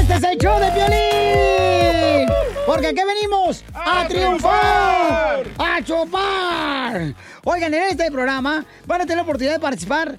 Este es el show de violín. Porque aquí venimos a, triunfar, a chupar. Oigan, en este programa van a tener la oportunidad de participar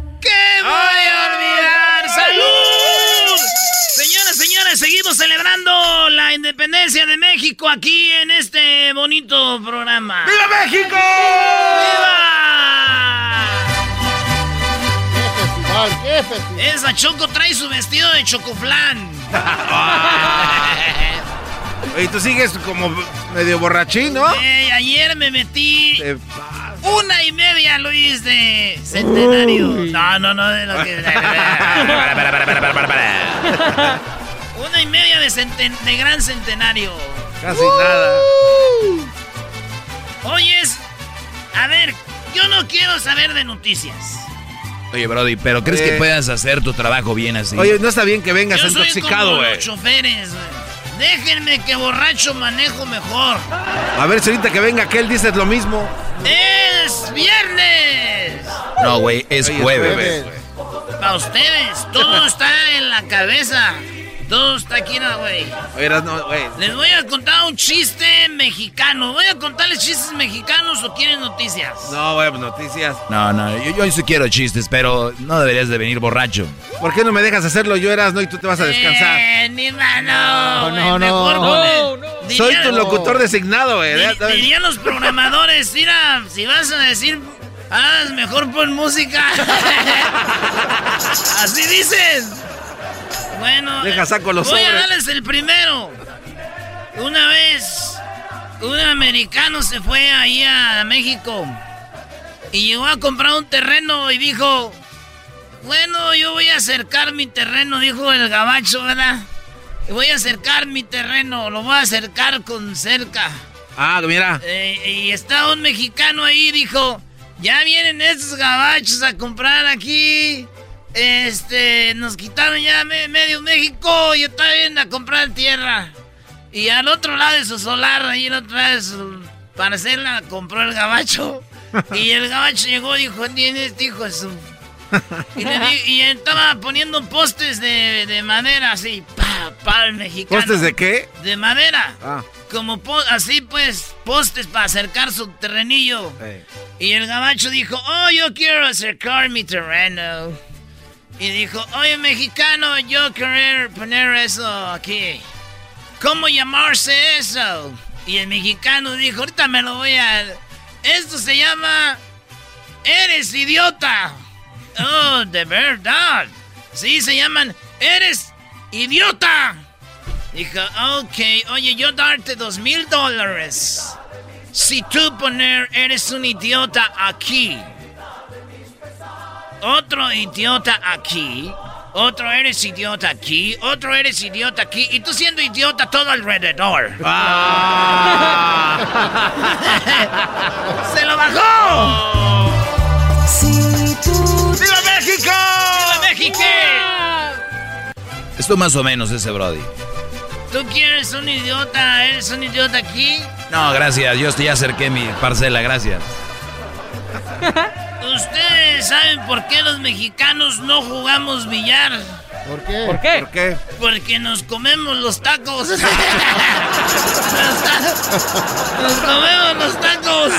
Celebrando la independencia de México aquí en este bonito programa. ¡Viva México! ¡Viva! Esa Choco trae su vestido de chocoflán. Oye, tú sigues como medio borrachín, ¿no? Ayer me metí una y media, Luis, de centenario. No, no, no, de lo que... una y media de, centen- de gran centenario. Casi nada. Oyes, a ver, yo no quiero saber de noticias. Oye, Brody, ¿pero crees Eh. que puedas hacer tu trabajo bien así? Oye, no está bien que vengas Yo soy intoxicado, como güey. choferes, güey. Déjenme que borracho manejo mejor. A ver si ahorita que venga aquel dices lo mismo. ¡Es viernes! No, güey, es Oye, es jueves. jueves, Para ustedes, todo está en la cabeza. Todo está aquí, ¿no, güey. No, güey. Les voy a contar un chiste mexicano. ¿Voy a contarles chistes mexicanos o quieren noticias? No, güey, pues noticias. No, no, yo, yo sí quiero chistes, pero no deberías de venir borracho. ¿Por qué no me dejas hacerlo yo, eras, no? Y tú te vas a descansar. Eh, ni mano. güey, no, no. mejor No, ponen- Soy tu locutor designado, güey. Di- dirían los programadores, mira, si vas a decir, haz mejor pon música. Así dicen. Bueno, Deja, saco los voy a darles el primero. Una vez, un americano se fue ahí a México y llegó a comprar un terreno y dijo, bueno, yo voy a acercar mi terreno, dijo el gabacho, ¿verdad? Voy a acercar mi terreno, lo voy a acercar con cerca. Ah, mira. Eh, y está un mexicano ahí, dijo, ya vienen estos gabachos a comprar aquí. Este, nos quitaron ya me- medio México, y está bien a comprar tierra. Y al otro lado de su solar, ahí en otra lado de su parcela, compró el gabacho. y el gabacho llegó y dijo, ¿quién es este hijo su... Y, le di- y estaba poniendo postes de, de madera así, pa, pa, el mexicano. ¿Postes de qué? De madera. Ah. Como po- así pues, postes para acercar su terrenillo. Y el gabacho dijo, oh, yo quiero acercar mi terreno. Y dijo, oye, mexicano, yo quiero poner eso aquí. ¿Cómo llamarse eso? Y el mexicano dijo, ahorita me lo voy a... Esto se llama... Eres idiota. Oh, de verdad. Sí, se llaman... Eres idiota. Dijo, ok, oye, yo darte dos mil dólares. Si tú poner eres un idiota aquí. Otro idiota aquí. Otro eres idiota aquí. Otro eres idiota aquí. Y tú siendo idiota todo alrededor. ¡Se lo bajó! Si tú ¡Viva México! ¡Viva México! Esto más o menos ese Brody. ¿Tú quieres un idiota? ¿Eres un idiota aquí? No, gracias. Yo ya acerqué mi parcela, gracias. ¿Ustedes saben por qué los mexicanos no jugamos billar? ¿Por qué? ¿Por qué? ¿Por qué? Porque nos comemos los tacos. nos, ta- nos comemos los tacos.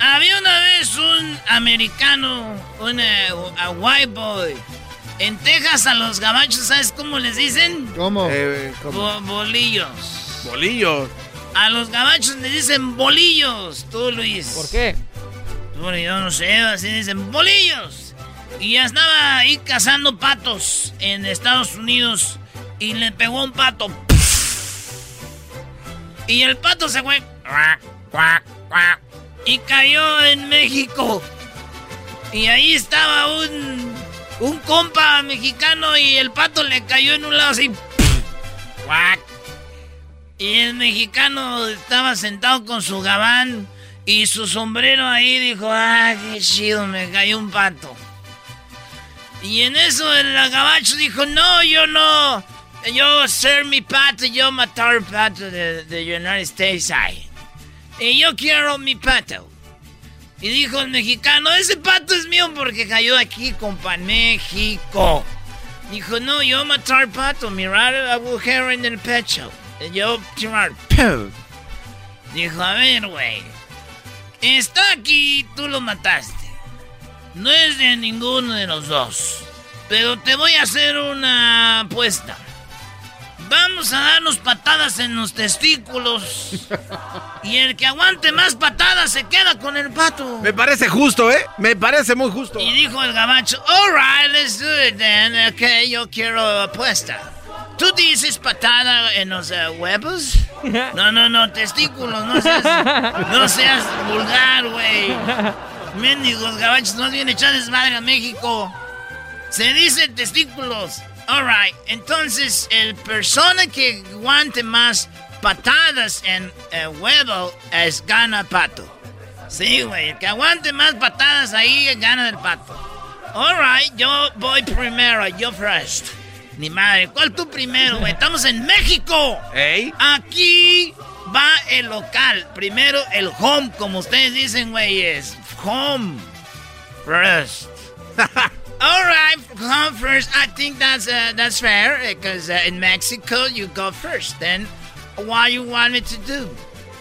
Había una vez un americano, un eh, a white boy. En Texas a los gabachos, ¿sabes cómo les dicen? ¿Cómo? Eh, ¿cómo? Bo- bolillos. Bolillos. A los gabachos les dicen bolillos, tú Luis. ¿Por qué? Bueno, yo no sé, así dicen bolillos. Y ya estaba ahí cazando patos en Estados Unidos y le pegó un pato. Y el pato se fue. Y cayó en México. Y ahí estaba un, un compa mexicano y el pato le cayó en un lado así. Y el mexicano estaba sentado con su gabán y su sombrero ahí dijo, ah, qué chido, me cayó un pato. Y en eso el gabacho dijo, no, yo no, yo ser mi pato, yo matar pato de, de United States. ay. Y yo quiero mi pato. Y dijo el mexicano, ese pato es mío porque cayó aquí, compa, México. Dijo, no, yo matar pato, mirar agujero en el pecho. Yo tirar. Dijo, a ver, güey. Está aquí, tú lo mataste. No es de ninguno de los dos. Pero te voy a hacer una apuesta. Vamos a darnos patadas en los testículos. Y el que aguante más patadas se queda con el pato. Me parece justo, ¿eh? Me parece muy justo. Y dijo el gabacho, alright, let's do it then. Ok, yo quiero apuesta. ¿Tú dices patada en los eh, huevos? No, no, no, testículos, no seas, no seas vulgar, güey. Mendigos gabachos, no vienen a echar desmadre a México. Se dice testículos. Alright, entonces el persona que aguante más patadas en el huevo es gana pato. Sí, güey, el que aguante más patadas ahí gana el pato. Alright, yo voy primero, yo first. Ni madre, ¿cuál tú primero, güey? Estamos en México. ¿Ey? Aquí va el local. Primero el home, como ustedes dicen, güey, es home first. All right, home first. I think that's uh, that's fair because uh, in Mexico you go first. Then, what you want me to do?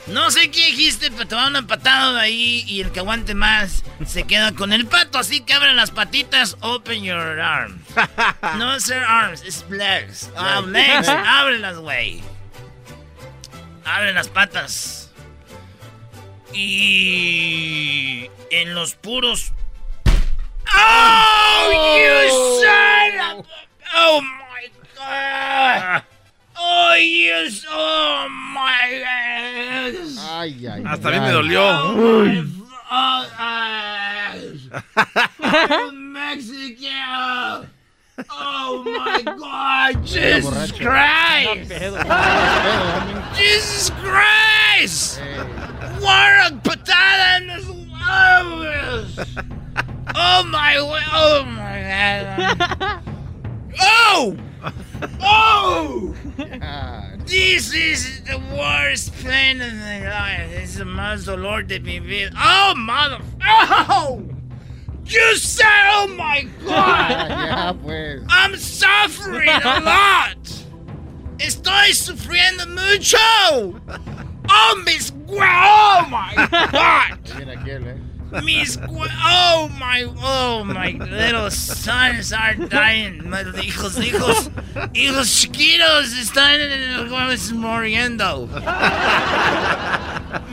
No sé qué dijiste, pero te va una patada de ahí y el que aguante más se queda con el pato. Así que abren las patitas, open your arm. No, sir, arms, it's legs. Ah, legs, ábrelas, güey. Abre las patas. Y en los puros. ¡Oh, you son of- Oh my god! Oh, so- Oh my god! Ay, ay, Hasta a ay. mí me dolió. Oh, oh, ah. Mexico! Oh my god! Jesus Christ! Jesus Christ! What a patada in this oh, oh my oh my god! Oh! Oh! This is the worst pain in my life. This is the dolor de mi vida. Oh, mother. Oh! You said, oh my God. pues. I'm suffering a lot. Estoy sufriendo mucho. Oh, mis Oh my God. Mira aquel, eh. Gu- Oh my. Oh my little sons are dying. My hijos, hijos, hijos chiquitos están muriendo.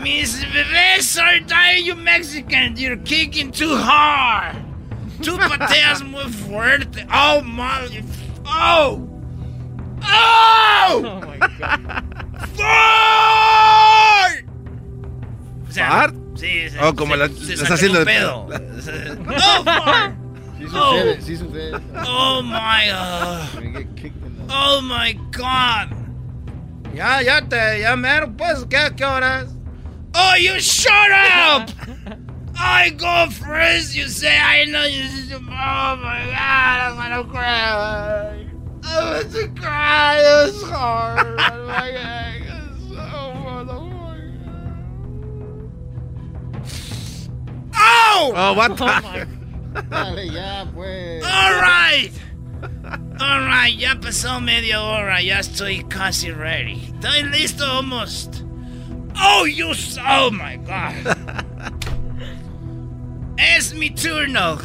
Mis bebés are dying, you Mexican. You're kicking too hard. Tú pateas muy fuerte. Oh my. Oh. Oh. oh Fart. O sea, ¿Fart? Sí, se, Oh, como se- la- se la está haciendo un de- pedo. oh, fart. Sí Oh. sucede, sí sucede. Oh my. the- oh my God. Ya, ya te, ya mero, pues, ¿qué, qué horas? Oh, you shut up! I go first, you say, I know you. Oh my God, I'm gonna cry. I'm gonna cry, it's hard. Oh my God, motherfucking- Oh! Oh, what oh, the? Dale, ya, pues. All right. All right, ya pasó media hora, ya estoy casi ready. Estoy listo almost. Oh, you Oh my god. es mi turno.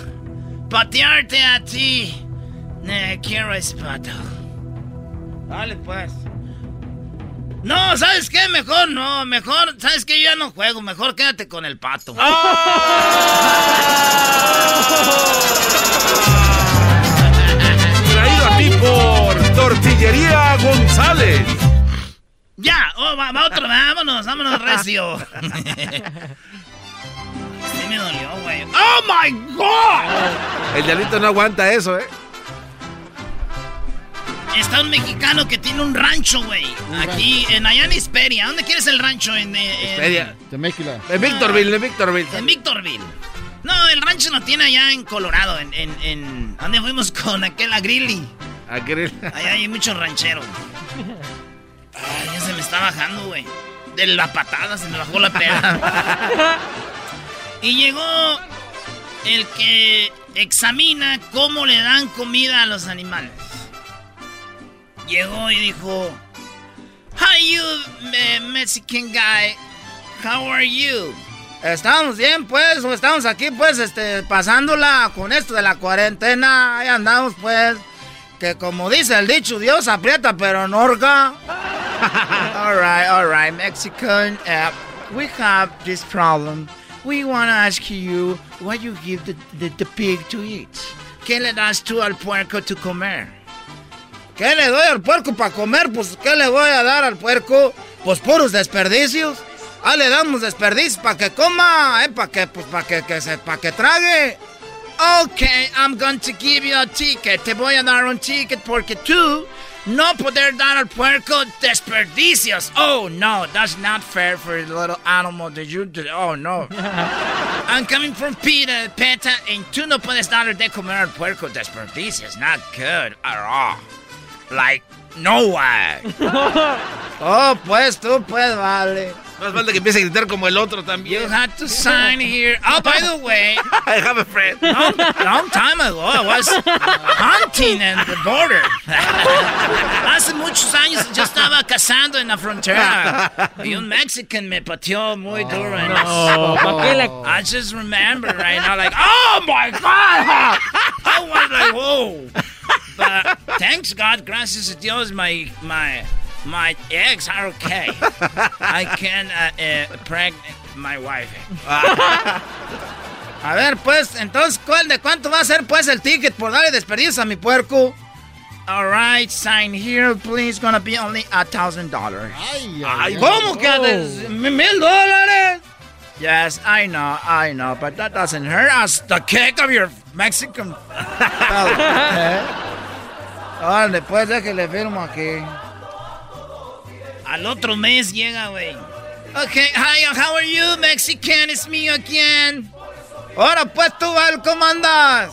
Patearte a ti. Ne quiero espato. Dale pues. No, ¿sabes qué? Mejor no, mejor, ¿sabes qué? Yo ya no juego, mejor quédate con el pato. Traído a ti por Tortillería González. Ya, oh, va, va otro, vámonos, vámonos, recio. Sí me dolió, güey. ¡Oh, my God! El diablito no aguanta eso, ¿eh? Está un mexicano que tiene un rancho, güey. Aquí, en allá en Hisperia. ¿Dónde quieres el rancho? En, eh, en-. Temecula. En Victorville, en Victorville. En Victorville. No, el rancho lo tiene allá en Colorado, en... en, en ¿Dónde fuimos con aquel Grilly? Aquel- Allá hay muchos rancheros. Ay, ya se me está bajando, güey. De la patada se me bajó la peda. y llegó el que examina cómo le dan comida a los animales. Llegó y dijo, Hi you, Mexican guy. How are you? Estamos bien, pues, estamos aquí, pues, este, pasándola con esto de la cuarentena. Ahí andamos, pues. Que como dice el dicho, Dios aprieta pero no orga. all right, Mexican. We have this problem. We want to ask you what you give the, the, the pig to eat. ¿Qué le das tú al puerco to comer? ¿Qué le doy al puerco para comer? Pues, ¿qué le voy a dar al puerco? Pues puros desperdicios. Ah, le damos desperdicios para que coma, eh, para que, pues, para que, que se, para que trague. Okay, I'm going to give you a ticket. Te voy a dar un ticket porque tú no poder dar al puerco desperdicios. Oh no, that's not fair for the little animal that you did. Oh no. I'm coming from Peter, Peta, and tú no puedes dar de comer al puerco desperdicios. Not good at all. Like, no way. oh, pues tú, pues vale. Más falta que empiece a gritar como el otro You también. had to sign here. Oh, by the way, I have a friend. long, long time ago I was hunting in the border. Hace muchos años yo estaba cazando en la frontera y un Mexican me pateó muy duro. en No, ¿pa' qué le- I just remember right now, like, oh my god! I was like, whoa. But thanks God, gracias a Dios, my my my eggs are okay. I can uh, uh, pregnant my wife. A ver, pues, entonces, ¿cuál de cuánto va a ser, pues, el ticket por darle desperdicios a mi puerco? All right, sign here, please. Gonna be only a thousand dollars. Ay, ¿cómo que de- mil dólares? Yes, I know, I know, but that doesn't hurt us. The kick of your Mexican. Órale, pues déjale firmo aquí. Al otro mes llega, güey. Okay, hi, how are you, Mexican? It's me again. Ahora pues tú, Val, ¿cómo andas?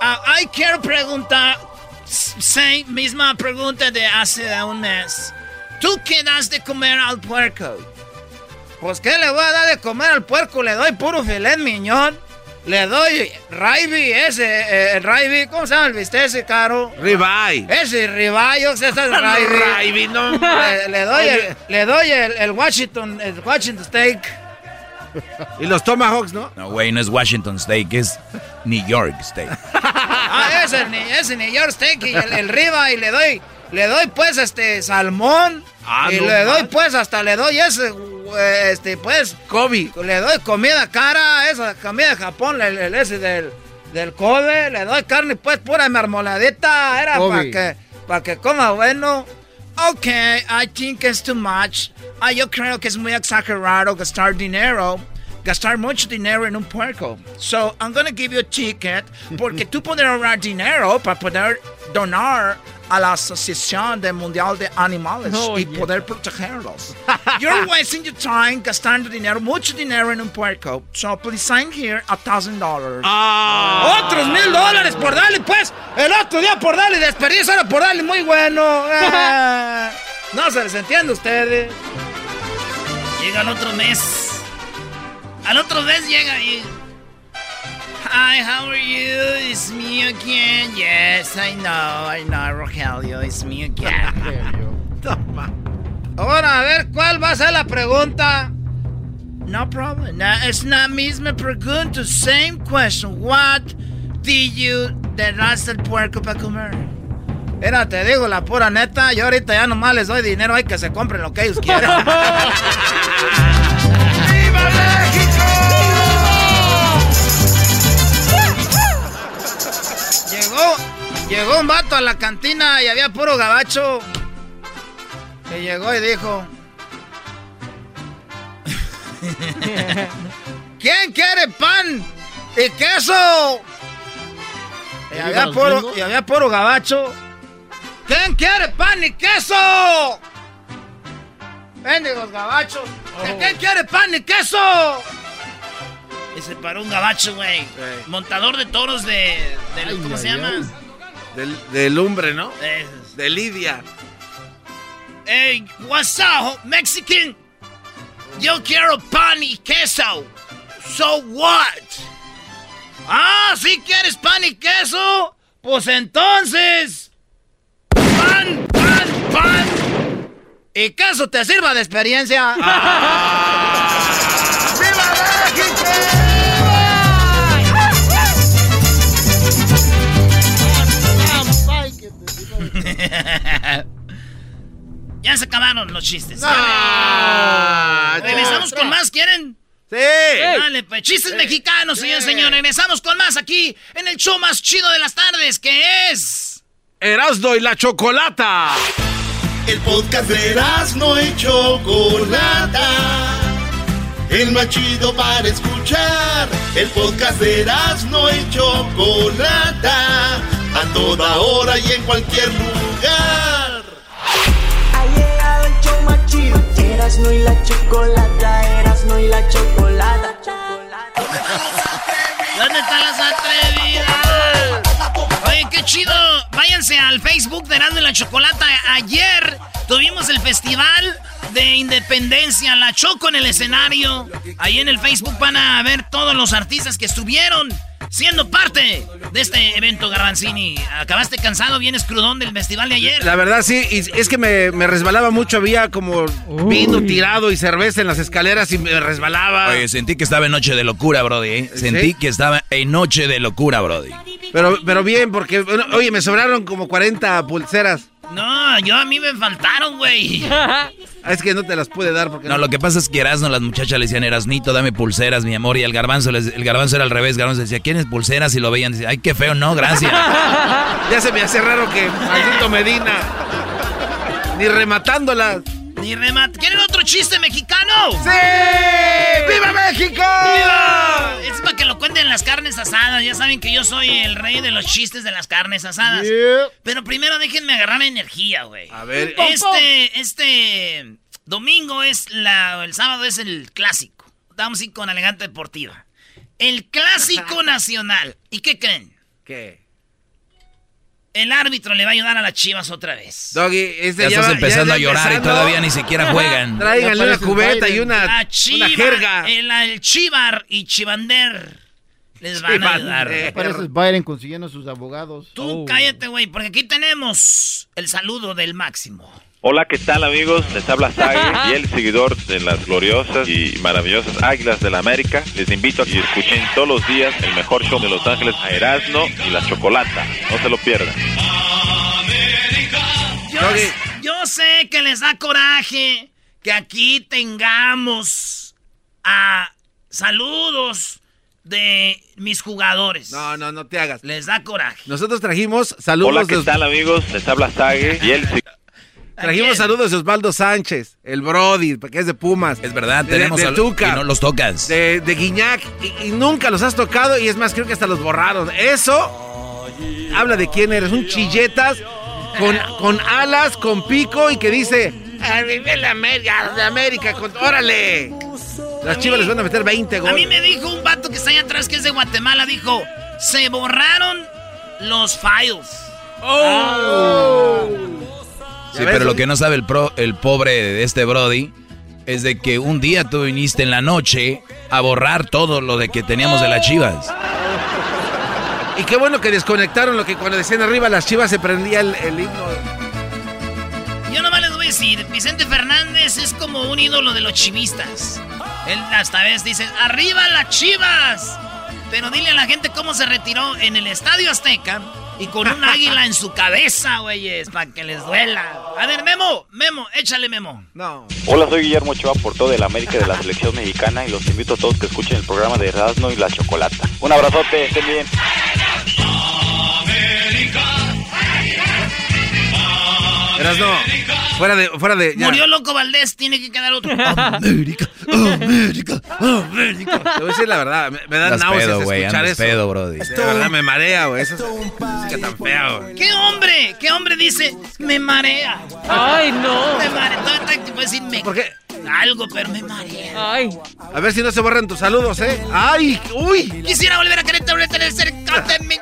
Ah, ay, quiero preguntar, s- sí, misma pregunta de hace un mes. ¿Tú qué das de comer al puerco? Pues, ¿qué le voy a dar de comer al puerco? Le doy puro filet miñón. Le doy Raibi, ese, eh, el Raibi, ¿cómo se llama el viste ese, caro? Ribeye. Ese Ribeye, o sea, ese es Raibi. No. Le, le doy, el, le doy el, el Washington, el Washington Steak. Y los Tomahawks, ¿no? No, güey, no es Washington Steak, es New York Steak. Ah, ese, ese New York Steak y el, el y le doy, le doy pues este salmón. Ah, y no le doy pues hasta le doy ese, eh, este pues. Kobe. Le doy comida cara, esa comida de Japón, el, el ese del, del Kobe. Le doy carne pues pura marmoladita. Era para que, para que coma bueno. Ok, I think it's too much. Ah, yo creo que es muy exagerado gastar dinero. Gastar mucho dinero en un puerco. So, I'm gonna give you a ticket. Porque tú puedes ahorrar dinero para poder donar a la Asociación de Mundial de Animales y poder protegerlos. You're wasting your time gastando dinero, mucho dinero en un puerco. So, please sign here a thousand dollars. Ah. Otros mil dólares por darle, pues. El otro día por darle desperdicio, ahora por darle muy bueno. Ah, no se les entiende a ustedes. Llega el otro mes. Al otro mes llega y. Hi, how are you? It's me again. Yes, I know, I know, Rogelio. It's me again. Ahora, a ver, ¿cuál va a ser la pregunta? No problem. No, es la misma pregunta. Same question. What did you derraste el puerco para comer? Mira, te digo la pura neta. Yo ahorita ya nomás les doy dinero. Hay que se compren lo que ellos quieran. ¡Viva México! Llegó, llegó un vato a la cantina y había puro gabacho. Y llegó y dijo... ¿Quién quiere pan y queso? Y había, puro, y había puro gabacho. ¿Quién quiere pan y queso? Bendigos gabachos. ¿Quién quiere pan y queso? Se paró un gabacho, güey. Montador de toros de. de- ¿Cómo se llama? Del, de lumbre, ¿no? Eh, De Lidia. Hey, what's up, Mexican? Yo quiero pan y queso. So what? Ah, si quieres pan y queso, pues entonces. Pan, pan, pan. Y queso te sirva de experiencia. ¡Viva ya se acabaron los chistes. Ah, Regresamos con más, ¿quieren? Sí. Dale, pues, chistes mexicanos, señor, señor. Regresamos con más aquí en el show más chido de las tardes, que es... Erasdo y la chocolata. El podcast de Erasmo y Chocolata. El más chido para escuchar. El podcast de Erasmo y Chocolata. A toda hora y en cualquier lugar. Ha llegado el show más chido. Erasmo y la chocolata, Erasmo y la chocolata. ¿Dónde están las atrevidas? Oye, qué chido. Váyanse al Facebook de Erasmo y la Chocolata. Ayer tuvimos el festival de Independencia, la Choco en el escenario. Ahí en el Facebook van a ver todos los artistas que estuvieron siendo parte de este evento, Garbanzini. ¿Acabaste cansado? ¿Vienes crudón del festival de ayer? La verdad sí, y es que me, me resbalaba mucho, había como vino tirado y cerveza en las escaleras y me resbalaba. Oye, sentí que estaba en noche de locura, Brody. ¿eh? Sentí que estaba en noche de locura, Brody. Pero, pero bien, porque, bueno, oye, me sobraron como 40 pulseras. No, yo a mí me faltaron, güey. Es que no te las pude dar porque No, lo que pasa es que Erasno, las muchachas le decían, Erasnito, dame pulseras, mi amor. Y el garbanzo, les- el garbanzo era al revés. Garbanzo decía, ¿quiénes pulseras? Y lo veían, decía, ay, qué feo, no, gracias. ya se me hace raro que maldito Medina, ni rematándolas. Ni remat. ¿Quieren otro chiste mexicano? ¡Sí! ¡Viva México! ¡Viva! Es para que lo cuenten las carnes asadas. Ya saben que yo soy el rey de los chistes de las carnes asadas. Pero primero déjenme agarrar energía, güey. A ver. Este, este domingo es la, el sábado es el clásico. Vamos a ir con Elegante Deportiva. El clásico nacional. ¿Y qué creen? ¿Qué? El árbitro le va a ayudar a las chivas otra vez. Doggy, este Ya ya estás va- empezando ya a llorar y todavía ni siquiera juegan. Tráiganle una cubeta y una, La una chiva, jerga. El, el chivar y chivander. Les van a ayudar. Para eso es Biden consiguiendo sus abogados. Tú cállate, güey, porque aquí tenemos el saludo del máximo. Hola, ¿qué tal amigos? Les habla Sage y el seguidor de las gloriosas y maravillosas Águilas de la América. Les invito a que escuchen todos los días el mejor show de Los Ángeles a Erasmo y la Chocolata. No se lo pierdan. Yo, yo sé que les da coraje que aquí tengamos a saludos de mis jugadores. No, no, no te hagas. Les da coraje. Nosotros trajimos saludos Hola, ¿qué de... tal amigos? Les habla Sage y el Trajimos saludos de Osvaldo Sánchez, el Brody, que es de Pumas. Es verdad, de, tenemos de, salu- Tuca. y no los tocas. De, de Guiñac. Y, y nunca los has tocado y es más, creo que hasta los borraron. Eso habla de quién eres. Un chilletas con, con alas, con pico y que dice... "Arriba la América, de América, con- órale. Las chivas les van a meter 20 A goles. mí me dijo un vato que está allá atrás que es de Guatemala, dijo, se borraron los files. Oh. Sí, pero lo que no sabe el, pro- el pobre de este Brody es de que un día tú viniste en la noche a borrar todo lo de que teníamos de las chivas. Y qué bueno que desconectaron lo que cuando decían arriba las chivas se prendía el, el himno. Yo nomás les voy a decir, Vicente Fernández es como un ídolo de los chivistas. Él hasta vez dice, arriba las chivas. Pero dile a la gente cómo se retiró en el Estadio Azteca y con un águila en su cabeza, güeyes, para que les duela. A ver, Memo, Memo, échale Memo. No. Hola, soy Guillermo Ochoa por todo el América de la selección mexicana y los invito a todos que escuchen el programa de Erasmo y la Chocolata. Un abrazote, estén bien. Eras no. Fuera de. Fuera de ya. Murió Loco Valdés, tiene que quedar otro. América, América, América. Te voy a decir la verdad, me, me dan náuseas pedo, güey, escuchar eso. pedo, brody. De verdad me marea, güey. Eso es música tan fea, güey. ¿Qué hombre? ¿Qué hombre dice? Me marea. Ay, no. Me marea. Todo está tipo decir me. ¿Por qué? Algo, pero me marea. Ay. A ver si no se borran tus saludos, ¿eh? ¡Ay! ¡Uy! Quisiera volver a quererte, volver a tener cerca de mi-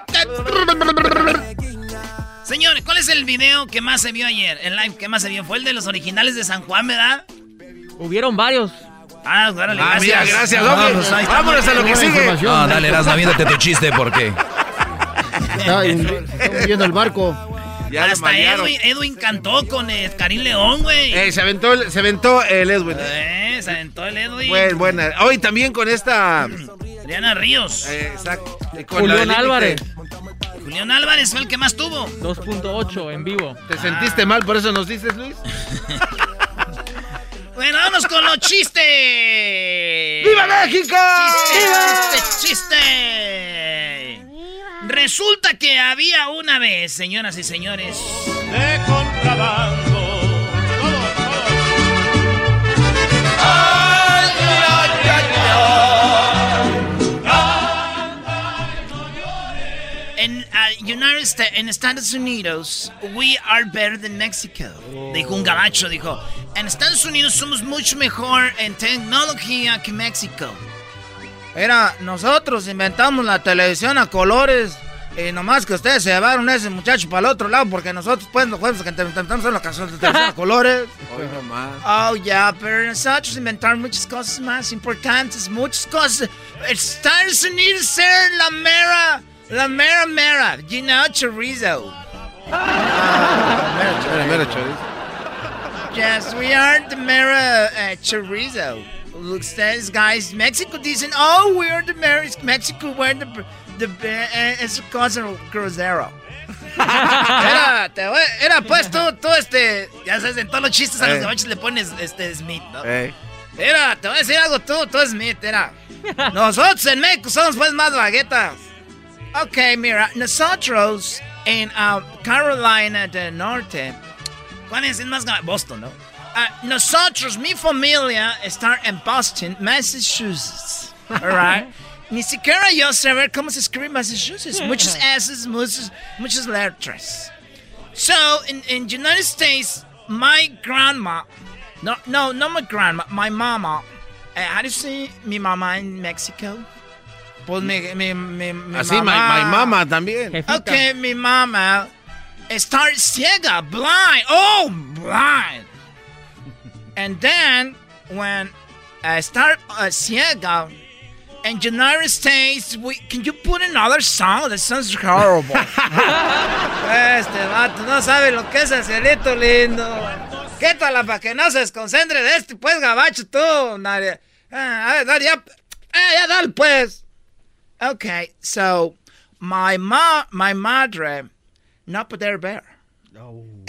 Señores, ¿cuál es el video que más se vio ayer? El live que más se vio fue el de los originales de San Juan, ¿verdad? Hubieron varios. Ah, órale, Ah, gracias. mira, gracias, Ah, hombre. pues. Vámonos a lo que sigue. información. No, dale, Erasmo, aviéntate tu chiste, porque Está, está hundiendo el barco. Ya Hasta. Edwin, Edwin cantó con eh, Karim León, güey. Eh, se aventó el, se aventó el Edwin. Eh, se aventó el Edwin. Buen, buena. Hoy también con esta. Adriana Ríos. eh, exacto. con Julián. Álvarez. Julián Álvarez fue el que más tuvo. 2.8 en vivo. ¿Te sentiste mal por eso nos dices, Luis? Bueno, vamos con los chistes. ¡Viva México! Chiste, chiste, chiste. Resulta que había una vez, señoras y señores. De contrabando. En uh, United States, en Estados Unidos, we are better than Mexico. Dijo un gabacho, dijo, en Estados Unidos somos mucho mejor en tecnología que México. Era, nosotros inventamos la televisión a colores. Y nomás que ustedes se llevaron a ese muchacho para el otro lado, porque nosotros, pues, los jueves que intentamos hacer la canción de televisión a colores. Hoy nomás. Oh, ya, pero nosotros inventaron muchas cosas más importantes, muchas cosas. Estados Unidos ser la mera, la mera mera, you know, chorizo. Mira, mira, chorizo. Yes, we are the mera uh, chorizo. Look, says guys, Mexico dicen, oh, we're the mera Mexico, we're the, the, uh, es cosa grosero. Era, te era pues tú, tú, este, ya sabes, en todos los chistes a los Eh. gabachos le pones, este, Smith, ¿no? Eh. Mira, te voy a decir algo tú, tú Smith, mira. Nosotros en México somos pues más baguetas. Ok, mira, nosotros en uh, Carolina del Norte, ¿cuál es el más grande? Boston, ¿no? Ah, nosotros, mi familia, está en Boston, Massachusetts. Alright. Ni siquiera yo sé ver cómo se escribe Massachusetts. Muchas S's, muchas, muchas letras. So, in, in United States, my grandma, no, no, not my grandma, my mama, uh, how do you say mi mamá in Mexico? Pues mi, mi, mi, mi Así, my, mamá. my mama también. Okay, mi mamá está ciega, blind. Oh, blind. And then, when I start uh, ciega, in United States, we, can you put another song? That sounds horrible. este vato no sabe lo que es el cielito lindo. Quítala para que no se desconcentre de este, pues, gabacho, tú. Nadie. Ah, a ver, dale, ya. Ah, ya, dale, pues. Okay, so, my ma, my madre, no poder ver.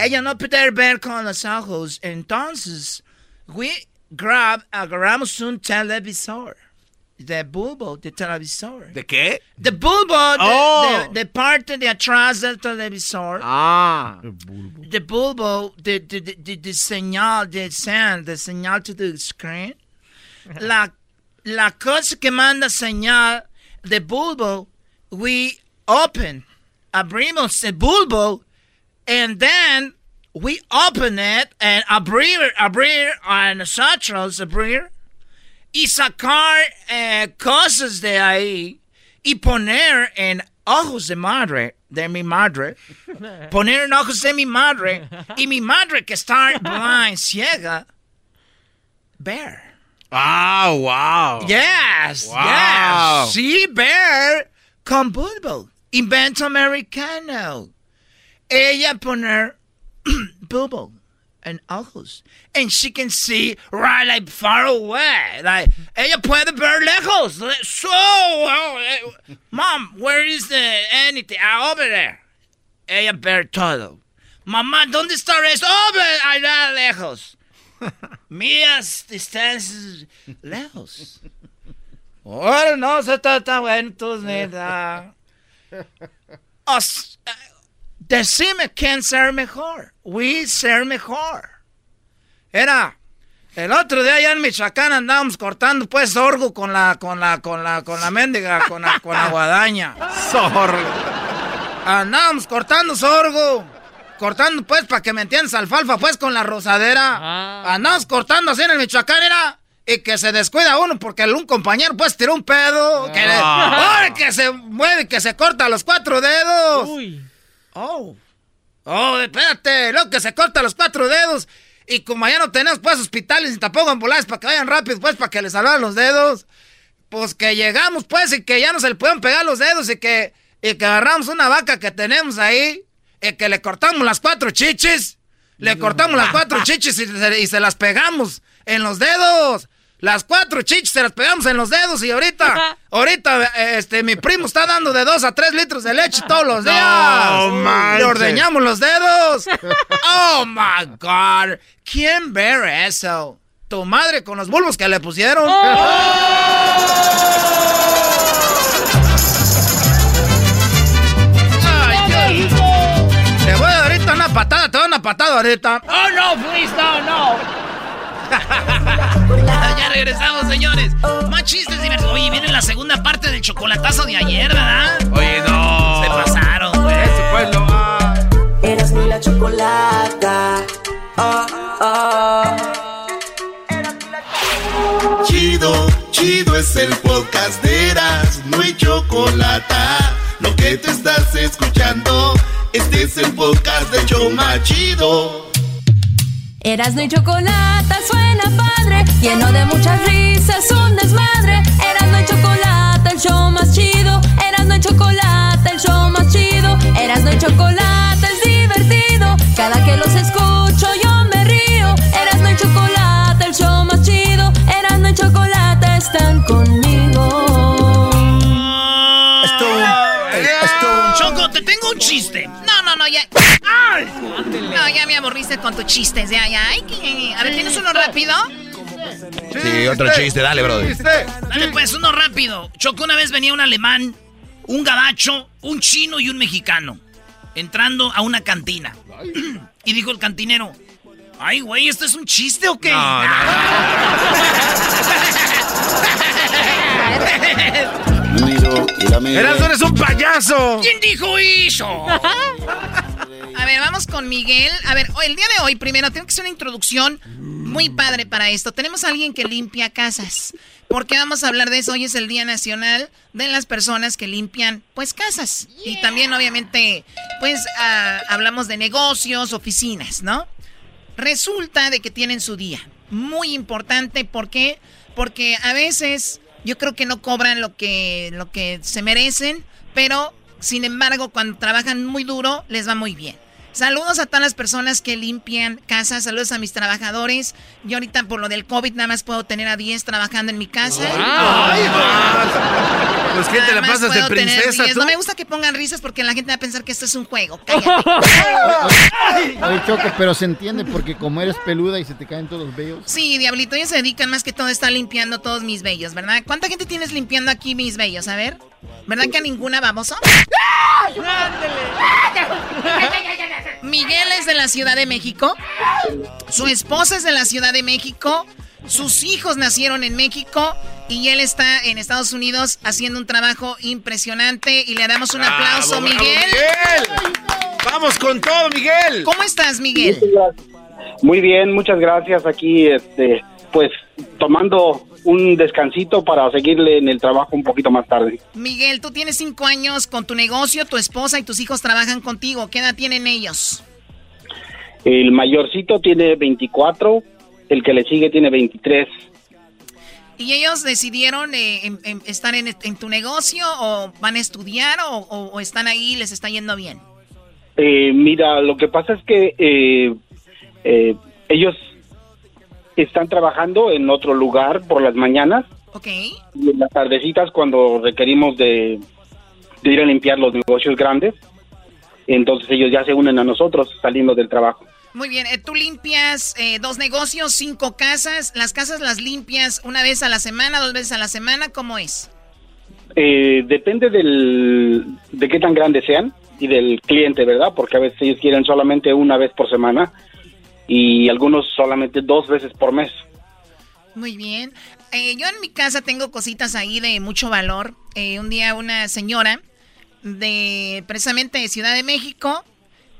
Ella no poder ver con los ojos. Entonces, we grab, agarramos un televisor. De bulbo de televisor. ¿De qué? De bulbo, de, Oh. de- de parte de atrás del televisor. Ah. De bulbo, de, de, de, de- de señal, de send, de señal to the screen. La, la cosa que manda señal de bulbo, we open, abrimos el bulbo, and then we open it, and abrir, abrir a nosotros, abrir, y sacar eh, cosas de ahí y poner en ojos de madre, de mi madre, poner en ojos de mi madre y mi madre que está blind, ciega, ver. Ah, wow. Yes, Wow. yes. Sí, ver con bulbo. Invento americano. Ella poner bulbo en ojos. And she can see right like far away. Like ella puede ver lejos. So, oh, eh, mom, where is the anything? Ah, over there. Ella ver todo. Mamá, ¿dónde está eso? Over allá lejos. Mías distancias lejos. Ahora no, eso está, está bueno, entonces, neta. Eh, decime quién ser mejor. We ser mejor. Era, el otro día allá en Michoacán andábamos cortando pues sorgo con la, con la, con la, con la mendiga, con la, con la guadaña. Sorgo. Andábamos cortando sorgo. Cortando pues, para que me entiendas, alfalfa pues con la rosadera. Andábamos cortando así en el Michoacán, era... Y que se descuida uno porque el- un compañero pues tiró un pedo. Que, le- Ah. ¡Ay, que se mueve, que se corta los cuatro dedos. Oh. Oh, espérate, lo que se corta los cuatro dedos. Y como ya no tenemos pues hospitales ni tampoco ambulancias para que vayan rápido, pues para que les salvan los dedos. Pues que llegamos pues y que ya no se le pueden pegar los dedos y que, y que agarramos una vaca que tenemos ahí y que le cortamos las cuatro chichis. Le cortamos las cuatro chichis y se, y se las pegamos en los dedos. Las cuatro chichis se las pegamos en los dedos y ahorita, ahorita, este, mi primo está dando de dos a tres litros de leche todos los No días. Le manches. ordeñamos los dedos. Oh my God. ¿Quién ve eso? Tu madre con los bulbos que le pusieron. Ay, una patada, te doy una patada ahorita. Oh no, please, no, no. ya regresamos, señores. Más chistes divertidos. Oye, viene la segunda parte del chocolatazo de ayer, ¿verdad? Oye, no. Se pasaron, güey. Ese fue lo. ah. Eras mi la chocolata. Oh, oh. Chido, chido es el podcast de Eras, no hay chocolate. Lo que te estás escuchando, este es el podcast de Choma Chido. Erasno y chocolate suena padre, lleno de muchas risas, un desmadre. Erasno y chocolate, el show más chido. Erasno y chocolate, el show más chido. Erasno y chocolate es divertido. Cada que los escucho yo me río. Erasno y chocolate, el show más chido. Erasno y chocolate están conmigo. Choco, te tengo un chiste. No, no, no, ya. ¡Ay! No, ya me aburriste con tus chistes. Ya, ya. Ay, que- A ver, ¿tienes uno rápido? Sí, otro chiste, dale, brother. Dale pues, uno rápido. Choco, una vez venía un alemán, un gabacho, un chino y un mexicano. Entrando a una cantina. y dijo el cantinero, ay, güey, ¿esto es un chiste o qué? Eras, eres un payaso. ¿Quién dijo eso? A ver, vamos con Miguel. A ver, hoy- el día de hoy, primero, tengo que hacer una introducción muy padre para esto. Tenemos a alguien que limpia casas. Porque vamos a hablar de eso. Hoy es el Día Nacional de las personas que limpian, pues, casas. Y también, obviamente, pues, ah, hablamos de negocios, oficinas, ¿no? Resulta de que tienen su día. Muy importante. ¿Por qué? Porque a veces yo creo que no cobran lo que, lo que se merecen, pero sin embargo, cuando trabajan muy duro, les va muy bien. Saludos a todas las personas que limpian casas. Saludos a mis trabajadores. Yo ahorita por lo del COVID nada más puedo tener a 10 trabajando en mi casa. Pues ¿qué te la pasas de princesa 10. tú? No me gusta que pongan risas porque la gente va a pensar que esto es un juego. Cállate. Oye, Choco, pero se entiende porque como eres peluda y se te caen todos los vellos. Sí, Diablito, ellos se dedican más que todo a estar limpiando todos mis vellos, ¿verdad? ¿Cuánta gente tienes limpiando aquí mis vellos? A ver. ¿Verdad que a ninguna, baboso? Miguel es de la Ciudad de México. Su esposa es de la Ciudad de México. Sus hijos nacieron en México. Y él está en Estados Unidos haciendo un trabajo impresionante. Y le damos un Bravo, aplauso, bravo, Miguel. Miguel. Vamos con todo, Miguel. ¿Cómo estás, Miguel? Muy bien, muchas gracias. Aquí, este, pues, tomando un descansito para seguirle en el trabajo un poquito más tarde. Miguel, tú tienes cinco años con tu negocio, tu esposa y tus hijos trabajan contigo. ¿Qué edad tienen ellos? El mayorcito tiene 24, el que le sigue tiene 23. ¿Y ellos decidieron eh, estar en, en tu negocio o van a estudiar o, o- o están ahí y les está yendo bien? Eh, mira, lo que pasa es que eh, eh, ellos están trabajando en otro lugar por las mañanas Ok. y en las tardecitas cuando requerimos de, de ir a limpiar los negocios grandes. Entonces ellos ya se unen a nosotros saliendo del trabajo. Muy bien, eh, tú limpias eh, dos negocios, cinco casas. ¿Las casas las limpias una vez a la semana, dos veces a la semana? ¿Cómo es? Eh, depende del, de qué tan grandes sean y del cliente, ¿verdad? Porque a veces ellos quieren solamente una vez por semana y algunos solamente dos veces por mes. Muy bien. Eh, yo en mi casa tengo cositas ahí de mucho valor. Eh, un día una señora de precisamente de Ciudad de México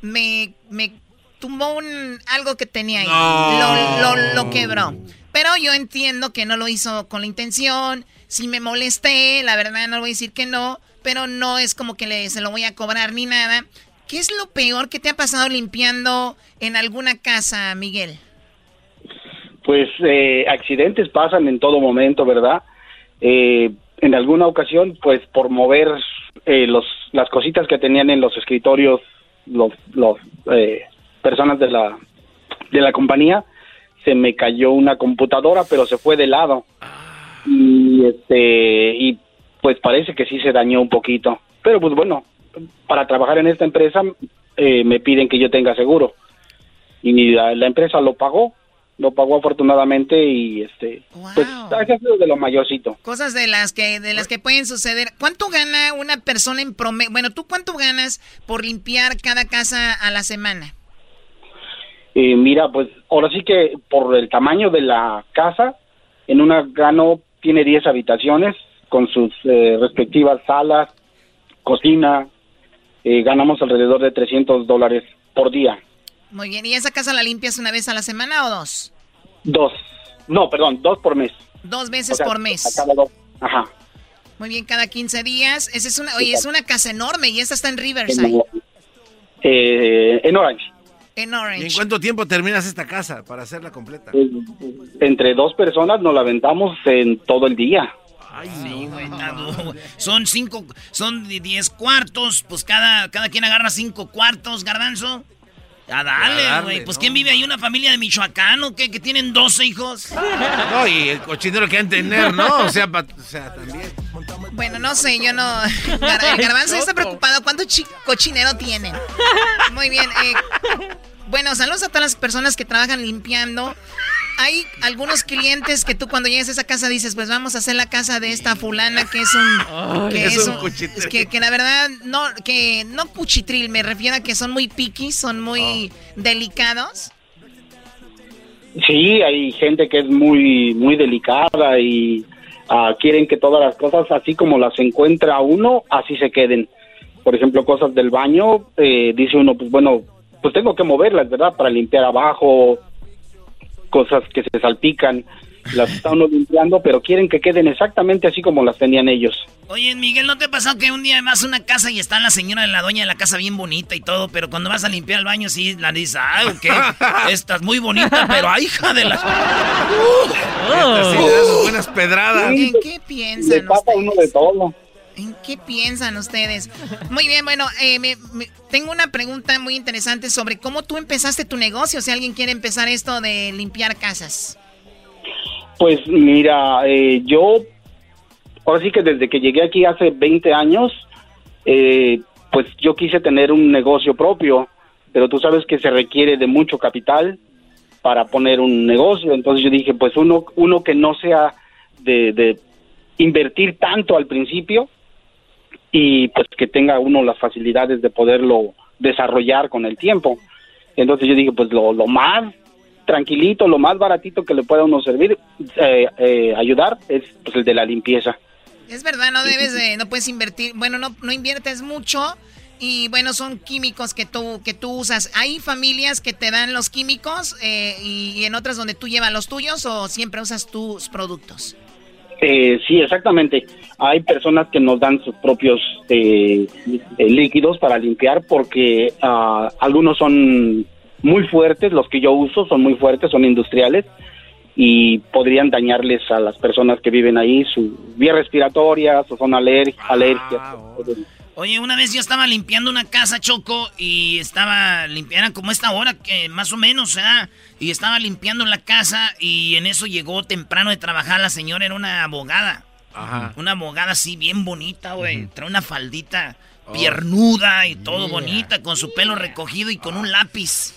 me, me tumbó un algo que tenía ahí. No. Lo, lo- lo quebró. Pero yo entiendo que no lo hizo con la intención. Si me molesté, la verdad no voy a decir que no, pero no es como que le, se lo voy a cobrar ni nada. ¿Qué es lo peor que te ha pasado limpiando en alguna casa, Miguel? Pues eh, accidentes pasan en todo momento, ¿verdad? Eh, en alguna ocasión, pues por mover eh, los, las cositas que tenían en los escritorios los, los eh, personas de la, de la compañía, se me cayó una computadora, pero se fue de lado. Y, este, y pues parece que sí se dañó un poquito. Pero pues bueno, para trabajar en esta empresa eh, me piden que yo tenga seguro. Y la, la empresa lo pagó, lo pagó afortunadamente y este, pues ha sido de lo mayorcito. Cosas de las que de las que pueden suceder. ¿Cuánto gana una persona en promedio? Bueno, ¿tú cuánto ganas por limpiar cada casa a la semana? Eh, mira, pues ahora sí que por el tamaño de la casa, en una gano tiene 10 habitaciones con sus eh, respectivas salas, cocina, eh, ganamos alrededor de 300 dólares por día. Muy bien. ¿Y esa casa la limpias una vez a la semana o dos? Dos, no, perdón, dos por mes. Dos veces O sea, por mes. a cada dos. Ajá. Muy bien, cada 15 días. Esa es una, oye, es una casa enorme y esta está en Riverside, Eh, en Orange. en ¿Y en Orange. cuánto tiempo terminas esta casa para hacerla completa? Eh, Entre dos personas nos la aventamos en todo el día. Sí, güey, está duro. Son cinco, son diez cuartos, pues cada, cada quien agarra cinco cuartos, garbanzo. A A dale, darle, güey. Pues ¿no? ¿quién vive ahí? ¿Una familia de Michoacán o qué? Que tienen 12 hijos. No, y el cochinero que han tener, ¿no? O sea, pa- o sea, también. Bueno, no sé, yo no. Gar- El garbanzo está preocupado. ¿Cuánto chi- cochinero tienen? Muy bien. eh, bueno, saludos a todas las personas que trabajan limpiando. Hay algunos clientes que tú cuando llegues a esa casa dices, pues vamos a hacer la casa de esta fulana que es un... Ay, que es es un un- cuchitril. es que, que la verdad, no, que no cuchitril, me refiero a que son muy picky, son muy delicados. Sí, hay gente que es muy muy delicada y ah, quieren que todas las cosas así como las encuentra uno, así se queden. Por ejemplo, cosas del baño, eh, dice uno, pues bueno, pues tengo que moverlas, ¿verdad? Para limpiar abajo, cosas que se salpican las está uno limpiando, pero quieren que queden exactamente así como las tenían ellos. Oye, Miguel, ¿no te ha pasado que un día vas a una casa y está la señora de la doña de la casa bien bonita y todo, pero cuando vas a limpiar el baño sí la dices, ah, ok, estás muy bonita, pero hija de la... Das sus buenas pedradas. ¿En qué piensan Le pasa uno de todo. ¿En qué piensan ustedes? Muy bien, bueno, eh, me- me- tengo una pregunta muy interesante sobre cómo tú empezaste tu negocio, si alguien quiere empezar esto de limpiar casas. Pues mira, eh, yo, ahora sí que desde que llegué aquí hace 20 años, eh, pues yo quise tener un negocio propio, pero tú sabes que se requiere de mucho capital para poner un negocio, entonces yo dije, pues uno, uno que no sea de, de invertir tanto al principio y pues que tenga uno las facilidades de poderlo desarrollar con el tiempo. Entonces yo dije, pues lo, lo más tranquilito, lo más baratito que le pueda uno servir, eh, eh, ayudar, es pues, el de la limpieza. Es verdad, no debes de, no puedes invertir, bueno, no, no inviertes mucho y bueno, son químicos que tú, que tú usas. ¿Hay familias que te dan los químicos eh, y, y en otras donde tú llevas los tuyos o siempre usas tus productos? Eh, sí, exactamente. Hay personas que nos dan sus propios eh, eh, líquidos para limpiar porque ah, algunos son muy fuertes, los que yo uso son muy fuertes, son industriales y podrían dañarles a las personas que viven ahí su vía respiratoria, o son aler alergias. Oye, una vez yo estaba limpiando una casa, Choco, y estaba limpiando como esta hora, que más o menos, ¿verdad? Y estaba limpiando la casa y en eso llegó temprano de trabajar la señora, era una abogada. Ajá. Una abogada así bien bonita, güey. Trae una faldita piernuda y todo bonita, con su pelo recogido y con un lápiz.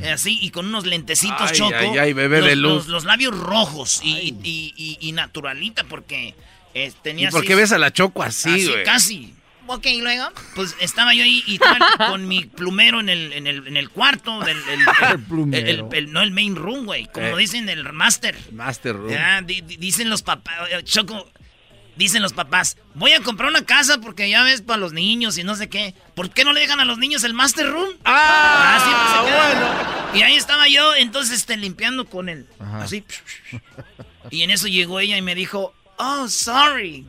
eh, Así, y con unos lentecitos, Ay, Choco. ay, ay, bebé los, de luz. Los, los labios rojos y, y- y- y naturalita, porque eh, tenía ¿Y por así- qué ves a la Choco así, Así, güey? casi. Ok, ¿y luego? Pues estaba yo ahí y estaba con mi plumero en el, en el, en el cuarto del... el- el- plumero. el- no el main room, güey. Como Eh. dicen el master. Master Room. Ya, di- di- dicen los papás... Choco... Dicen los papás, voy a comprar una casa porque ya ves para los niños y no sé qué. ¿Por qué no le dejan a los niños el master room? Ah, siempre se quedan. Y ahí estaba yo, entonces, este, limpiando con él. Así. Y en eso llegó ella y me dijo, oh, sorry.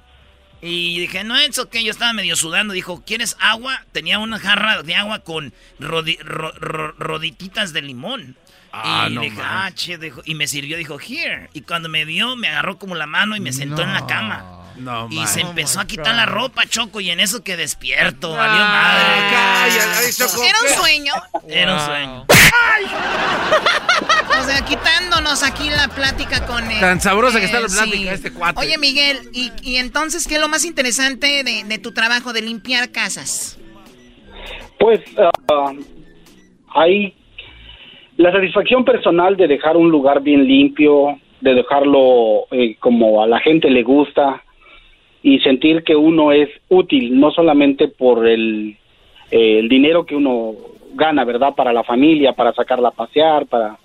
Y dije, no, es ok, yo estaba medio sudando. Dijo, ¿quieres agua? Tenía una jarra de agua con rodi- ro- ro- rodititas de limón. Ah, y no dije, ah, che, y me sirvió, dijo, here. Y cuando me vio, me agarró como la mano y me sentó en la cama. No, Y man. se empezó a quitar la ropa, Choco, y en eso que despierto, Ah, valió madre. calla, ay, Choco, ¿Era un sueño? Era un sueño. O sea, quitándonos aquí la plática con él. Tan sabrosa que está la plática, sí. este cuate. Oye, Miguel, y, y entonces, ¿qué es lo más interesante de, de tu trabajo de limpiar casas? Pues ah, hay la satisfacción personal de dejar un lugar bien limpio, de dejarlo eh, como a la gente le gusta y sentir que uno es útil, no solamente por el, eh, el dinero que uno gana, ¿verdad? Para la familia, para sacarla a pasear, para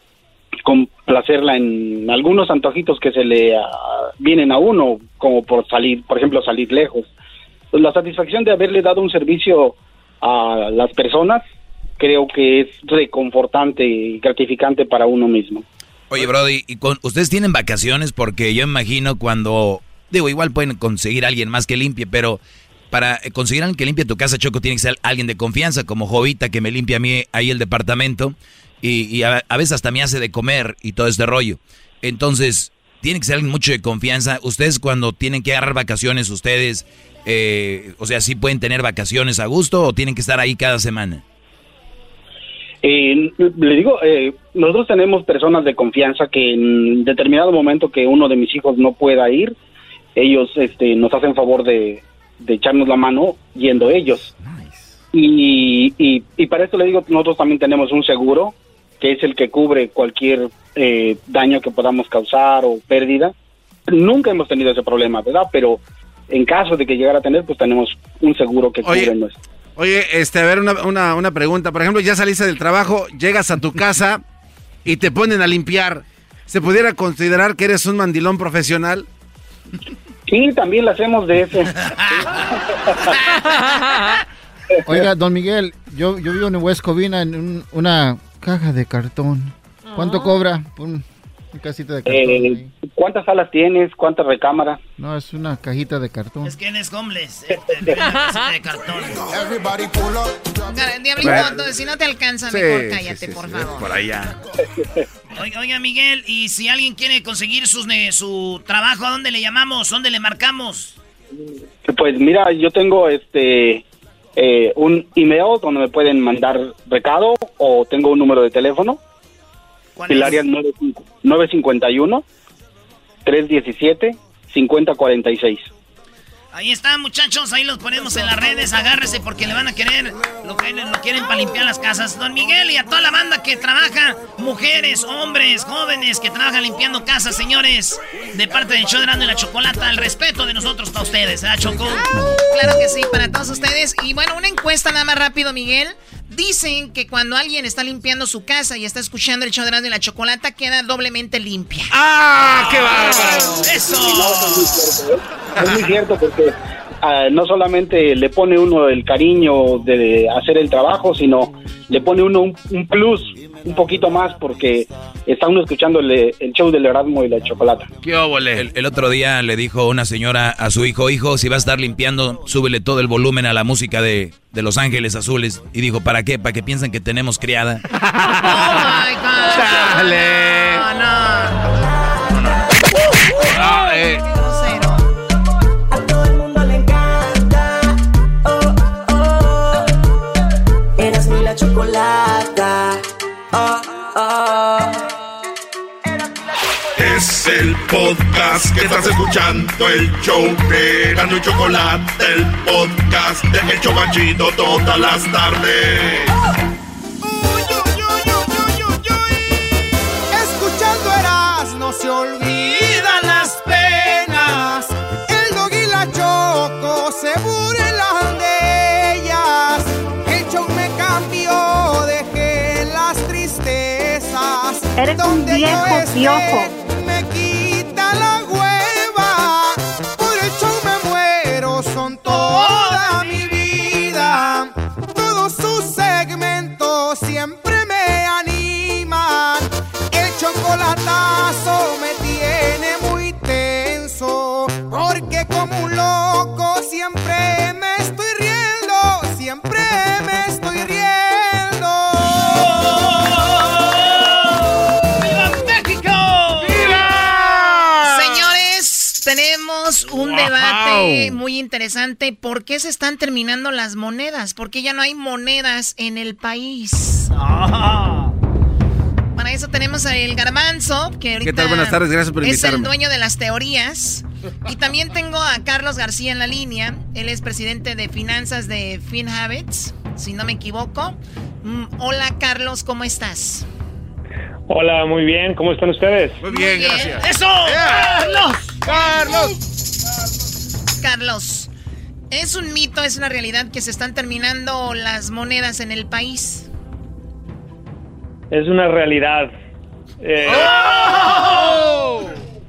complacerla en algunos antojitos que se le ah, vienen a uno, como por salir, por ejemplo, salir lejos. Pues la satisfacción de haberle dado un servicio a las personas creo que es reconfortante y gratificante para uno mismo. Oye, Brody, ¿y con, ¿ustedes tienen vacaciones? Porque yo imagino cuando... Digo, igual pueden conseguir alguien más que limpie, pero para conseguir a alguien que limpie tu casa, Choco, tiene que ser alguien de confianza, como Jovita, que me limpia a mí ahí el departamento, y, a veces hasta me hace de comer y todo este rollo. Entonces, tiene que ser alguien mucho de confianza. Ustedes cuando tienen que agarrar vacaciones, ustedes, eh, o sea, ¿sí pueden tener vacaciones a gusto o tienen que estar ahí cada semana? Eh, le digo, eh, nosotros tenemos personas de confianza que en determinado momento que uno de mis hijos no pueda ir, ellos este, nos hacen favor de, de echarnos la mano yendo ellos. Y, y, y para esto le digo, nosotros también tenemos un seguro que es el que cubre cualquier eh, daño que podamos causar o pérdida. Nunca hemos tenido ese problema, ¿verdad? Pero en caso de que llegara a tener, pues tenemos un seguro que Oye, cubre nuestro. Oye, este, a ver, una, una, una pregunta. Por ejemplo, ya saliste del trabajo, llegas a tu casa y te ponen a limpiar. ¿Se pudiera considerar que eres un mandilón profesional? Sí, también lo hacemos de ese. Oiga, don Miguel, yo, yo vivo en West Covina en un- una caja de cartón. ¿Cuánto cobra? Un- casita de cartón. Eh, ¿Cuántas salas tienes? ¿Cuántas recámaras? No, es una cajita de cartón. Es que él es homeless. Este, tiene una casita de cartón. Cara, Diablito, Bueno. entonces, si no te alcanza, Sí, mejor sí, cállate, sí, por sí, favor. Por allá. Oiga, oiga, Miguel, y si alguien quiere conseguir sus, ne- su trabajo, ¿a dónde le llamamos? ¿Dónde le marcamos? Pues mira, yo tengo este eh, un email donde me pueden mandar recado o tengo un número de teléfono. ¿Cuál El es? área 95 951 317 5046. Ahí está, muchachos, ahí los ponemos en las redes, agárrese porque le van a querer, lo, que- lo quieren para limpiar las casas. Don Miguel y a toda la banda que trabaja, mujeres, hombres, jóvenes que trabajan limpiando casas, señores, de parte del show de Erasmo y la Chocolata, el respeto de nosotros para ustedes, ¿verdad, Choco? Claro que sí, para todos ustedes. Y bueno, una encuesta nada más rápido, Miguel. Dicen que cuando alguien está limpiando su casa y está escuchando el show de Erasmo y la Chocolata, queda doblemente limpia. ¡Ah, qué bárbaro! ¡Eso! Es muy cierto porque ah, no solamente le pone uno el cariño de hacer el trabajo, sino le pone uno un, un plus, un poquito más, porque está uno escuchando el, el show del Erasmo y la Chocolata. ¡Qué óvole! El, el otro día le dijo una señora a su hijo, hijo, si vas a estar limpiando, súbele todo el volumen a la música de, de Los Ángeles Azules. Y dijo, ¿para qué? ¿Para que piensen que tenemos criada? Oh my God. ¡Chale! No, no. Ah, eh, el podcast que estás escuchando, el show de Erasmo y Chocolate, el podcast de El Chobachito todas las tardes. Escuchando Eras no se olvidan las penas. El dog y la choco se burlan de ellas. El show me cambió, dejé las tristezas. Eres un Donde yo viejo esté, piojo. Chocolatazo me tiene muy tenso. Porque como un loco siempre me estoy riendo. Siempre me estoy riendo. ¡Viva México! Señores, tenemos un Wow. debate muy interesante. ¿Por qué se están terminando las monedas? ¿Por qué ya no hay monedas en el país? Ah. Para eso tenemos a el garbanzo, que ahorita ¿Qué tal? Buenas tardes, gracias por es el dueño de las teorías. Y también tengo a Carlos García en la línea. Él es presidente de finanzas de FinHabits, si no me equivoco. Mm, hola Carlos, ¿cómo estás? Hola, muy bien. ¿Cómo están ustedes? Muy bien, bien. gracias. ¡Eso! ¡Carlos! ¡Carlos! Carlos, ¿es un mito, es una realidad que se están terminando las monedas en el país? Es una realidad. Eh,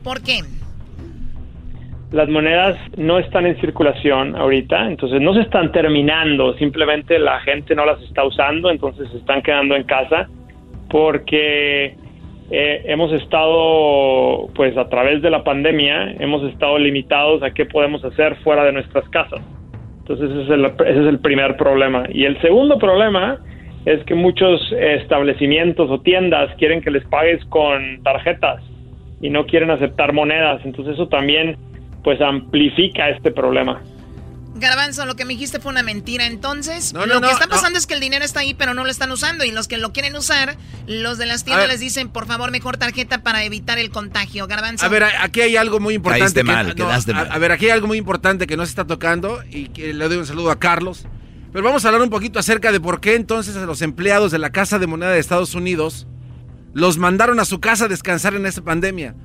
¿Por qué? Las monedas no están en circulación ahorita, entonces no se están terminando, simplemente la gente no las está usando, entonces se están quedando en casa porque eh, hemos estado, pues a través de la pandemia, hemos estado limitados a qué podemos hacer fuera de nuestras casas. Entonces ese es el, ese es el primer problema. Y el segundo problema es que muchos establecimientos o tiendas quieren que les pagues con tarjetas y no quieren aceptar monedas. Entonces eso también pues amplifica este problema. Garbanzo, lo que me dijiste fue una mentira. Entonces, No, no, lo no, que está no. pasando es que el dinero está ahí, pero no lo están usando. Y los que lo quieren usar, los de las tiendas les dicen, por favor, mejor tarjeta para evitar el contagio. Garbanzo. A ver, a- aquí hay algo muy importante. Caíste que- mal, no, quedaste a- mal. A, ver, aquí hay algo muy importante que no se está tocando y que le doy un saludo a Carlos. Pero vamos a hablar un poquito acerca de por qué entonces a los empleados de la Casa de Moneda de Estados Unidos los mandaron a su casa a descansar en esta pandemia.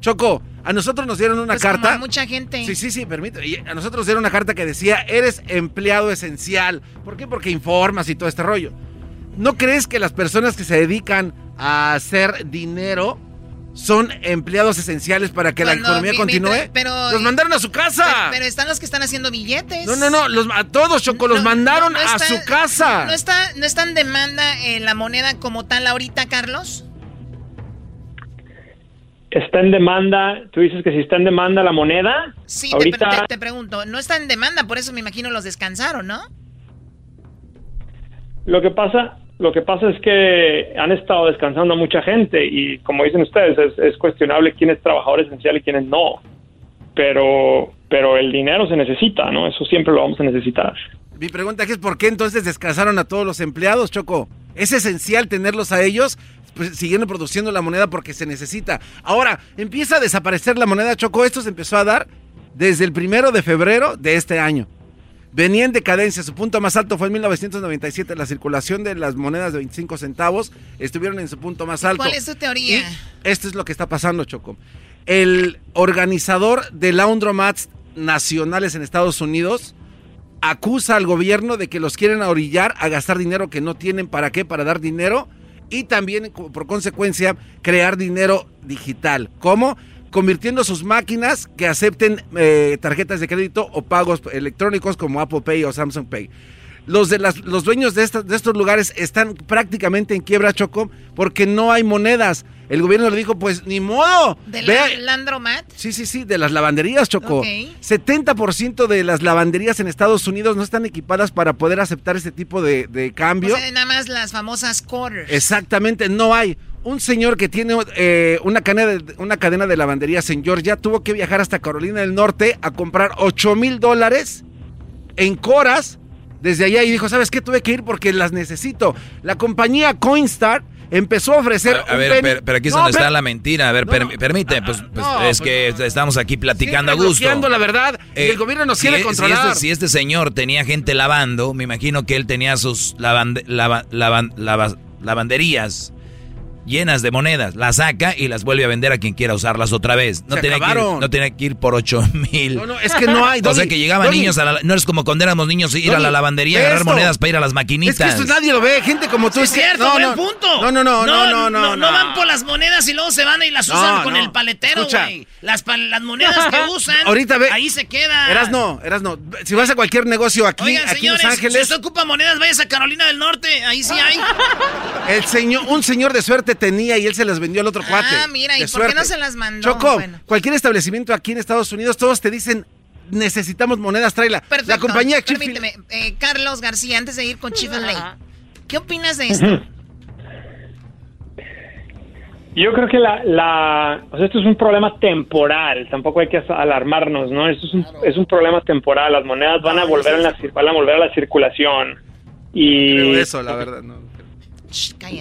Choco, a nosotros nos dieron una Pues como carta. a mucha gente. Sí, sí, sí, permíteme. Y a nosotros nos dieron una carta que decía, eres empleado esencial. ¿Por qué? Porque informas y todo este rollo. ¿No crees que las personas que se dedican a hacer dinero son empleados esenciales para que Cuando la economía continúe? pero- los mandaron a su casa. Pero, pero están los que están haciendo billetes. no, no, no, los, a todos, Choco, los No, mandaron no, no a su casa. ¿No está, no está en demanda eh, la moneda como tal ahorita, Carlos? está en demanda, tú dices que si está en demanda la moneda, Sí, te, ahorita te- te pregunto, no está en demanda, por eso me imagino los descansaron, ¿no? lo que pasa, lo que pasa es que han estado descansando a mucha gente y como dicen ustedes, es, es cuestionable quién es trabajador esencial y quién es no. Pero, pero el dinero se necesita, ¿no? Eso siempre lo vamos a necesitar. Mi pregunta es por qué entonces descansaron a todos los empleados, Choco. Es esencial tenerlos a ellos pues, siguiendo produciendo la moneda porque se necesita. Ahora, empieza a desaparecer la moneda, Choco. Esto se empezó a dar desde el primero de febrero de este año. Venía en decadencia, su punto más alto fue en 1997, la circulación de las monedas de 25 centavos estuvieron en su punto más alto. ¿Cuál es tu teoría? Y esto es lo que está pasando, Choco. El organizador de laundromats nacionales en Estados Unidos acusa al gobierno de que los quieren orillar a gastar dinero que no tienen para qué, para dar dinero y también por consecuencia crear dinero digital. ¿Cómo? Convirtiendo sus máquinas que acepten eh, tarjetas de crédito o pagos electrónicos como Apple Pay o Samsung Pay. Los, de las, los dueños de, estas- de estos lugares están prácticamente en quiebra, Choco, porque no hay monedas. El gobierno le dijo, pues ni modo. ¿De la, Landromat? Sí, sí, sí, de las lavanderías, Choco. Ok. 70% de las lavanderías en Estados Unidos no están equipadas para poder aceptar este tipo de, de cambio. O sea, nada más las famosas quarters. Exactamente, no hay. Un señor que tiene eh, una, cadena de, una cadena de lavanderías en Georgia tuvo que viajar hasta Carolina del Norte a comprar 8 mil dólares en coras desde allá y dijo, ¿sabes qué? Tuve que ir porque las necesito. La compañía Coinstar empezó a ofrecer... A, a ver, pero, pero aquí es No, donde está la mentira. A ver, per- permite, pues, pues, no, es pues que estamos aquí platicando a gusto. la verdad y Eh, el gobierno nos si quiere si controlar. este, si este señor tenía gente lavando, me imagino que él tenía sus lavande- lava- lavan- lava- lavanderías llenas de monedas. Las saca y las vuelve a vender a quien quiera usarlas otra vez. No Se tiene, que ir, no tiene que ir por ocho mil. No, no, es que no hay, o sea Doggy, que llegaban Doggy. niños a la... No es como cuando éramos niños ir a Doggy, la lavandería, ve agarrar esto. monedas para ir a las maquinitas. Es que esto nadie lo ve, gente como tú. Sí, es cierto, no, buen no, punto. No, no, no, no, no, no. no, van por las monedas y luego se van y las usan No, con no. el paletero, güey. Las, pa- las monedas que usan, Ahorita ve. ahí se quedan. Eras no, eras no. Si vas a cualquier negocio aquí, Oigan, aquí señores, en Los si Ángeles, usted ocupa monedas, vayas a Carolina del Norte, ahí sí hay. el señor, un señor de suerte tenía y él se las vendió al otro cuate. Ah, mira, ¿y por qué no se las mandó? Choco, Bueno. cualquier establecimiento aquí en Estados Unidos, todos te dicen, necesitamos monedas, tráela. Perfecto. La compañía Permíteme, eh, Carlos García, antes de ir con Chick-fil-A, ¿qué opinas de esto? Yo creo que la, la, o sea, esto es un problema temporal, tampoco hay que alarmarnos, ¿no? Esto es un, es un problema temporal, las monedas van a volver a la, van a volver a la circulación y Creo eso, la verdad, no.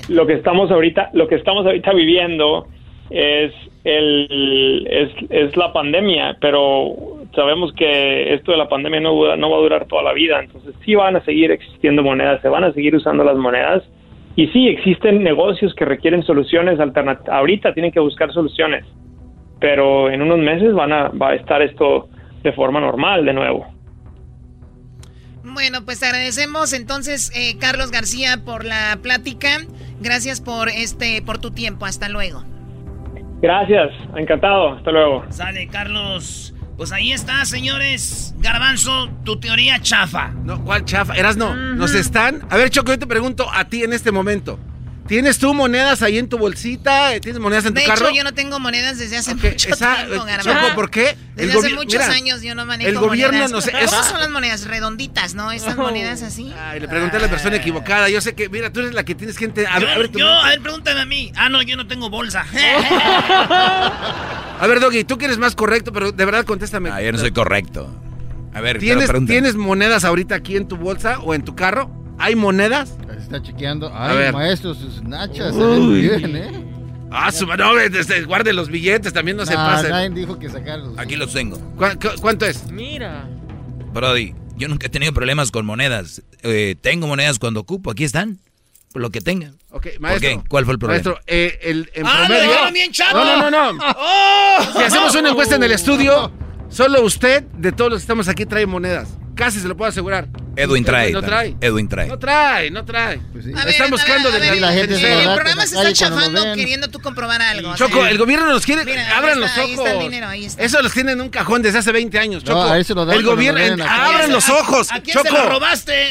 Lo que estamos ahorita, lo que estamos ahorita viviendo es el, es, es la pandemia, pero sabemos que esto de la pandemia no, no va a durar toda la vida, entonces sí van a seguir existiendo monedas, se van a seguir usando las monedas y sí existen negocios que requieren soluciones alternativas. Ahorita tienen que buscar soluciones, pero en unos meses van a, va a estar esto de forma normal de nuevo. Bueno, pues te agradecemos entonces, eh, Carlos García, por la plática. Gracias por este, por tu tiempo. Hasta luego. Gracias, encantado, hasta luego. Sale, Carlos. Pues ahí está, señores. Garbanzo, tu teoría chafa. No, ¿cuál chafa? Eras no. Nos están. A ver, Choco, yo te pregunto a ti en este momento. ¿Tienes tú monedas ahí en tu bolsita? ¿Tienes monedas en De tu carro? hecho, yo no tengo monedas desde hace mucho esa- tiempo, eh. Choco, ¿por qué? Desde El hace muchos mira, años yo no manejo el gobierno monedas. no sé- ¿Cómo son las monedas? Redonditas, ¿no? Estas monedas así. Ay, le pregunté a la persona equivocada. Yo sé que, mira, tú eres la que tienes que entender. A, Yo, ver, a ver, tu yo, a ver, pregúntame a mí. Ah, no, yo no tengo bolsa. A ver, Doggy, tú que eres más correcto, pero de verdad contéstame. Ah, yo no soy correcto. A ver, ¿Tienes. ¿Tienes monedas ahorita aquí en tu bolsa o en tu carro? ¿Hay monedas? Se está chequeando. A Ay, ver. maestro, sus nachas se Uy. ven bien, ¿eh? Ah, su no, este, guarde los billetes, también no se pasen. nadie dijo que sacarlos. Aquí los tengo. ¿Cu- cu- ¿Cuánto es? Mira. Brody, yo nunca he tenido problemas con monedas. Eh, tengo monedas cuando ocupo, aquí están. Por lo que tenga. Ok, maestro. ¿Por qué? ¿Cuál fue el problema? Maestro, eh, el, en ¡Ah, promedio... dejaron bien chato! No, no, no, no. ¡Oh! Si hacemos una encuesta en el estudio, solo usted, de todos los que estamos aquí, trae monedas. casi se lo puedo asegurar. Edwin trae. No trae. Edwin trae. No trae, no trae. Ver, Están buscando ver, de ver, la gente se el programa se está chafando queriendo tú comprobar algo. Choco, el gobierno nos quiere. Mira, ahí abran está, los ahí ojos. está el dinero, ahí está. Eso los tienen en un cajón desde hace 20 años, No, Choco. a ese lo dan el gobierno. lo abran los ojos. ¿A quién Choco. se lo robaste?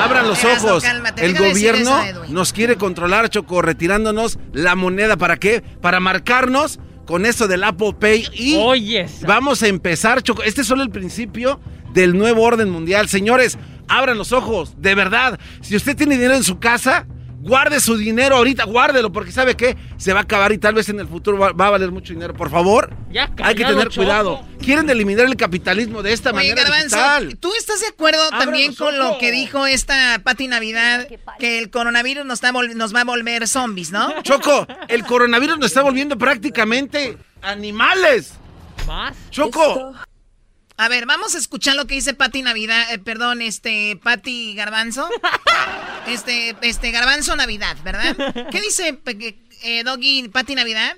Abran los ojos. cálmate, el gobierno eso, nos quiere controlar, Choco, retirándonos la moneda. ¿Para qué? Para marcarnos con eso del Apple Pay. Y Oye, vamos a empezar, Choco. Este es solo el principio del nuevo orden mundial. Señores, abran los ojos. De verdad. Si usted tiene dinero en su casa. Guarde su dinero ahorita, guárdelo, porque sabe que se va a acabar y tal vez en el futuro va, va a valer mucho dinero. Por favor, Ya, hay que tener Choco. cuidado. Quieren eliminar el capitalismo de esta Oye, manera Garbanzo, digital. ¿tú estás de acuerdo Abra también con lo que dijo esta Pati Navidad? Que el coronavirus nos, está vol- nos va a volver zombies, ¿no? Choco, el coronavirus nos está volviendo prácticamente animales. ¿Más? Choco, A ver, vamos a escuchar lo que dice Pati Navidad, eh, perdón, este, Pati Garbanzo. Este, este, Garbanzo Navidad, ¿verdad? ¿Qué dice eh, Doggy Pati Navidad?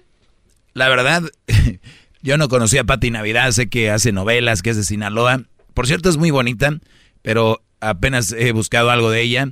La verdad, yo no conocía a Pati Navidad, sé que hace novelas, que es de Sinaloa. Por cierto, es muy bonita, pero apenas he buscado algo de ella.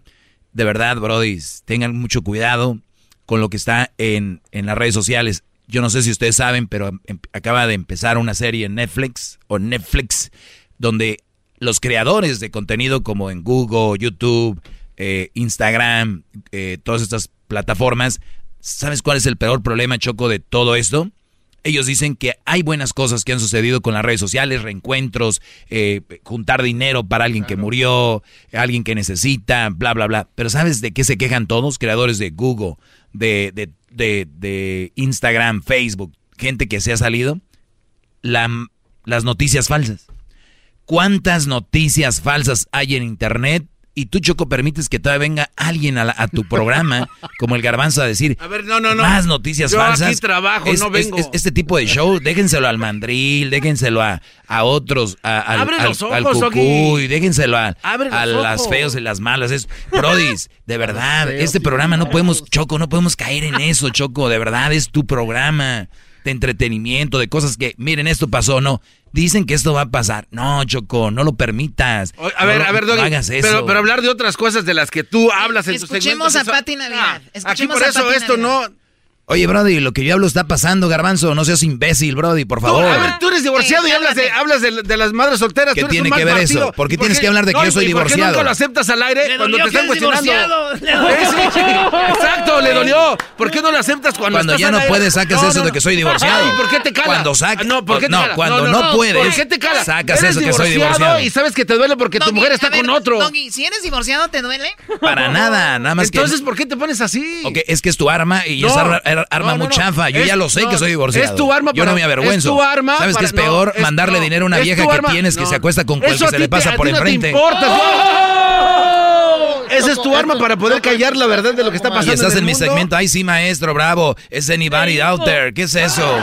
De verdad, Brody, tengan mucho cuidado con lo que está en, en las redes sociales. Yo no sé si ustedes saben, pero em- acaba de empezar una serie en Netflix o Netflix donde los creadores de contenido como en Google, YouTube, eh, Instagram, eh, todas estas plataformas, ¿sabes cuál es el peor problema, Choco, de todo esto? Ellos dicen que hay buenas cosas que han sucedido con las redes sociales, reencuentros, eh, juntar dinero para alguien que murió, alguien que necesita, bla, bla, bla. Pero ¿sabes de qué se quejan todos? Creadores de Google, de, de, de, de Instagram, Facebook, gente que se ha salido. La- las noticias falsas. ¿Cuántas noticias falsas hay en Internet? Y tú, Choco, permites que todavía venga alguien a, la- a tu programa, como el garbanzo, a decir a ver, no, no, no. más noticias Yo falsas. aquí trabajo, Es- no vengo. es- este tipo de show, déjenselo al mandril, déjenselo a, a otros, a- al, Abre al- los al ojos, cucuy, déjenselo a, Abre los a las ojos. feos y las malas. Es, brodis, de verdad, feos este programa no podemos, Choco, no podemos caer en eso, Choco, de verdad, es tu programa de entretenimiento, de cosas que, miren, esto pasó, no. Dicen que esto va a pasar. No, Choco, no lo permitas. O- A ver, a ver, no Doggy, hagas eso. Pero, pero hablar de otras cosas de las que tú hablas en tus Escuchemos segmentos, a eso- Pati Navidad. Ah, aquí Escuchemos por a eso Pati esto Navidad. no... Oye, Brody, lo que yo hablo está pasando, Garbanzo. No seas imbécil, Brody, por Tú, favor. a ver, tú eres divorciado y hablas de, hablas de, de las madres solteras. ¿Qué tú eres tiene un mal que ver partido. eso? ¿Por qué ¿Y tienes que hablar de que no, yo soy y ¿Por qué divorciado? nunca lo aceptas al aire Le cuando dolió te están cuestionando? divorciado, le dolió. Eh, sí, exacto, le dolió. ¿Por qué no lo aceptas cuando Cuando estás ya al no aire? puedes, sacas No, eso no, de que soy divorciado. ¿por qué te cala? Cuando saca- Ah, No, ¿por qué te no, cala? cuando no puedes, ¿Por qué te cala? sacas Eres eso que soy divorciado. Y sabes que te duele porque tu mujer está con otro. Si eres divorciado, ¿te duele? Para nada, nada más que. Entonces, ¿por qué te pones así? Ok, es que es tu arma y No, arma, ar- arma no, no, muy no. chafa. Yo Es- ya lo sé no, que soy divorciado. es tu arma Yo para- no me avergüenzo. es tu arma ¿Sabes qué es peor? no, es- Mandarle no, dinero a una vieja que arma- tienes que se acuesta con cual Eso que a se le pasa a por ti no te enfrente. importa. Esa es tu arma para poder callar la verdad de lo que está pasando. Y estás en, el mi mundo. segmento. Ay, sí, maestro, bravo. Es anybody out there. ¿Qué es eso?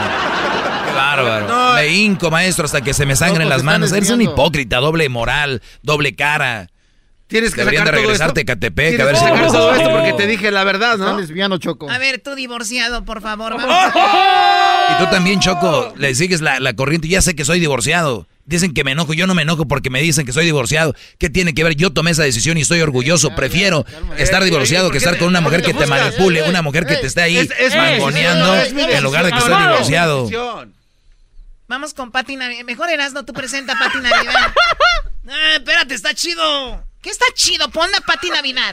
Qué bárbaro. No, me hinco, maestro, hasta que se me sangren las manos. Eres un hipócrita, doble moral, doble cara. Tienes que Deberían de sacar todo regresarte esto. a Catepec, a ver si- sacar todo esto porque te dije la verdad, ¿no? desviando, Choco. A ver, tú divorciado, por favor. Vamos. Y tú también, Choco, le sigues la, la corriente. Ya sé que soy divorciado. Dicen que me enojo, yo no me enojo porque me dicen que soy divorciado. ¿Qué tiene que ver? Yo tomé esa decisión y estoy orgulloso. Prefiero estar Eh, divorciado ¿por que estar con una mujer que te manipule, Eh, una mujer que te esté ahí Es- es mi mangoneando decisión, es mi en lugar de que esté decisión. divorciado. Vamos con Pati Navidad. Mejor Erasno, tú presenta a Pati Navidad. Eh, espérate, está chido. ¿Qué está chido? Pon a Pati Navidad.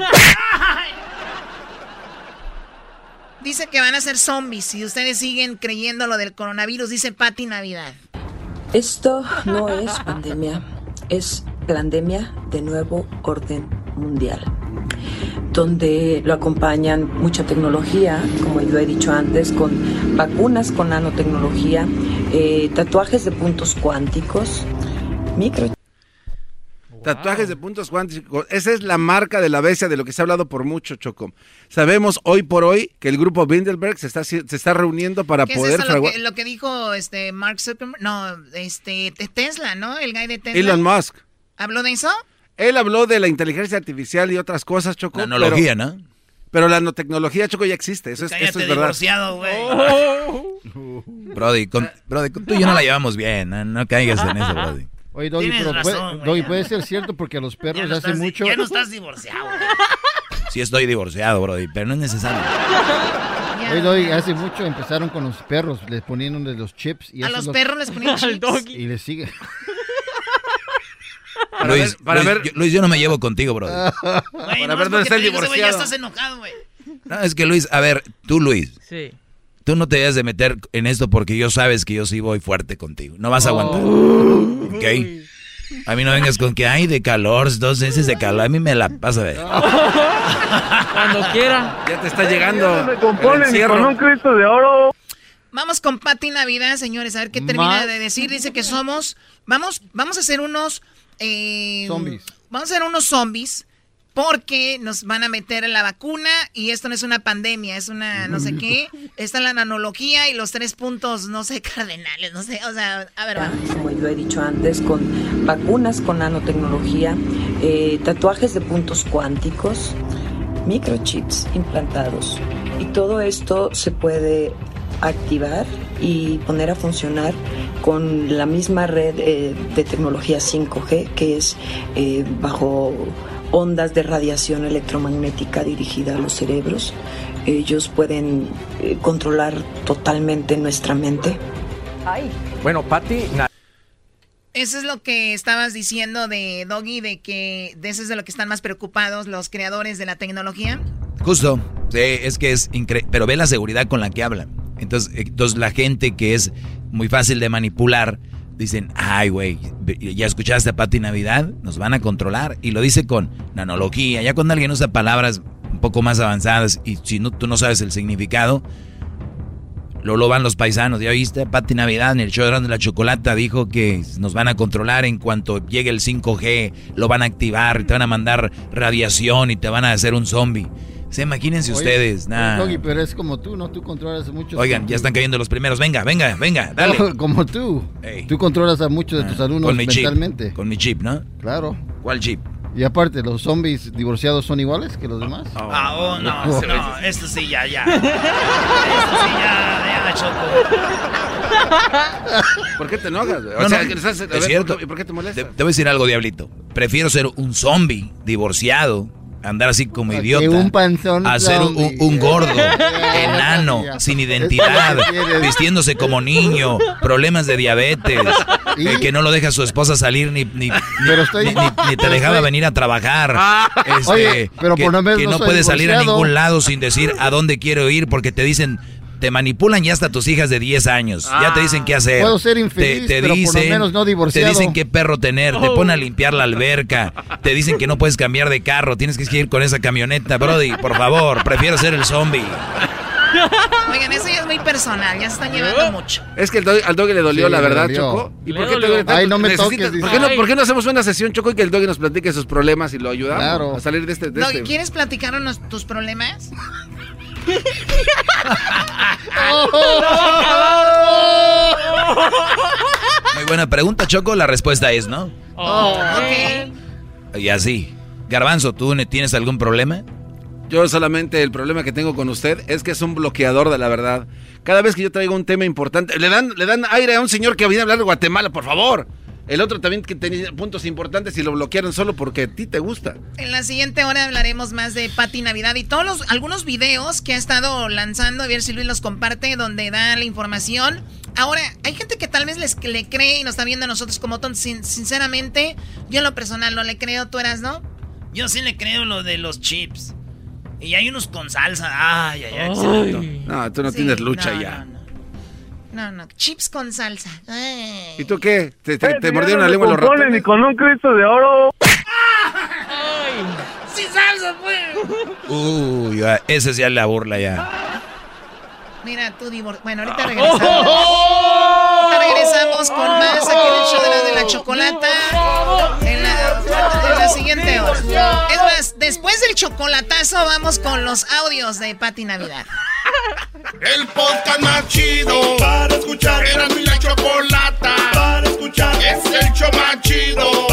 Dice que van a ser zombies y ustedes siguen creyendo lo del coronavirus, dice Pati Navidad. Esto no es pandemia, es pandemia de nuevo orden mundial, donde lo acompañan mucha tecnología, como yo he dicho antes, con vacunas con nanotecnología, eh, tatuajes de puntos cuánticos, micro Tatuajes de puntos cuánticos. Esa es la marca de la bestia de lo que se ha hablado por mucho, Choco. Sabemos hoy por hoy que el grupo Bilderberg se está, se está reuniendo para ¿Qué es poder eso lo que, lo que dijo este Mark Zuckerberg? No, este te- Tesla, ¿no? El guy de Tesla. Elon Musk. ¿Habló de eso? Él habló de la inteligencia artificial y otras cosas, Choco. Nanología, ¿no? Pero la nanotecnología, Choco, ya existe. Eso es, Cállate, eso es verdad. divorciado, güey. Brody, con, Brody, con- tú y yo no la llevamos bien. No, no caigas en eso, Brody. Oye, Doggy, Tienes pero puede, razón, güey, Doggy, ya. puede ser cierto porque a los perros no, hace estás, mucho... ya no estás divorciado. güey. Sí estoy divorciado, Brody, pero no es necesario. Oye, Doggy, hace mucho empezaron con los perros, les ponían de los chips y A eso los es lo- perros les ponían chips. Y les sigue. Luis, para Luis, ver- yo, Luis, yo no me llevo contigo, Brody. Güey, Para no ver dónde está el porque te digo, ese güey Ya divorciado. estás enojado, güey. No, es que Luis, a ver, tú Luis, Sí. Tú no te debes de meter en esto porque yo sabes que yo sí voy fuerte contigo. No vas a aguantar. ¿Ok? A mí no vengas con que hay de calor, dos meses de calor. A mí me la pasa a ver. Cuando quiera. Ya te está llegando. me componen con un Cristo de oro. Vamos con Pati Navidad, señores, a ver qué termina Más. de decir. Dice que somos, vamos, vamos a hacer unos eh, Zombies. Vamos a hacer unos zombies porque nos van a meter la vacuna y esto no es una pandemia, es una no sé qué. Está la nanología y los tres puntos, no sé, cardenales, no sé, o sea, a ver, como lo he dicho antes, con vacunas con nanotecnología, eh, tatuajes de puntos cuánticos, microchips implantados. Y todo esto se puede activar y poner a funcionar con la misma red eh, de tecnología 5G, que es eh, bajo ondas de radiación electromagnética dirigida a los cerebros. Ellos pueden eh, controlar totalmente nuestra mente. Bueno, Patti, Eso es lo que estabas diciendo de Doggy, de que de eso es de lo que están más preocupados los creadores de la tecnología. Justo, sí, es que es increíble, pero ve la seguridad con la que hablan. Entonces, eh, entonces la gente que es muy fácil de manipular, dicen, ay, güey, ya escuchaste a Pati Navidad, nos van a controlar. Y lo dice con nanología, ya cuando alguien usa palabras un poco más avanzadas y si no, tú no sabes el significado, lo, lo van los paisanos. ¿Ya viste? Pati Navidad en el show de y la Chocolata dijo que nos van a controlar en cuanto llegue el 5G, lo van a activar, te van a mandar radiación y te van a hacer un zombie. Se imagínense Oye, ustedes, nah. Doggy, pero es como tú, ¿no? Tú controlas a muchos. Oigan, ya están cayendo los primeros. Venga, venga, venga, dale. No, como tú. Tú controlas a muchos de tus alumnos Con mi chip. mentalmente. Con mi chip, ¿no? Claro. ¿Cuál chip? Y aparte, ¿los zombies divorciados son iguales que los demás? Ah, oh, no, no, esto sí, ya, ya. Esto sí, ya, ya, Choco. ¿Por qué te enojas, güey? O No, sea, no, es ver, cierto. ¿Y por qué te molesta? Te, te voy a decir algo, diablito. Prefiero ser un zombie divorciado, andar así como idiota, un panzón a ser un, gordo, enano, sin identidad, vistiéndose como niño, problemas de diabetes, eh, que no lo deja su esposa salir ni, ni, Pero estoy- ni- ni- ni te dejaba estoy- venir a trabajar. Este, Oye, pero que, por lo menos que no no salir a ningún lado sin decir a dónde quiero ir porque te dicen... Te manipulan ya hasta tus hijas de 10 años. Ya te dicen qué hacer. Puedo ser infeliz, pero por lo menos no divorciado. Te dicen qué perro tener. Te Oh. ponen a limpiar la alberca. Te dicen que no puedes cambiar de carro. Tienes que ir con esa camioneta. Brody, por favor, prefiero ser el zombie. Oigan, eso ya es muy personal, ya se están llevando mucho. Es que el doggy- al doggy le dolió, Sí, la verdad, dolió. Choco. ¿Y Le por qué te? Ay, no me toques, ¿por qué, no, Ay. por qué no hacemos una sesión, Choco, y que el doggy nos platique sus problemas y lo ayudamos Claro. a salir de este... De Doggy, este- ¿quieres platicarnos tus problemas? Muy buena pregunta, Choco. La respuesta es no. Ok. Y así. Garbanzo, ¿tú ne- tienes algún problema? Yo solamente el problema que tengo con usted es que es un bloqueador de la verdad. Cada vez que yo traigo un tema importante, le dan, le dan aire a un señor que viene a hablar de Guatemala, por favor. El otro también que tenía puntos importantes y lo bloquearon solo porque a ti te gusta. En la siguiente hora hablaremos más de Pati Navidad y todos los, algunos videos que ha estado lanzando, a ver si Luis los comparte, donde da la información. Ahora, hay gente que tal vez les, le cree y nos está viendo a nosotros como tontos. Sin- sinceramente, yo en lo personal no le creo, ¿tú eras, no? Yo sí le creo lo de los chips. Y hay unos con salsa. Ay, ay, ay. Ay. No, tú no Sí, tienes lucha no, ya. No, no, chips con salsa. Ay. ¿Y tú qué? ¿Te, te- Eh, te mordieron la no lengua me los ratones? ni con un Cristo de oro. ¡Sin salsa, pues! Uy, ya, esa es ya la burla ya. Mira, tú divor... Bueno, ahorita regresamos. Ahorita regresamos con más aquí en el show de la, de la chocolata. En la, en la siguiente hora. Es más, después del chocolatazo vamos con los audios de Pati Navidad. El podcast más chido para escuchar. Era mi la chocolata para escuchar. Es el show más chido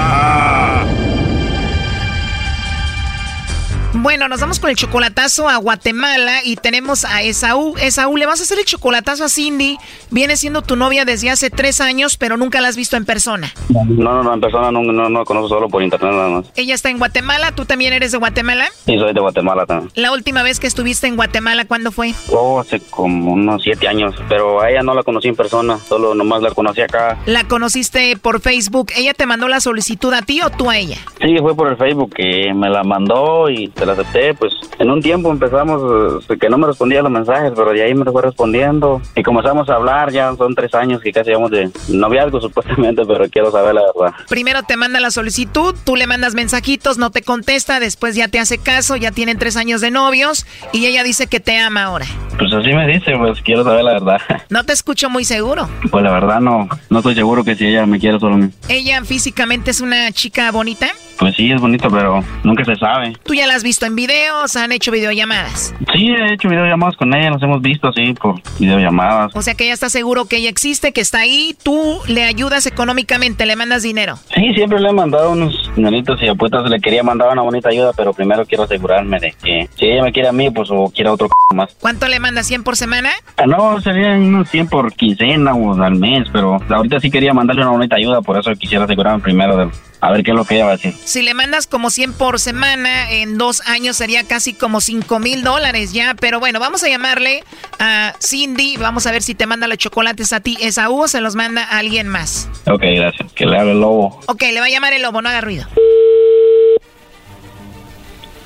Bueno, nos vamos con el chocolatazo a Guatemala y tenemos a Esaú. Esaú, le vas a hacer el chocolatazo a Cindy. Viene siendo tu novia desde hace tres años, pero nunca la has visto en persona. No, no, no, en persona no, no, no la conozco solo por internet nada más. Ella está en Guatemala, ¿tú también eres de Guatemala? Sí, soy de Guatemala también. La última vez que estuviste en Guatemala, ¿cuándo fue? Oh, hace como unos siete años, pero a ella no la conocí en persona, solo nomás la conocí acá. La conociste por Facebook. ¿Ella te mandó la solicitud a ti o tú a ella? Sí, fue por el Facebook que me la mandó y te la acepté. Pues en un tiempo empezamos eh, que no me respondía los mensajes, pero de ahí me fue respondiendo y comenzamos a hablar. Ya son tres años que casi llevamos de noviazgo supuestamente, pero quiero saber la verdad. Primero te manda la solicitud, tú le mandas mensajitos, no te contesta, después ya te hace caso, ya tienen tres años de novios y ella dice que te ama ahora. Pues así me dice, pues quiero saber la verdad. No te escucho muy seguro. Pues la verdad no, no estoy seguro que si ella me quiere solo a mí. ¿Ella físicamente es una chica bonita? Pues sí, es bonito, pero nunca se sabe. ¿Tú ya la has visto en videos? ¿Han hecho videollamadas? Sí, he hecho videollamadas con ella, nos hemos visto así por videollamadas. O sea que ella está seguro que ella existe, que está ahí, tú le ayudas económicamente, le mandas dinero. Sí, siempre le he mandado unos dineritos y apuestas, le quería mandar una bonita ayuda, pero primero quiero asegurarme de que si ella me quiere a mí, pues o quiere a otro c- más. ¿Cuánto le mandas? ¿100 por semana? Ah, No, serían unos 100 por quincena o al mes, pero ahorita sí quería mandarle una bonita ayuda, por eso quisiera asegurarme primero de a ver qué es lo que ella va a decir. Si le mandas como 100 por semana, en dos años sería casi como 5 mil dólares ya. Pero bueno, vamos a llamarle a Cindy. Vamos a ver si te manda los chocolates a ti, Esaú, o se los manda a alguien más. Ok, gracias. Que le hable el lobo. Ok, le va a llamar el lobo, no haga ruido.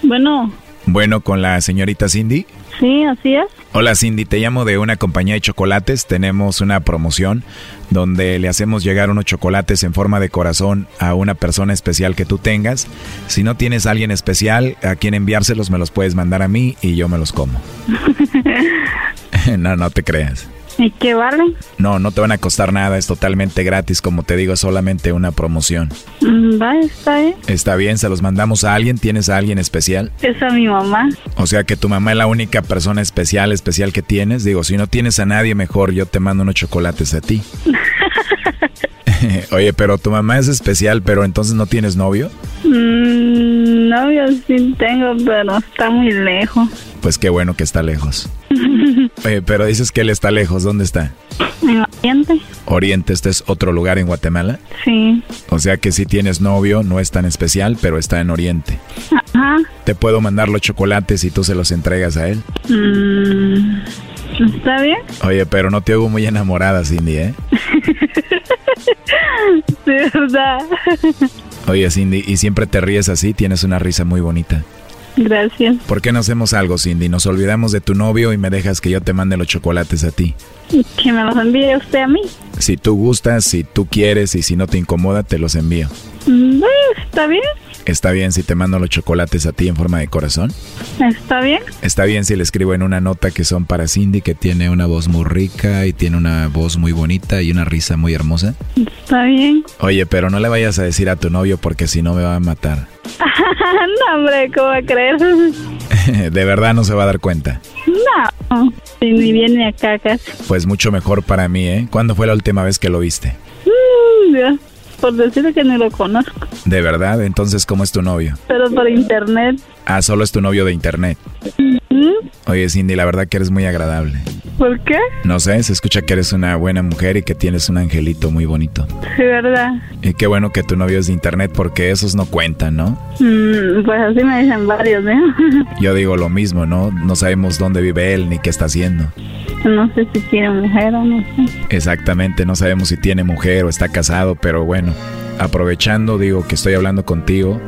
Bueno, Bueno, con la señorita Cindy. sí, así es. Hola Cindy, te llamo de una compañía de chocolates. Tenemos una promoción donde le hacemos llegar unos chocolates en forma de corazón a una persona especial que tú tengas. Si no tienes a alguien especial a quien enviárselos, me los puedes mandar a mí y yo me los como. no, no te creas. ¿Y qué vale? No, no te van a costar nada, es totalmente gratis, como te digo, es solamente una promoción. Mm, Va, está bien. Está bien, se los mandamos a alguien, ¿tienes a alguien especial? Es a mi mamá. O sea que tu mamá es la única persona especial, especial que tienes. Digo, si no tienes a nadie mejor, yo te mando unos chocolates a ti. Oye, pero tu mamá es especial, pero entonces no tienes novio. Mm, novio sí tengo, pero está muy lejos. Pues qué bueno que está lejos. Oye, pero dices que él está lejos, ¿dónde está? ¿En Oriente? Oriente, este es otro lugar en Guatemala. Sí. O sea que si tienes novio, no es tan especial, pero está en Oriente. Ajá. Te puedo mandar los chocolates y tú se los entregas a él. Mm, ¿Está bien? Oye, pero no te hago muy enamorada, Cindy, ¿eh? De verdad. Oye, Cindy, y siempre te ríes así, tienes una risa muy bonita. Gracias. ¿Por qué no hacemos algo, Cindy? Nos olvidamos de tu novio y me dejas que yo te mande los chocolates a ti. Que me los envíe usted a mí. Si tú gustas, si tú quieres y si no te incomoda, te los envío. Mm, ¿Está bien? ¿Está bien si te mando los chocolates a ti en forma de corazón? ¿Está bien? ¿Está bien si le escribo en una nota que son para Cindy, que tiene una voz muy rica y tiene una voz muy bonita y una risa muy hermosa? ¿Está bien? Oye, pero no le vayas a decir a tu novio porque si no me va a matar. no, hombre, ¿cómo va a creer? de verdad no se va a dar cuenta. No, ni viene acá casi. Pues mucho mejor para mí, ¿eh? ¿Cuándo fue la última vez que lo viste? Mm, Dios, por decirle que ni lo conozco, ¿De verdad? Entonces, ¿cómo es tu novio? pero por internet. Ah, solo es tu novio de internet. ¿Mm? Oye, Cindy, la verdad que eres muy agradable. ¿Por qué? No sé, se escucha que eres una buena mujer y que tienes un angelito muy bonito. Sí, verdad. Y qué bueno que tu novio es de internet porque esos no cuentan, ¿no? Mm, pues así me dicen varios, ¿eh? Yo digo lo mismo, ¿no? No sabemos dónde vive él ni qué está haciendo. no sé si quiere mujer o no sé. Exactamente, no sabemos si tiene mujer o está casado, pero bueno, aprovechando, digo que estoy hablando contigo,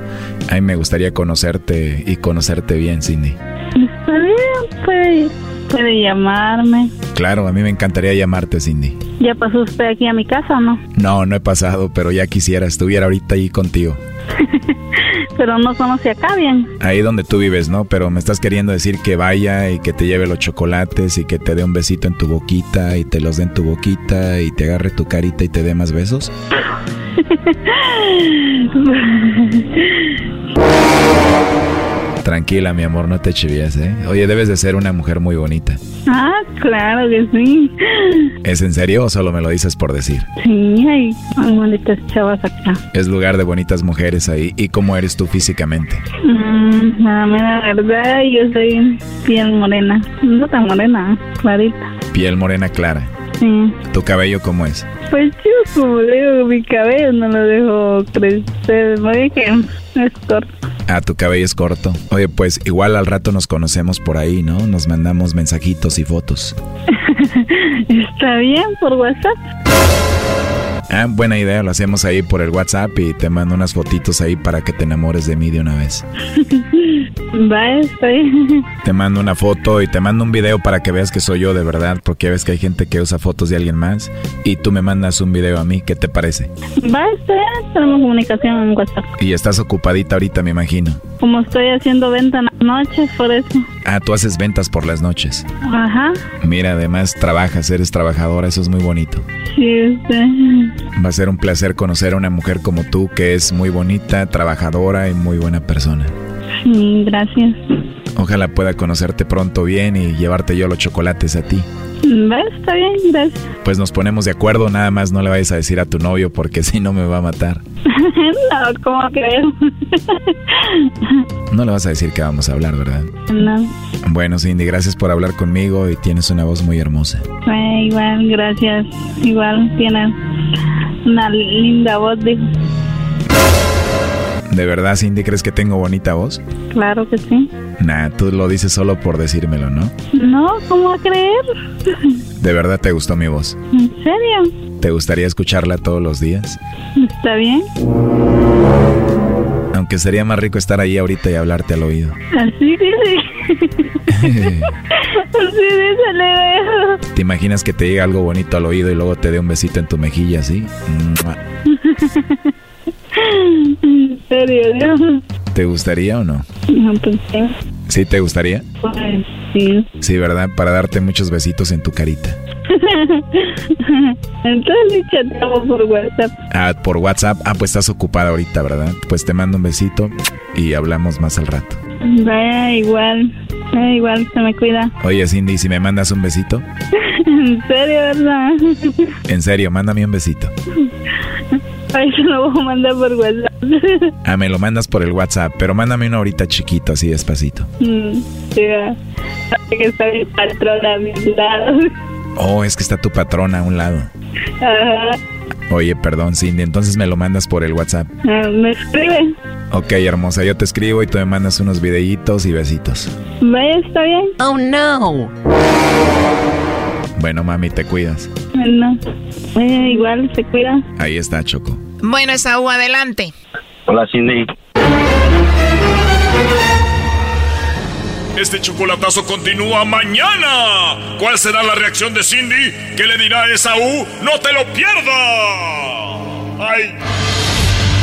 a mí me gustaría conocerte y conocerte bien, Cindy. Bien, puede, puede llamarme. Claro, a mí me encantaría llamarte, Cindy. ¿Ya pasó usted aquí a mi casa o no? No, no he pasado, pero ya quisiera, estuviera ahorita ahí contigo. pero no conoce acá bien. Ahí donde tú vives, ¿no? Pero me estás queriendo decir que vaya y que te lleve los chocolates y que te dé un besito en tu boquita y te los dé en tu boquita y te agarre tu carita y te dé más besos. Tranquila, mi amor, no te chivías, ¿eh? Oye, debes de ser una mujer muy bonita. ah, claro que sí. ¿Es en serio o solo me lo dices por decir? Sí, hay bonitas chavas acá. Es lugar de bonitas mujeres ahí. ¿Y cómo eres tú físicamente? Mm, la verdad, yo soy piel morena. No tan morena, clarita. Piel morena clara. Sí. ¿Tu cabello cómo es? Pues yo, como digo, mi cabello no lo dejo crecer. Dije, es corto. Ah, tu cabello es corto. Oye, pues igual al rato nos conocemos por ahí, ¿no? Nos mandamos mensajitos y fotos. Está bien por WhatsApp. Ah, buena idea, lo hacemos ahí por el WhatsApp y te mando unas fotitos ahí para que te enamores de mí de una vez. Va, bien. Te mando una foto y te mando un video para que veas que soy yo de verdad, porque ves que hay gente que usa fotos de alguien más y tú me mandas un video a mí, ¿qué te parece? Va, bien. Tenemos comunicación en WhatsApp. Y estás ocupadita ahorita, me imagino. Como estoy haciendo venta en las noches, por eso. Ah, tú haces ventas por las noches. Ajá. Mira, además trabajas, eres trabajadora, eso es muy bonito. Sí, usted. Va a ser un placer conocer a una mujer como tú que es muy bonita, trabajadora y muy buena persona. Sí, gracias. Ojalá pueda conocerte pronto bien y llevarte yo los chocolates a ti. Va, está bien, gracias. Pues nos ponemos de acuerdo, nada más no le vayas a decir a tu novio porque si no me va a matar. no, ¿cómo creo? No le vas a decir que vamos a hablar, ¿verdad? no. Bueno, Cindy, gracias por hablar conmigo y tienes una voz muy hermosa. Eh, igual, gracias. Igual, tienes una linda voz, dijo. ¿De verdad, Cindy, crees que tengo bonita voz? Claro que sí. Nah, tú lo dices solo por decírmelo, ¿no? No, ¿cómo a creer? ¿De verdad te gustó mi voz? ¿En serio? ¿Te gustaría escucharla todos los días? ¿Está bien? Aunque sería más rico estar ahí ahorita y hablarte al oído. Así dice. Así dice, le veo. ¿Te imaginas que te llegue algo bonito al oído y luego te dé un besito en tu mejilla así? ¿En serio? ¿Te gustaría o no? No, pues sí. ¿Sí te gustaría? Pues sí. Sí, ¿verdad? Para darte muchos besitos en tu carita. Entonces chateamos por WhatsApp. Ah, por WhatsApp. Ah, pues estás ocupada ahorita, ¿verdad? Pues te mando un besito y hablamos más al rato. Vaya, igual. Eh, igual, se me cuida. Oye, Cindy, si me mandas un besito. En serio, ¿verdad? En serio, mándame un besito. Ay, se lo voy a mandar por WhatsApp. Ah, me lo mandas por el WhatsApp, pero mándame uno ahorita chiquito, así despacito. Mm. Sabe que está mi patrona a mi lado. Oh, es que está tu patrona a un lado. Ajá. Oye, perdón, Cindy, entonces me lo mandas por el WhatsApp. Ah, ¿Me escribe? Ok, hermosa, yo te escribo y tú me mandas unos videitos y besitos. Vaya, está bien. Oh, no. Bueno, mami, te cuidas. Bueno, eh, igual se cuida. Ahí está, Choco. Bueno, Esaú, adelante. Hola, Cindy. Este chocolatazo continúa mañana. ¿Cuál será la reacción de Cindy? ¿Qué le dirá a Esaú? ¡No te lo pierdas! ¡Ay!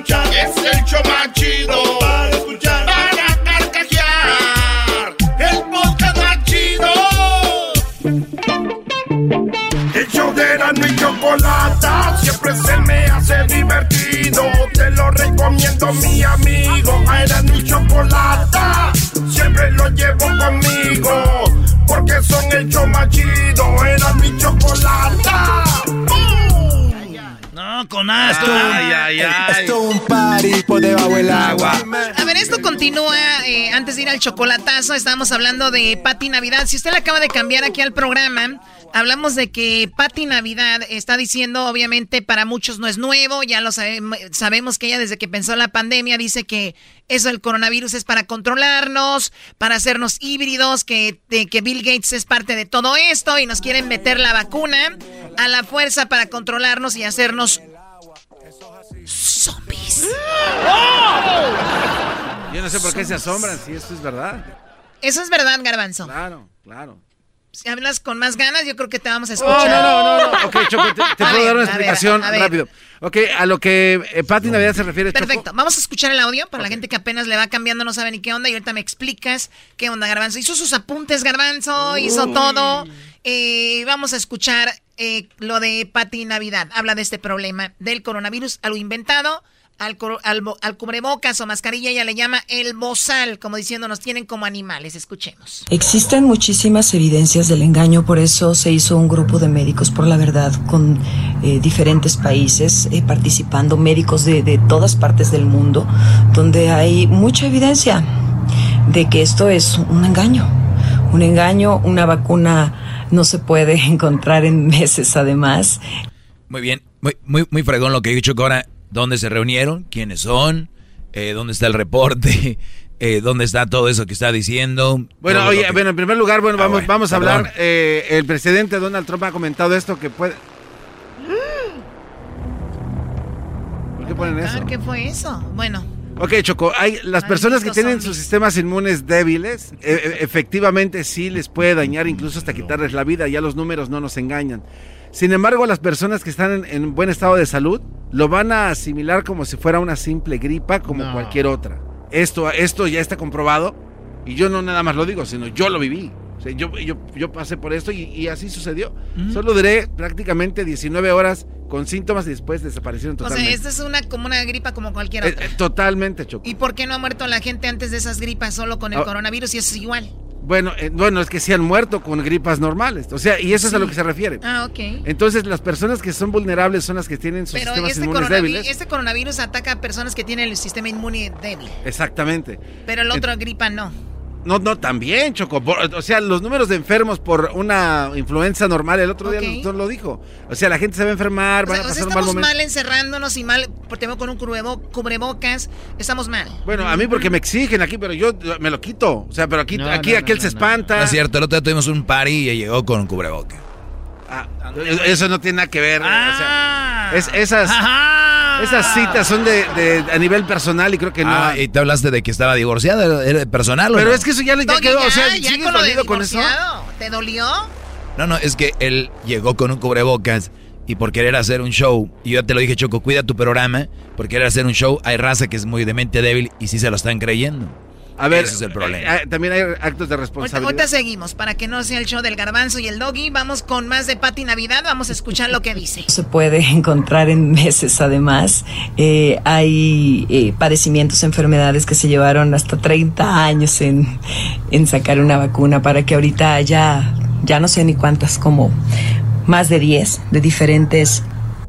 escuchar. Es el show más chido para escuchar. Para carcajear. El podcast más chido. El show de era mi chocolata siempre se me hace divertido. Te lo recomiendo mi amigo. Era mi chocolata siempre lo llevo conmigo. Porque son el show más chido. Era mi chocolata. Con asco. Ay, ay, ay. Esto es un party por debajo del agua. A ver, esto continúa. eh, antes de ir al chocolatazo, estábamos hablando de Pati Navidad. Si usted le acaba de cambiar aquí al programa, Hablamos de que Patti Navidad está diciendo, obviamente para muchos no es nuevo, ya lo sabemos, sabemos que ella desde que pensó la pandemia dice que eso del coronavirus es para controlarnos, para hacernos híbridos, que, de, que Bill Gates es parte de todo esto y nos quieren meter la vacuna a la fuerza para controlarnos y hacernos zombies. Yo no sé por qué se asombran si esto es verdad. Eso es verdad, Garbanzo. Claro, claro. Si hablas con más ganas, yo creo que te vamos a Oh, escuchar. no, no, no, no. Ok, Choco, te, puedo ver, dar una a ver, explicación a ver. rápido. Ok, a lo que eh, Pati Navidad se refiere, Choco. Perfecto, vamos a escuchar el audio para la gente que apenas le va cambiando, no sabe ni qué onda, y ahorita me explicas qué onda, Garbanzo. Hizo sus apuntes, Garbanzo, hizo todo. Eh, vamos a escuchar eh, lo de Pati Navidad. Habla de este problema del coronavirus, algo inventado, al, al, al cubrebocas o mascarilla, ella le llama el bozal, como diciendo, nos tienen como animales. Escuchemos. Existen muchísimas evidencias del engaño, por eso se hizo un grupo de médicos por la verdad con eh, diferentes países eh, participando, médicos de, de todas partes del mundo, donde hay mucha evidencia de que esto es un engaño. Un engaño, una vacuna no se puede encontrar en meses además. Muy bien, muy, muy, muy fregón lo que he dicho que ahora, ¿dónde se reunieron? ¿Quiénes son? Eh, ¿Dónde está el reporte? Eh, ¿Dónde está todo eso que está diciendo? Bueno, oye, que- bueno, en primer lugar, bueno, Ah, vamos, bueno, vamos a hablar. eh, el presidente Donald Trump ha comentado esto que puede. ¿Por qué ponen eso? Ah, ¿Qué fue eso? Bueno, Ok, Choco, hay las personas que tienen sus sistemas inmunes débiles, e- e- efectivamente sí les puede dañar, incluso hasta quitarles la vida, ya los números no nos engañan. Sin embargo, las personas que están en, en buen estado de salud lo van a asimilar como si fuera una simple gripa como No. cualquier otra. Esto, esto ya está comprobado y yo no nada más lo digo, sino yo lo viví. O sea, yo, yo, yo pasé por esto y, y así sucedió. Solo duré prácticamente 19 horas con síntomas y después desaparecieron o totalmente. sea, esta es una como una gripa como cualquier Eh, otra. eh, totalmente, Choco. ¿Y por qué no ha muerto la gente antes de esas gripas solo con el Ah. coronavirus y eso es igual? Bueno, eh, bueno, es que sí han muerto con gripas normales. O sea, y eso es a lo que se refiere. Ah, ok. Entonces, las personas que son vulnerables son las que tienen sus Pero sistemas este, inmunes débiles. este coronavirus ataca a personas que tienen el sistema inmune débil, Exactamente. pero el otro gripa no. No, no, también, Choco. Por- o sea, los números de enfermos por una influenza normal, el otro día el doctor lo dijo. O sea, la gente se va a enfermar, O van sea, a o sea, pasar un mal estamos mal encerrándonos y mal, porque tengo con un cubrebo- cubrebocas, estamos mal. Bueno, a mí porque me exigen aquí, pero yo me lo quito. O sea, pero aquí, No, aquí no, aquel no, se no, espanta. No es cierto, el otro día tuvimos un party y llegó con un cubreboca. Ah, eso no tiene nada que ver. o Ah. sea, es- esas, esas citas son de, de- a nivel personal y creo que no. Ah, y te hablaste de que estaba divorciado, ¿era- personal o Pero no? es que eso ya, ya Doggy, quedó. o ya, sea, ya ¿sigues con lo de con eso? divorciado. ¿Te dolió? No, no, es que él llegó con un cubrebocas y por querer hacer un show, y yo te lo dije, Choco, cuida tu programa, por querer hacer un show, hay raza que es muy de mente débil y sí se lo están creyendo. A ver, Ese es el problema. eh, eh, también hay actos de responsabilidad. ahorita seguimos, para que no sea el show del garbanzo y el doggy. Vamos con más de Pati Navidad, vamos a escuchar lo que dice. se puede encontrar en meses además. Eh, hay eh, padecimientos, enfermedades que se llevaron hasta 30 años en, en sacar una vacuna para que ahorita haya, ya no sé ni cuántas, como más de 10 de diferentes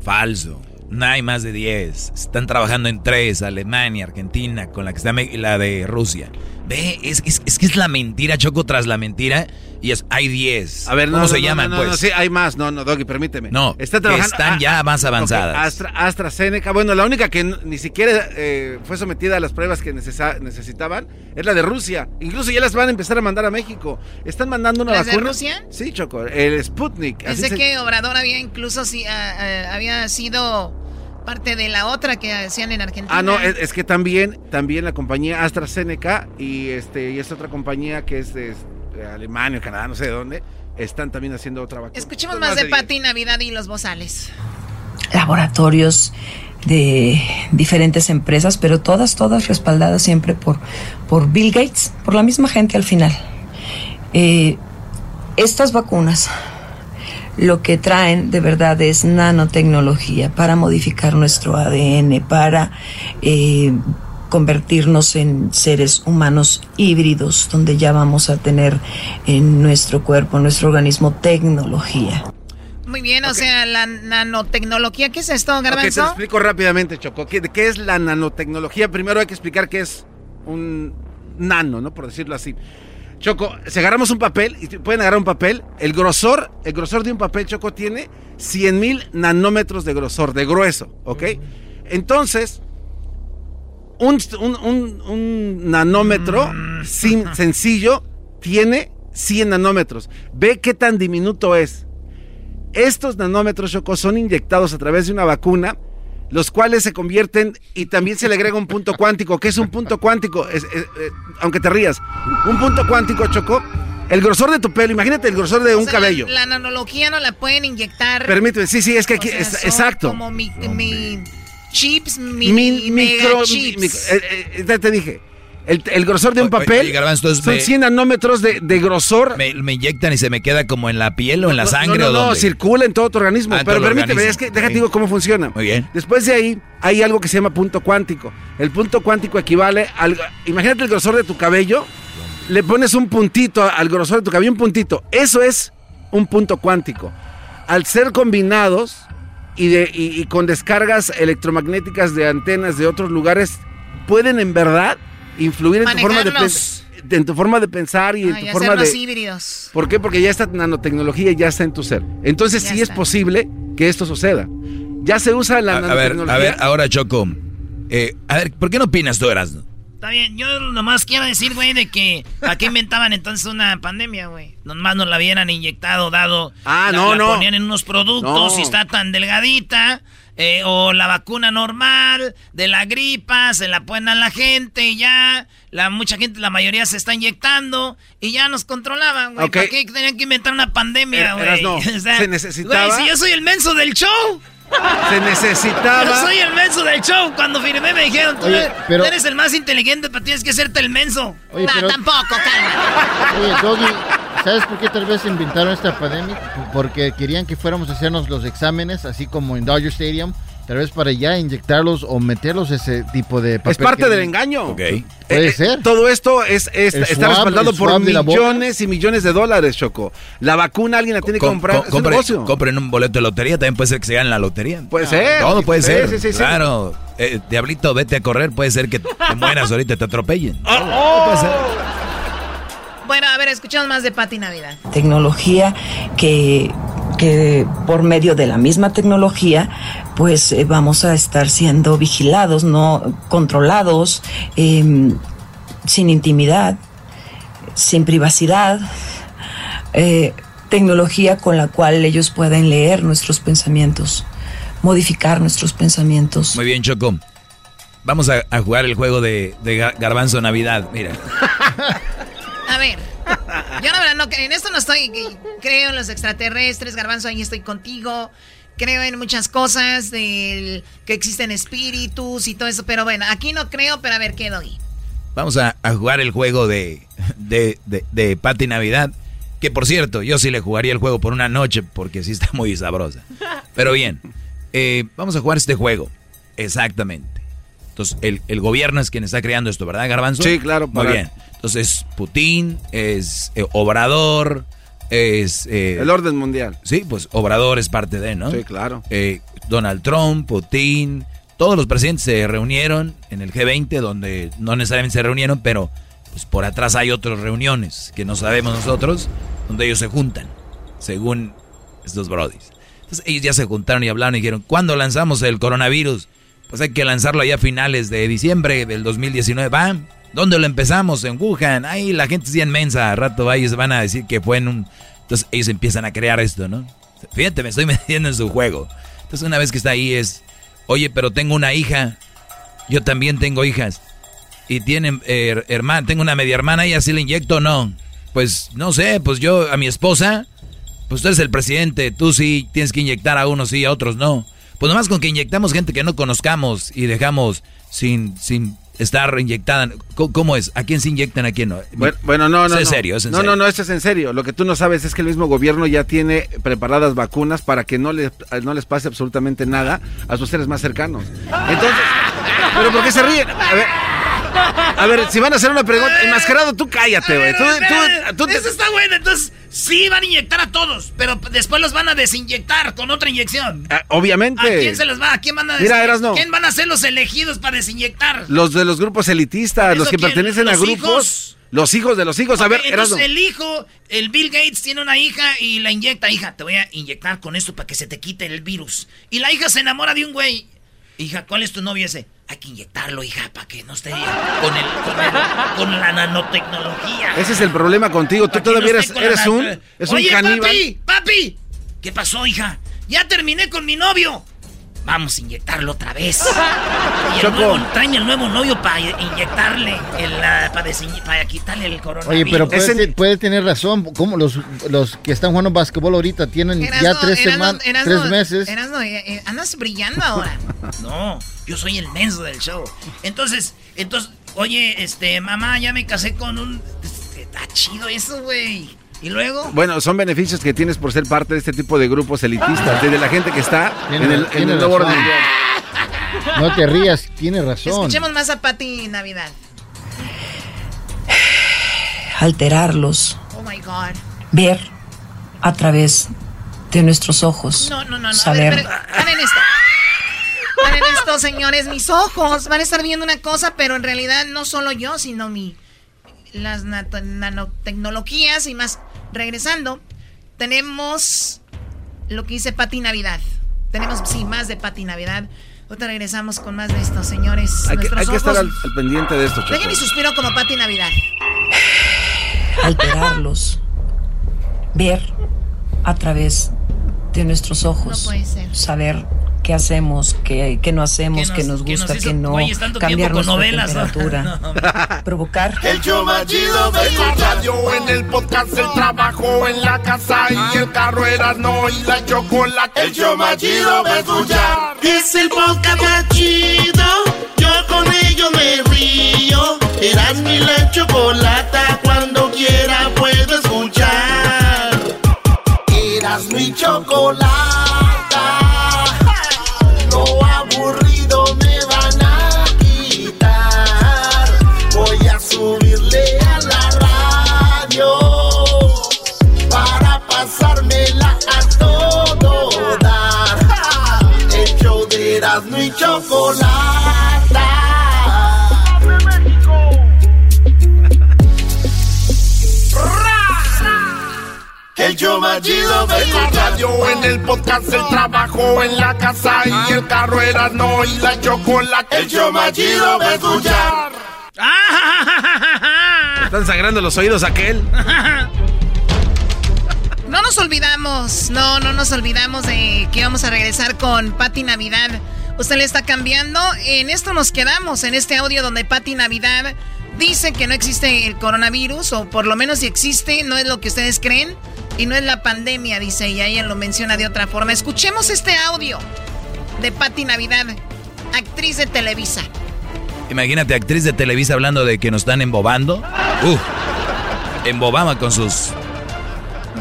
Falso. No hay más de 10. Están trabajando en tres, Alemania, Argentina, con la que está la de Rusia. Ve, es, es- es que es la mentira, Choco, tras la mentira. Y es, hay 10. A ver, no, ¿Cómo no, se no, llaman, no, no, pues? no, sí, hay más. No, no, Doggy, permíteme. No, Está trabajando. están ah, ya más ok, avanzadas. Astra- AstraZeneca, bueno, la única que ni siquiera eh, fue sometida a las pruebas que necesa- necesitaban es la de Rusia. Incluso ya las van a empezar a mandar a México. Están mandando una ¿Las de vacuna. Rusia? Sí, Choco, el Sputnik. así Pensé se- que Obrador había incluso si, ah, ah, había sido parte de la otra que hacían en Argentina. Ah, no, es, es que también, también la compañía AstraZeneca y este y esta otra compañía que es de, de Alemania, Canadá, no sé de dónde, están también haciendo otra vacuna. Escuchemos más de. Pati Navidad y los bozales. laboratorios de diferentes empresas, pero todas, todas respaldadas siempre por, por Bill Gates, por la misma gente al final. Eh, estas vacunas lo que traen de verdad es nanotecnología para modificar nuestro ADN, para eh, convertirnos en seres humanos híbridos, donde ya vamos a tener en nuestro cuerpo, en nuestro organismo, tecnología. Muy bien, o sea, la nanotecnología, ¿qué es esto, Ok, te lo Garbanzo? explico rápidamente, Choco. ¿Qué, ¿Qué es la nanotecnología? Primero hay que explicar qué es un nano, ¿no? Por decirlo así. Choco, si agarramos un papel, y pueden agarrar un papel, el grosor, el grosor de un papel, Choco, tiene 100 mil nanómetros de grosor, de grueso, ¿ok? Entonces, un, un- un- un nanómetro sin, sencillo tiene 100 nanómetros. Ve qué tan diminuto es. Estos nanómetros, Choco, son inyectados a través de una vacuna, los cuales se convierten y también se le agrega un punto cuántico. ¿Qué es un punto cuántico? Es- es- eh, aunque te rías, un punto cuántico, Choco, el grosor de tu pelo, imagínate el grosor de O un sea, cabello. La, la nanología no la pueden inyectar. Permíteme, sí, sí, es que O aquí, sea, es- son exacto. Como mi, mi chips, mi, Mi- mega micro, chips. mi- eh, eh, ya te dije. El, el grosor de un papel oye, son me- 100 nanómetros de, de grosor. Me, me inyectan y se me queda como en la piel o en la sangre No, no, o no, dónde? circula en todo tu organismo. Ah, pero permíteme, organismo. es que déjate digo cómo funciona. Muy bien. Después de ahí hay algo que se llama punto cuántico. El punto cuántico equivale al... Imagínate el grosor de tu cabello, le pones un puntito al grosor de tu cabello, un puntito. Eso es un punto cuántico. Al ser combinados y, de, y, y con descargas electromagnéticas de antenas de otros lugares, pueden en verdad influir en tu forma de, en tu forma de pensar y en tu y forma de... híbridos. ¿Por qué? Porque ya esta nanotecnología ya está en tu ser. Entonces Ya sí está. es posible que esto suceda. Ya se usa la A, a ver, nanotecnología. a ver, ahora Choco. Eh, a ver, ¿por qué no opinas tú, Erasmo? Está bien, yo nomás quiero decir, güey, de que ¿para qué inventaban entonces una pandemia, güey? Nomás nos la hubieran inyectado, dado. Ah, la- no, la no. ponían en unos productos No. y está tan delgadita. Eh, o la vacuna normal de la gripa, se la ponen a la gente y ya. La, mucha gente, la mayoría se está inyectando y ya nos controlaban, güey. Ok. ¿Para qué tenían que inventar una pandemia, Er- güey? Erasno, O sea, se necesitaba- Güey, si yo soy el menso del show. Se necesitaba. Yo soy el menso del show. Cuando firmé me dijeron, tú, Oye, eres, pero- tú eres el más inteligente, pero tienes que hacerte el menso. Oye, Nah, pero- tampoco, calma. Oye, Doggy, ¿sabes por qué tal vez inventaron esta pandemia? Porque querían que fuéramos a hacernos los exámenes, así como en Dodger Stadium, tal vez para ya inyectarlos o meterlos ese tipo de papel. Es parte que- del engaño. Puede Eh, ser. Todo esto es, es- está swab- respaldado por millones y millones de dólares, Choco. La vacuna alguien la tiene que Com- comprar. com- es un compre- negocio. compren un boleto de lotería, también puede ser que se gane la lotería. Puede ser. Todo puede Sí, ser. sí, sí, sí. claro. Eh, Diablito, vete a correr, puede ser que te mueras ahorita, te atropellen. Oh, Todo puede ser. Bueno, a ver, escuchamos más de Pati Navidad. tecnología que, que por medio de la misma tecnología pues eh, vamos a estar siendo vigilados, no controlados, em, sin intimidad, sin privacidad, eh, tecnología con la cual ellos pueden leer nuestros pensamientos, modificar nuestros pensamientos. Muy bien, Choco. Vamos a, a jugar el juego de, de Ga- Garbanzo Navidad. Mira. A ver, yo la verdad no en esto no estoy, creo en los extraterrestres, Garbanzo, ahí estoy contigo. Creo en muchas cosas, del que existen espíritus y todo eso, pero bueno, aquí no creo, pero a ver qué doy. Vamos a, a jugar el juego de, de, de, de Pati Navidad. Que por cierto, yo sí le jugaría el juego por una noche porque sí está muy sabrosa. Pero bien, eh, vamos a jugar este juego. Exactamente. Entonces, el, el gobierno es quien está creando esto, ¿verdad, Garbanzo? Sí, claro, Muy para- bien. Entonces, Putin, es eh, Obrador, es... eh, El orden mundial. Sí, pues Obrador es parte de, ¿no? Sí, claro. Eh, Donald Trump, Putin, todos los presidentes se reunieron en el G20, donde no necesariamente se reunieron, pero pues por atrás hay otras reuniones que no sabemos nosotros, donde ellos se juntan, según estos brodis. Entonces ellos ya se juntaron y hablaron y dijeron, ¿cuándo lanzamos el coronavirus? Pues hay que lanzarlo allá a finales de diciembre del 2019. ¿Va? ¿Dónde lo empezamos? En Wuhan. Ahí la gente es bien mensa. A rato se van a decir que fue en un... Entonces ellos empiezan a crear esto, ¿no? Fíjate, me estoy metiendo en su juego. Entonces una vez que está ahí es, oye, pero tengo una hija. Yo también tengo hijas. Y tienen eh, hermana, tengo una media hermana y así le inyecto o no. Pues no sé, pues yo a mi esposa, pues tú eres el presidente, tú sí tienes que inyectar a unos sí, a otros no. Pues nomás con que inyectamos gente que no conozcamos y dejamos sin, sin estar inyectada. ¿Cómo, es? ¿A quién se inyectan, a quién no? Bueno, bueno, no, no. Es en serio, es en no, serio. no, no, esto es en serio. Lo que tú no sabes es que el mismo gobierno ya tiene preparadas vacunas para que no les, no les pase absolutamente nada a sus seres más cercanos. Entonces, ¿pero por qué se ríen? A ver, a ver, si van a hacer una pregunta, enmascarado, tú cállate, güey. Tú, tú- tú te- Eso está bueno, entonces sí van a inyectar a todos, pero después los van a desinyectar con otra inyección. Ah, obviamente. ¿A quién se los va? ¿A quién van a Mira, desinyectar? Erasno. ¿Quién van a ser los elegidos para desinyectar? Los de los grupos elitistas, ¿Eso los que quién? pertenecen a ¿Los grupos. hijos? Los hijos de los hijos, a ver, entonces el hijo, el Bill Gates tiene una hija y la inyecta. Hija, te voy a inyectar con esto para que se te quite el virus. Y la hija se enamora de un güey. Hija, ¿cuál es tu novio ese? Hay que inyectarlo, hija, para que no esté con, el, con, el- con la nanotecnología. Ese es el problema contigo. Tú no todavía eres, eres un, es un Oye, caníbal. papi, papi. ¿Qué pasó, hija? Ya terminé con mi novio. Vamos a inyectarlo otra vez. Y el Choco. nuevo, tráeme el nuevo novio para inyectarle, el, para, quitarle el coronavirus. Oye, pero puede, te- puede tener razón. ¿Cómo los, los que están jugando básquetbol ahorita tienen ya tres, semanas, tres meses? Erasmo, eh, eh, andas brillando ahora. No, yo soy el menso del show. Entonces, entonces, oye, este, mamá, ya me casé con un... Está chido eso, güey. Y luego... Bueno, son beneficios que tienes por ser parte de este tipo de grupos elitistas, desde la gente que está Tiene- en el, en el nuevo orden. No te rías, tiene razón. Escuchemos más a Pati Navidad. alterarlos, Oh my God. ver a través de nuestros ojos, No, no, no, no. A saber ver, pero, paren esto. Paren esto, señores. Mis ojos van a estar viendo una cosa, pero en realidad no solo yo, sino mi. Las nanotecnologías y más. Regresando, tenemos lo que dice Pati Navidad. Tenemos, sí, más de Pati Navidad. Ahorita regresamos con más de esto, señores. Hay que, Nuestros hay que estar ojos- al, al pendiente de esto. Dejen mi suspiro como Pati Navidad. alterarlos, ver a través de nuestros ojos, No puede ser. saber qué hacemos, qué, qué no hacemos, qué nos- gusta, nos qué no, cambiar nuestra novelas, ¿no? temperatura, provocar El show más chido de la radio, en el podcast, el trabajo, en la casa y el carro Erasmo y la chocolate. El show más chido de escuchar. Es el podcast más chido, yo con ello me río. Erasmo y la chocolata, cuando quiera puedo escuchar. Erasmo y chocolata, Y chocolata. El show más chido de la radio, en el podcast, el trabajo, en la casa y el carro Erasmo y la chocolate. El show más chido de escuchar. Están sangrando los oídos aquel. No nos olvidamos, no, no nos olvidamos de que vamos a regresar con Pati Navidad. Usted le está cambiando. En esto nos quedamos, en este audio donde Pati Navidad dice que no existe el coronavirus, o por lo menos si existe, no es lo que ustedes creen, y no es la pandemia, dice, y ella lo menciona de otra forma. Escuchemos este audio de Pati Navidad, actriz de Televisa. Imagínate, actriz de Televisa hablando de que nos están embobando. Uf, embobama con sus...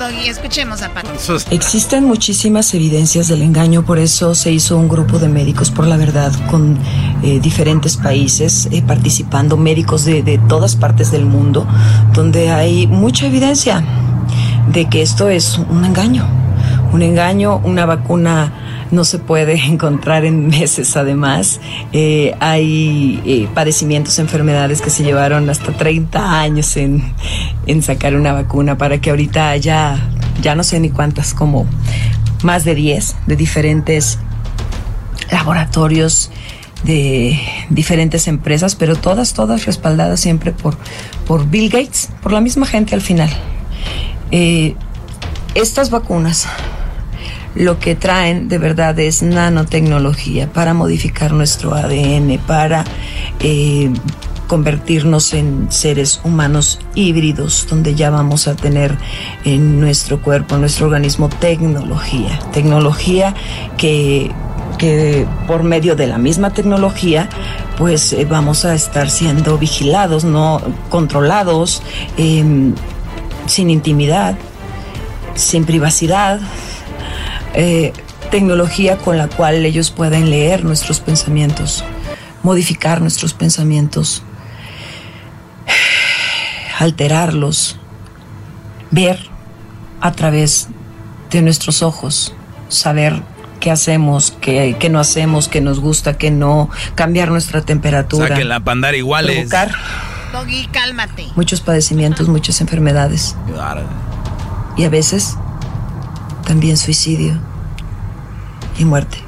Doggy, escuchemos a Pati. Existen muchísimas evidencias del engaño, por eso se hizo un grupo de médicos por la verdad con eh, diferentes países eh, participando, médicos de, de todas partes del mundo, donde hay mucha evidencia de que esto es un engaño. Un engaño, una vacuna no se puede encontrar en meses además. Eh, hay eh, padecimientos, enfermedades que se llevaron hasta 30 años en, en sacar una vacuna para que ahorita haya, ya no sé ni cuántas, como más de 10 de diferentes laboratorios de diferentes empresas, pero todas, todas respaldadas siempre por, por Bill Gates, por la misma gente al final. Eh, estas vacunas lo que traen de verdad es nanotecnología para modificar nuestro ADN, para eh, convertirnos en seres humanos híbridos, donde ya vamos a tener en nuestro cuerpo, en nuestro organismo, tecnología. Tecnología que, que por medio de la misma tecnología, pues eh, vamos a estar siendo vigilados, no controlados, eh, sin intimidad, sin privacidad, eh, tecnología con la cual ellos pueden leer nuestros pensamientos, modificar nuestros pensamientos, alterarlos, ver a través de nuestros ojos, saber qué hacemos, qué, qué no hacemos, qué nos gusta, qué no, cambiar nuestra temperatura. Saquen la pandar iguales. provocar Doggy, cálmate. muchos padecimientos, muchas enfermedades. Y a veces también suicidio y muerte.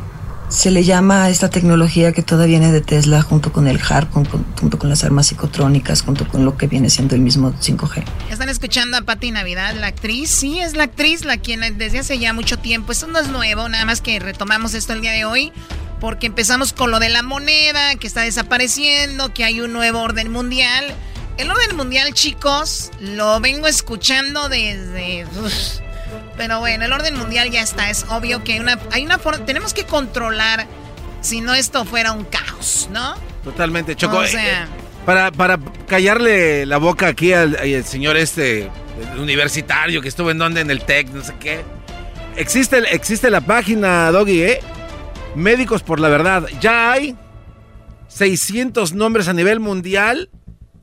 Se le llama a esta tecnología que toda viene de Tesla junto con el HARP, junto con las armas psicotrónicas, junto con lo que viene siendo el mismo 5G. Están escuchando a Patti Navidad, la actriz. Sí, es la actriz, la quien desde hace ya mucho tiempo. Esto no es nuevo, nada más que retomamos esto el día de hoy. Porque empezamos con lo de la moneda, que está desapareciendo, que hay un nuevo orden mundial. El orden mundial, chicos, lo vengo escuchando desde... Pero bueno, el orden mundial ya está. Es obvio que hay una, hay una forma... Tenemos que controlar si no esto fuera un caos, ¿no? Totalmente, Choco. O Eh, sea- eh, para, para callarle la boca aquí al, al señor este universitario que estuvo en donde, en el TEC, no sé qué. Existe, existe la página, Doggy, ¿eh? Médicos por la Verdad. Ya hay 600 nombres a nivel mundial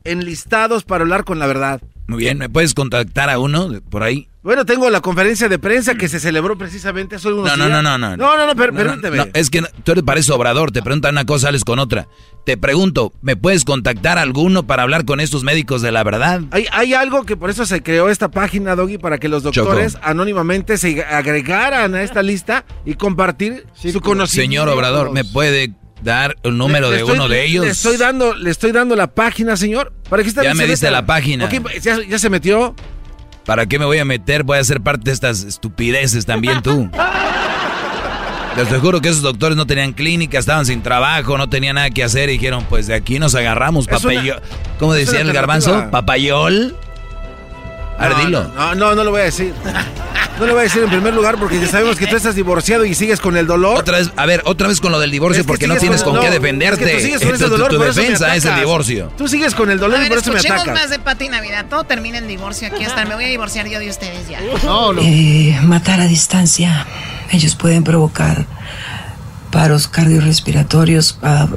enlistados para hablar con la verdad. Muy bien, ¿me puedes contactar a uno de- por ahí? Bueno, tengo la conferencia de prensa que se celebró precisamente hace unos No, no, días. no, no, no. No, no, no, per- No, no, permíteme. no, es que no- tú eres parece obrador, te preguntan una cosa, sales con otra. Te pregunto, ¿me puedes contactar a alguno para hablar con estos médicos de la verdad? Hay, hay algo que por eso se creó esta página, Doggy, para que los doctores anónimamente se agregaran a esta lista y compartir su conocimiento. Señor Obrador, ¿me puede dar el número Le- le de estoy- uno de ellos? Le estoy dando, le estoy dando la página, señor. Para que esta Ya me diste la página. Ya, ya se metió. ¿Para qué me voy a meter? Voy a ser parte de estas estupideces también tú. Les te juro que esos doctores no tenían clínica, estaban sin trabajo, no tenían nada que hacer y dijeron, pues de aquí nos agarramos, una- papayol. ¿Cómo decía el garbanzo? ¿Papayol? A ver, No, dilo. No, no, no lo voy a decir. No lo voy a decir en primer lugar porque ya sabemos que tú estás divorciado y sigues con el dolor. Otra vez, a ver, otra vez con lo del divorcio Es que porque no tienes con, qué no, defenderte. es que tú sigues con ese Tu- tu- dolor, tu me defensa es el divorcio. Tú sigues con el dolor A y ver, por eso me escuchemos atacas. más de Pati Navidad. Todo termina en divorcio aquí. Hasta me voy a divorciar yo de ustedes ya. Eh, matar a distancia. Ellos pueden provocar paros cardiorrespiratorios, a-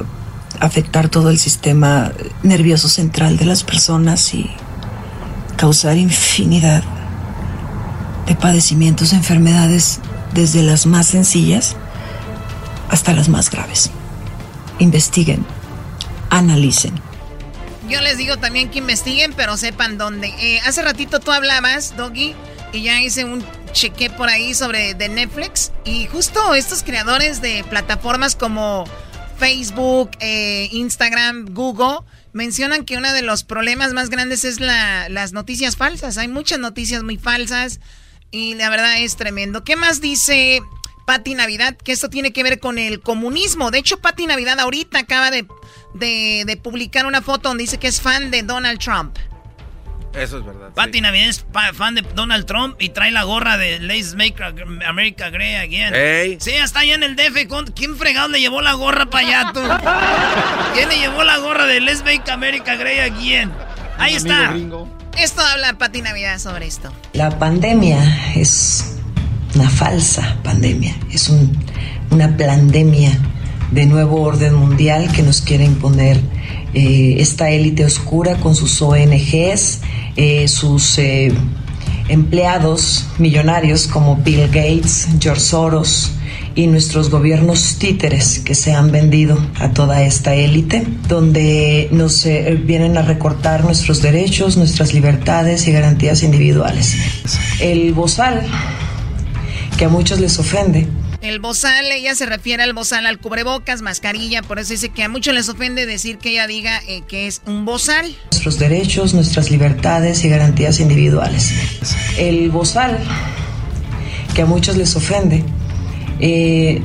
afectar todo el sistema nervioso central de las personas y causar infinidad de padecimientos, enfermedades, desde las más sencillas hasta las más graves. Investiguen, analicen. Yo les digo también que investiguen, pero sepan dónde. Eh, hace ratito tú hablabas, Doggy, y ya hice un cheque por ahí sobre de Netflix. Y justo estos creadores de plataformas como Facebook, eh, Instagram, Google, mencionan que uno de los problemas más grandes es la- las noticias falsas. Hay muchas noticias muy falsas y la verdad es tremendo. ¿Qué más dice Patti Navidad? Que esto tiene que ver con el comunismo. De hecho, Patti Navidad ahorita acaba de, de- de publicar una foto donde dice que es fan de Donald Trump. Eso es verdad. Pati Navidad es pa- fan de Donald Trump y trae la gorra de Let's Make America Great Again. Ey. Sí, está allá en el DF. ¿Con- ¿Quién fregado le llevó la gorra para allá, tú? ¿Quién le llevó la gorra de Let's Make America Great Again? Ahí está. Esto habla Patti Navidad sobre esto. La pandemia es una falsa pandemia, es un- una pandemia de nuevo orden mundial que nos quiere imponer eh, esta élite oscura con sus ONGs, eh, sus eh, empleados millonarios como Bill Gates, George Soros y nuestros gobiernos títeres que se han vendido a toda esta élite, donde nos vienen a recortar nuestros derechos, nuestras libertades y garantías individuales. El bozal, que a muchos les ofende, El bozal, ella se refiere al bozal, al cubrebocas, mascarilla, por eso dice que a muchos les ofende decir que ella diga eh, que es un bozal. nuestros derechos, nuestras libertades y garantías individuales. El bozal, que a muchos les ofende, eh,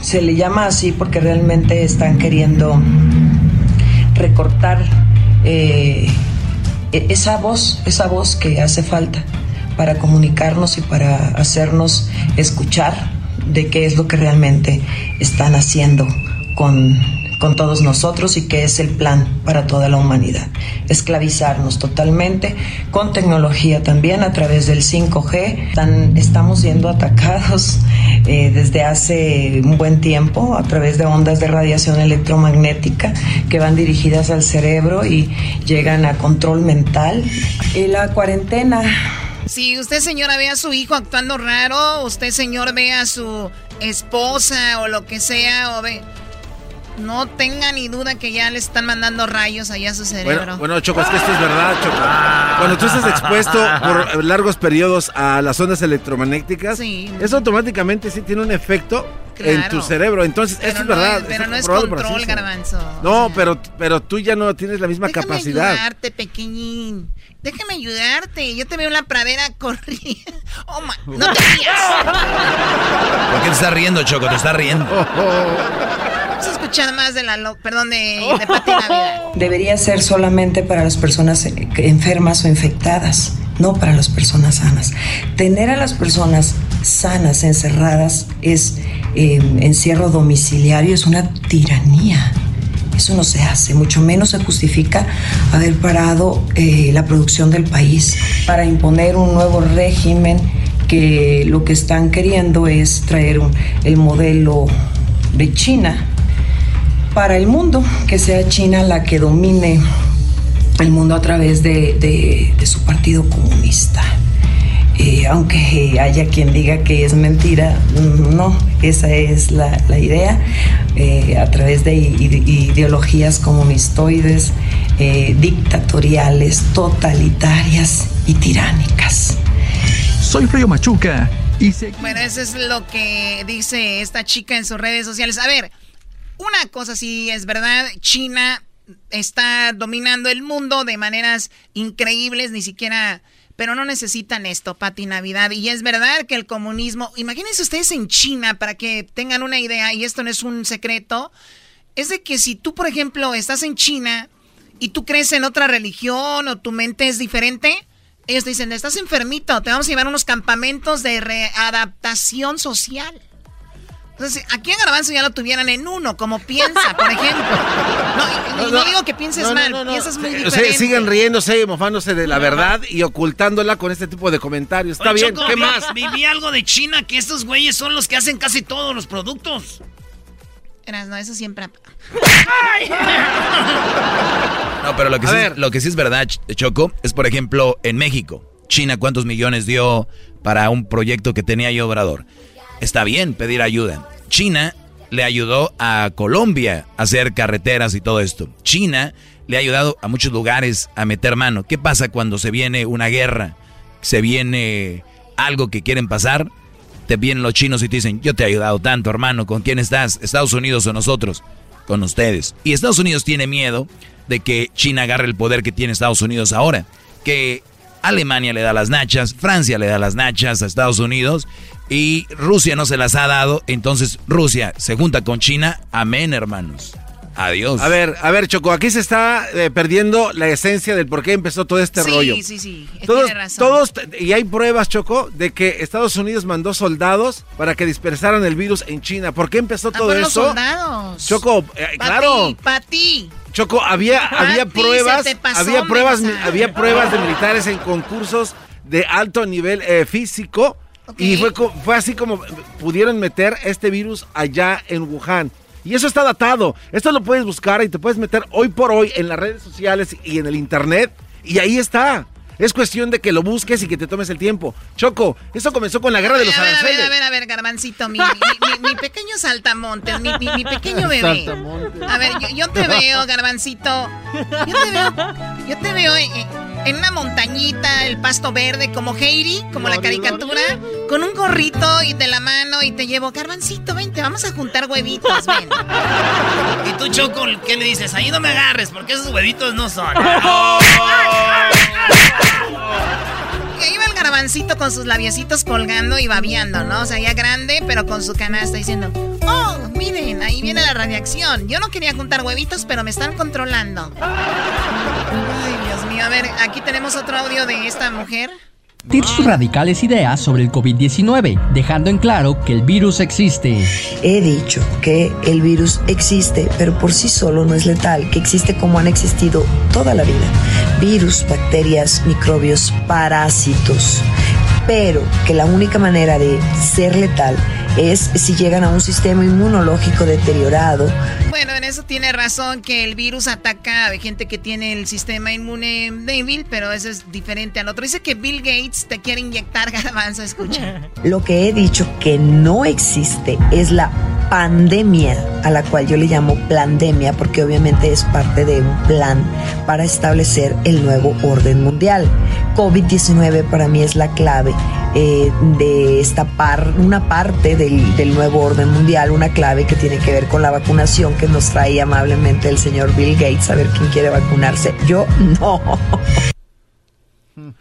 se le llama así porque realmente están queriendo recortar eh, esa voz, esa voz que hace falta para comunicarnos y para hacernos escuchar de qué es lo que realmente están haciendo con, con todos nosotros y qué es el plan para toda la humanidad. Esclavizarnos totalmente con tecnología también a través del 5G. Están- estamos siendo atacados eh, desde hace un buen tiempo a través de ondas de radiación electromagnética que van dirigidas al cerebro y llegan a control mental. Y la cuarentena Si usted, señora, ve a su hijo actuando raro, usted, señor, ve a su esposa o lo que sea, o ve... no tenga ni duda que ya le están mandando rayos allá a su cerebro. Bueno, bueno, Choco, es que esto es verdad, Choco. Cuando tú estás expuesto por largos periodos a las ondas electromagnéticas, eso automáticamente sí tiene un efecto en tu cerebro. Entonces, Pero esto es verdad. es- pero no es control, garbanzo. No, pero, pero tú ya no tienes la misma Déjame capacidad. ayudarte, pequeñín. Déjame ayudarte. Yo te veo en la pradera corriendo. Oh, ma- no te rías. ¿Por qué te estás riendo, Choco? Te estás riendo. Vamos a escuchar más de la... lo- Perdón, de, de Pati Navidad. Debería ser solamente para las personas eh, enfermas o infectadas, no para las personas sanas. Tener a las personas sanas encerradas es eh, encierro domiciliario, es una tiranía. Eso no se hace, mucho menos se justifica haber parado eh, la producción del país para imponer un nuevo régimen que lo que están queriendo es traer un- el modelo de China para el mundo, que sea China la que domine el mundo a través de, de- de su partido comunista. Eh, aunque haya quien diga que es mentira, no, esa es la, la idea, eh, a través de ide- ideologías comunistoides, eh, dictatoriales, totalitarias y tiránicas. Soy Río Machuca y sé Bueno, eso es lo que dice esta chica en sus redes sociales. A ver, una cosa sí es verdad, China está dominando el mundo de maneras increíbles, ni siquiera... Pero no necesitan esto, Pati Navidad. Y es verdad que el comunismo... Imagínense ustedes en China, para que tengan una idea, y esto no es un secreto, es de que si tú, por ejemplo, estás en China y tú crees en otra religión o tu mente es diferente, ellos te dicen, estás enfermito, te vamos a llevar a unos campamentos de readaptación social. Entonces, aquí en Garbanzo ya lo tuvieran en uno, como piensa, por ejemplo. No, no, digo que pienses mal, no, no. piensas muy sea, diferente. siguen riéndose y mofándose de la verdad y ocultándola con este tipo de comentarios. Está Oye, bien, Choco, ¿qué vi- más? Viví algo de China que estos güeyes son los que hacen casi todos los productos. Eras, no, eso siempre... No, pero lo que, sí, ver. lo que sí es verdad, Ch- Choco, es por ejemplo en México. China, ¿cuántos millones dio para un proyecto que tenía yo Obrador? Está bien pedir ayuda. China le ayudó a Colombia a hacer carreteras y todo esto. China le ha ayudado a muchos lugares a meter mano. ¿Qué pasa cuando se viene una guerra? Se viene algo que quieren pasar. Te vienen los chinos y te dicen, yo te he ayudado tanto, hermano. ¿Con quién estás? ¿Estados Unidos o nosotros? Con ustedes. Y Estados Unidos tiene miedo de que China agarre el poder que tiene Estados Unidos ahora. Que Alemania le da las nachas, Francia le da las nachas a Estados Unidos y Rusia no se las ha dado. Entonces Rusia se junta con China. Amén, hermanos. Adiós. A ver, a ver, Choco, aquí se está eh, perdiendo la esencia del por qué empezó todo este sí, rollo. sí, sí, Todos, tiene razón. todos, y hay pruebas, Choco, de que Estados Unidos mandó soldados para que dispersaran el virus en China. ¿Por qué empezó Ah, todo eso? soldados. Choco, eh, claro. Pati. Choco, había, había pruebas, te pasó, había pruebas, había pruebas de militares en concursos de alto nivel eh, físico y fue, fue así como pudieron meter este virus allá en Wuhan. Y eso está datado. Esto lo puedes buscar y te puedes meter hoy por hoy en las redes sociales y en el internet y ahí está. Es cuestión de que lo busques y que te tomes el tiempo. Choco, eso comenzó con la guerra de los a ver, a ver, aranceles. a ver, a ver, garbancito, mi, mi, mi- mi pequeño saltamontes, mi, mi- mi pequeño bebé. Saltamontes. A ver, yo, yo te veo, garbancito. Yo te veo, yo te veo en, en una montañita, el pasto verde, como Heidi, como la caricatura, con un gorrito y de la mano y te llevo, garbancito, vente, vamos a juntar huevitos, ven. Y tú, Choco, ¿qué le dices? Ahí no me agarres, porque esos huevitos no son. Y ahí va el garbancito con sus labiecitos colgando y babeando, ¿no? O sea, ya grande, pero con su canasta diciendo, oh, miren, ahí viene la radiación. Yo no quería juntar huevitos, pero me están controlando. Ay, Dios mío, a ver, aquí tenemos otro audio de esta mujer. Sus radicales ideas sobre el COVID-19, dejando en claro que el virus existe. He dicho que el virus existe, pero por sí solo no es letal, que existe como han existido toda la vida. Virus, bacterias, microbios, parásitos. Pero que la única manera de ser letal es si llegan a un sistema inmunológico deteriorado, Bueno, en eso tiene razón que el virus ataca a gente que tiene el sistema inmune débil, pero eso es diferente al otro. Dice que Bill Gates te quiere inyectar garbanzo, escucha. Lo que he dicho que no existe es la pandemia, a la cual yo le llamo pandemia, porque obviamente es parte de un plan para establecer el nuevo orden mundial. COVID-19 para mí es la clave eh, de esta par, una parte del, del nuevo orden mundial, una clave que tiene que ver con la vacunación que nos trae amablemente el señor Bill Gates, a ver quién quiere vacunarse. Yo no.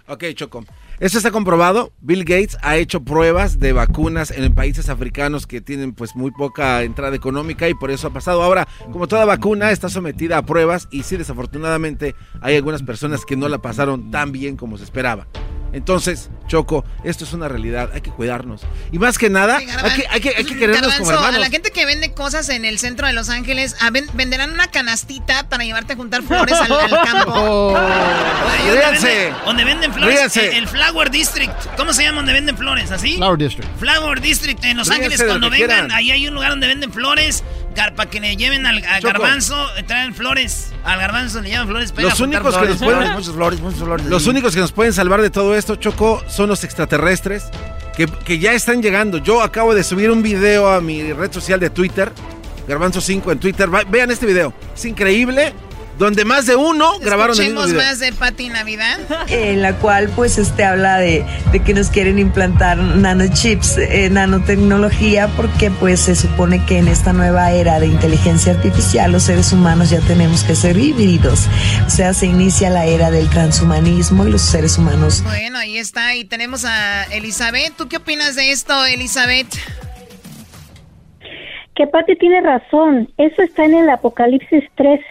Ok, Choco. Esto está comprobado. Bill Gates ha hecho pruebas de vacunas en países africanos que tienen pues muy poca entrada económica y por eso ha pasado. Ahora, como toda vacuna, está sometida a pruebas y sí, desafortunadamente hay algunas personas que no la pasaron tan bien como se esperaba. Entonces, Choco, esto es una realidad, hay que cuidarnos. Y más que nada, hay, que, hay, que, hay que querernos como hermanos. a la gente que vende cosas en el centro de Los Ángeles, a ven- venderán una canastita para llevarte a juntar flores al, al campo. Oh. ¿dónde Ríanse. venden- ¿Dónde venden flores? Ríanse. El, el Flower District. ¿Cómo se llama donde venden flores? ¿Así? Flower District. Flower District en Los Ángeles. Cuando vengan, quieran. ahí hay un lugar donde venden flores. Para que le lleven al, garbanzo, traen flores. Al garbanzo le llevan flores. para ir Los a únicos que nos pueden, flores. Muchas flores, muchas flores. los únicos que nos pueden salvar de todo esto, Choco, son los extraterrestres que, que ya están llegando. Yo acabo de subir un video a mi red social de Twitter, Garbanzo 5 en Twitter. Va- vean este video, es increíble. Donde más de uno grabaron el mismo video. más de Pati Navidad. en la cual pues este habla de, de que nos quieren implantar nanochips, eh, nanotecnología, porque pues se supone que en esta nueva era de inteligencia artificial los seres humanos ya tenemos que ser híbridos. O sea, se inicia la era del transhumanismo y los seres humanos Bueno, ahí está. Y tenemos a Elizabeth. ¿Tú qué opinas de esto, Elizabeth? Que Pati tiene razón, eso está en el Apocalipsis 13,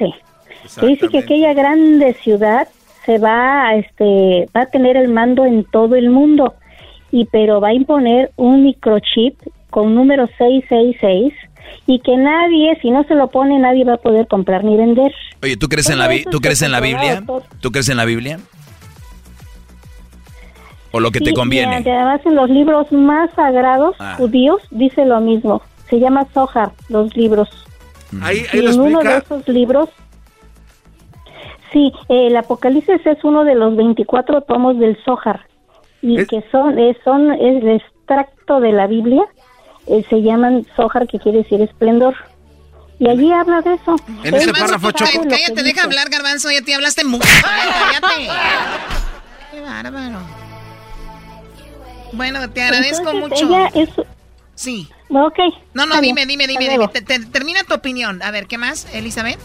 que dice que aquella grande ciudad se va a, este, va a tener el mando en todo el mundo, y pero va a imponer un microchip con número 666 y que nadie, si no se lo pone, nadie va a poder comprar ni vender. Oye, ¿tú crees en la, ¿tú crees en la comprobado, Biblia? todo. ¿Tú crees en la Biblia? ¿O lo que Sí, te y conviene? además en los libros más sagrados Ah. judíos dice lo mismo. Se llama Zohar, los libros. Ahí, Y lo en uno de esos libros, sí, el Apocalipsis es uno de los 24 tomos del Zohar y que son es, son es el extracto de la Biblia, eh, se llaman Zohar, que quiere decir esplendor. Y allí habla de eso. En ese párrafo, Choco. Cállate, deja hablar, Garbanzo. Ya te hablaste mucho. Cállate. Qué bárbaro. Bueno, te agradezco Entonces, mucho. ella es... Sí. Ok. No, no, dime, dime, dime, dime. Te- te- termina tu opinión. A ver, ¿qué más, Elizabeth?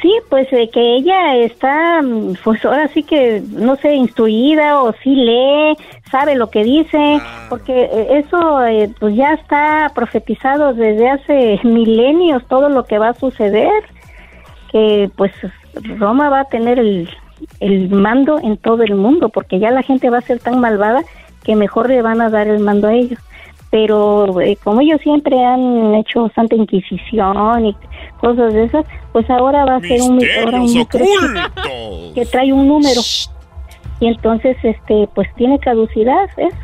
Sí, pues eh, que ella está, mm, pues ahora sí que, no sé, instruida o sí lee, sabe lo que dice, porque eh, eso eh, pues ya está profetizado desde hace milenios todo lo que va a suceder, que pues Roma va a tener el, el mando en todo el mundo, porque ya la gente va a ser tan malvada que mejor le van a dar el mando a ellos. Pero eh, como ellos siempre han hecho Santa Inquisición y cosas de esas, pues ahora va a ser un, ahora un que trae un número. Y entonces, este, pues tiene caducidad eso.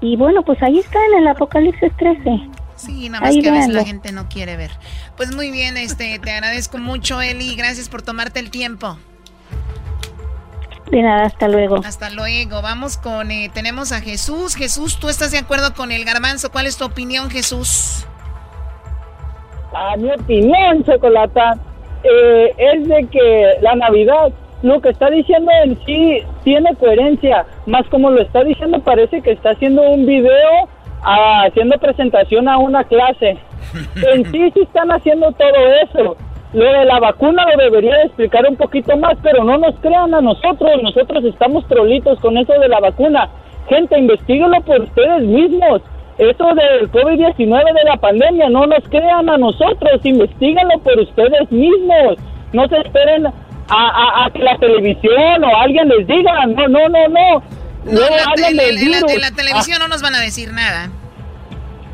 Y bueno, pues ahí está en el Apocalipsis 13. Sí, nada más Ahí que a veces la gente no quiere ver. Pues muy bien, este, te agradezco mucho, Eli. Gracias por tomarte el tiempo. De nada, hasta luego. Hasta luego. Vamos con, eh, tenemos a Jesús. Jesús, ¿tú estás de acuerdo con el garbanzo? ¿Cuál es tu opinión, Jesús? A mi opinión, Chocolata, eh, es de que la Navidad, lo que está diciendo en sí tiene coherencia, más como lo está diciendo parece que está haciendo un video ah, haciendo presentación a una clase. En sí sí están haciendo todo eso. Lo de la vacuna lo debería de explicar un poquito más, pero no nos crean a nosotros, nosotros estamos trolitos con eso de la vacuna. Gente, investiguenlo por ustedes mismos. Eso del COVID-19 de la pandemia, no nos crean a nosotros, investiguenlo por ustedes mismos. No se esperen a, a- a que la televisión o alguien les diga, no, no, no, no. No, en la, en la- en la televisión no nos van a decir nada.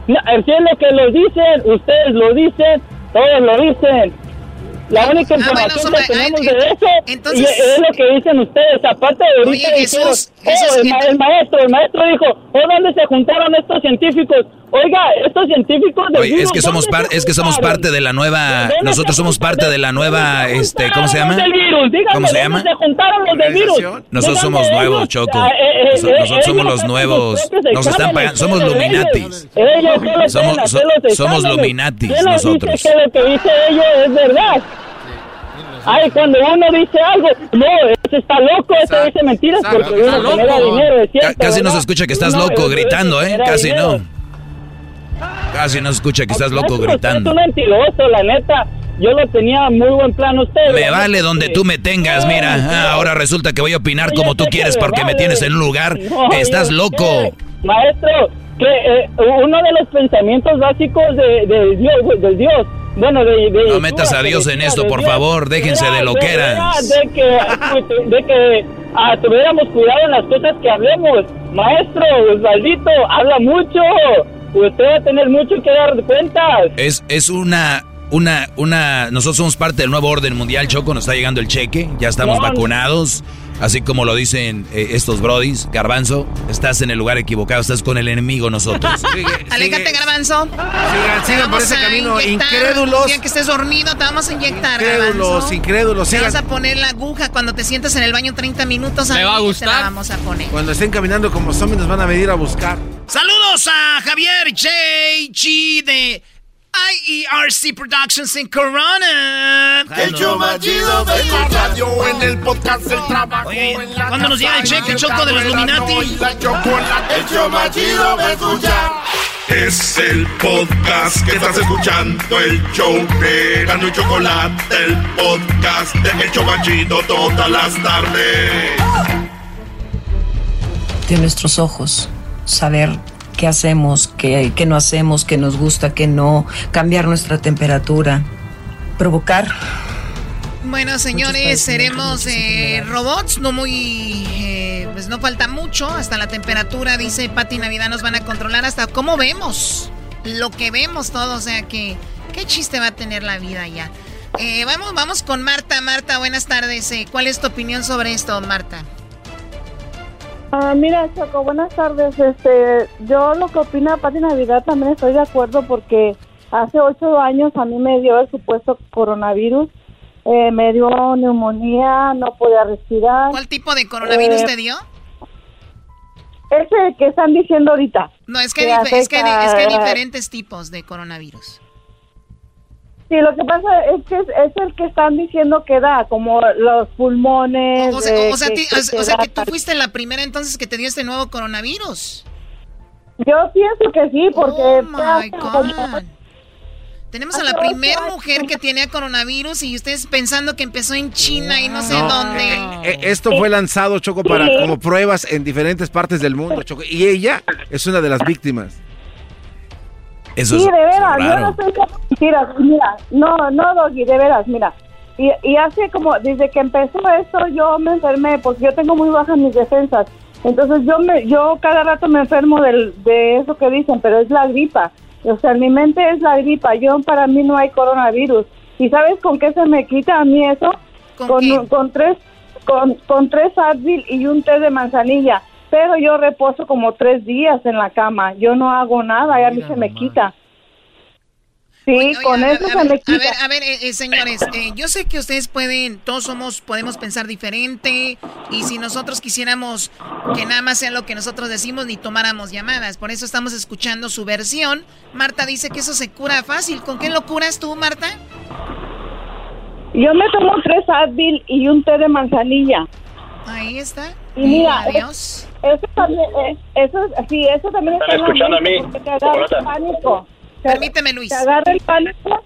No, es que es lo que lo dicen, ustedes lo dicen, todos lo dicen. La única Ah, bueno, información que tenemos ah, de eso entonces- y es lo que dicen ustedes. Aparte, ahorita Oye, dijeron, Jesús, Oh, el, ma- el maestro, el maestro dijo, ¿o dónde se juntaron estos científicos? Oiga, estos científicos del Oye, es que somos ¿dónde par- se es que somos parte de la nueva, ¿Dónde nosotros somos parte de la nueva, este, ¿cómo se llama? Del virus, dígame, ¿Cómo se ¿dónde llama? se juntaron los del virus? Nosotros somos nuevos. Choco. Ah, eh, eh, Nos- eh, Nosotros somos los nuevos. Nos están pagando. Somos Luminatis. Somos, somos. Luminatis ¿Quién nos nosotros. dice que lo que dice ellos es verdad? Ay, cuando uno dice algo, no, ese está loco, ese dice mentiras porque uno genera dinero, es Ca- cierto, Casi no se escucha que estás loco gritando, ¿eh? Casi no. Casi no se escucha que estás loco gritando. Es un mentiroso, la neta. Yo lo tenía muy buen plan usted. Me vale donde tú me tengas, mira. Ah, ahora resulta que voy a opinar como tú quieres porque me tienes en un lugar. No, Estás loco. Maestro, que eh, uno de los pensamientos básicos de, de Dios, del Dios, bueno, de, de No metas a Dios en esto, por favor. Déjense de loqueras. De que, de que ah, tuviéramos cuidado en las cosas que hablemos. Maestro, Osvaldito, habla mucho. Usted va a tener mucho que dar cuentas. Es, es una, una, una. Nosotros somos parte del nuevo orden mundial, Choco. Nos está llegando el cheque. Ya estamos No. vacunados. Así como lo dicen eh, estos brodis. Garbanzo, estás en el lugar equivocado. Estás con el enemigo nosotros. Aléjate, garbanzo. Sigan, sigan Te por ese a camino. inyectar, Incrédulos. que estés dormido, te vamos a inyectar, Incrédulos, garbanzo. incrédulos, Te sigan. vas a poner la aguja cuando te sientas en el baño 30 minutos. Me ahí va a Te gustar. la vamos a poner. Cuando estén caminando como zombies nos van a venir a buscar. Saludos a Javier G de IERC Productions en Corona. El show más chido de la radio en el podcast del trabajo. Oye, en la ¿cuándo nos llega el cheque, Choco, de los Illuminati? El show más chido de escuchar. Es el podcast que estás escuchando, el show de Gano y Chocolate, el podcast de El Chobachito todas las tardes. de nuestros ojos, saber qué hacemos, qué, qué no hacemos, qué nos gusta, qué no, cambiar nuestra temperatura, provocar. Bueno, señores, seremos eh, robots, no muy, eh, pues no falta mucho, hasta la temperatura, dice Pati Navidad, nos van a controlar hasta cómo vemos, lo que vemos todo, o sea que, qué chiste va a tener la vida ya. Eh, vamos, vamos con Marta, Marta, buenas tardes, eh, ¿cuál es tu opinión sobre esto, Marta? Ah, mira, Choco, buenas tardes. Este, yo lo que opina Pati Navidad también estoy de acuerdo porque hace ocho años a mí me dio el supuesto coronavirus, eh, me dio neumonía, no podía respirar. ¿Cuál tipo de coronavirus Eh, te dio? Ese que están diciendo ahorita. No, es que, es, que, es que hay diferentes tipos de coronavirus. Sí, lo que pasa es que es, es el que están diciendo que da, como los pulmones. O sea, eh, o sea, que- ti- que o sea, o que tú fuiste la primera entonces que te dio este nuevo coronavirus. Yo pienso que sí, porque... Oh my como- God. Tenemos a la primera mujer que tenía coronavirus y ustedes pensando que empezó en China y no sé No. dónde. Eh, Esto fue lanzado, Choco, para como pruebas en diferentes partes del mundo, Choco. Y ella es una de las víctimas. Eso sí, es de veras, yo raro. no con mentiras. Mira, no, no, Doggy, de veras, mira. Y, y hace como, desde que empezó esto, yo me enfermé, porque yo tengo muy bajas mis defensas. Entonces yo me, yo cada rato me enfermo del, de eso que dicen, pero es la gripa. O sea, en mi mente es la gripa. Yo, para mí no hay coronavirus. ¿Y sabes con qué se me quita a mí eso? ¿Con un- con tres, con, con tres Advil y un té de manzanilla. Pero yo reposo como tres días en la cama. Yo no hago nada y a mí se me quita. Sí, Oye, con a, eso a se me a quita. ver, a ver, eh, eh, señores, eh, yo sé que ustedes pueden, todos somos, podemos pensar diferente y si nosotros quisiéramos que nada más sea lo que nosotros decimos ni tomáramos llamadas, por eso estamos escuchando su versión. Marta dice que eso se cura fácil. ¿Con qué lo curas tú, Marta? Yo me tomo tres Advil y un té de manzanilla. Ahí está. Y mira, adiós. es- eso también, eh, eso, sí, eso también está ¿Están en la escuchando a mí? porque Te agarra el pánico. Te- Permíteme, Luis. Te agarra el pánico,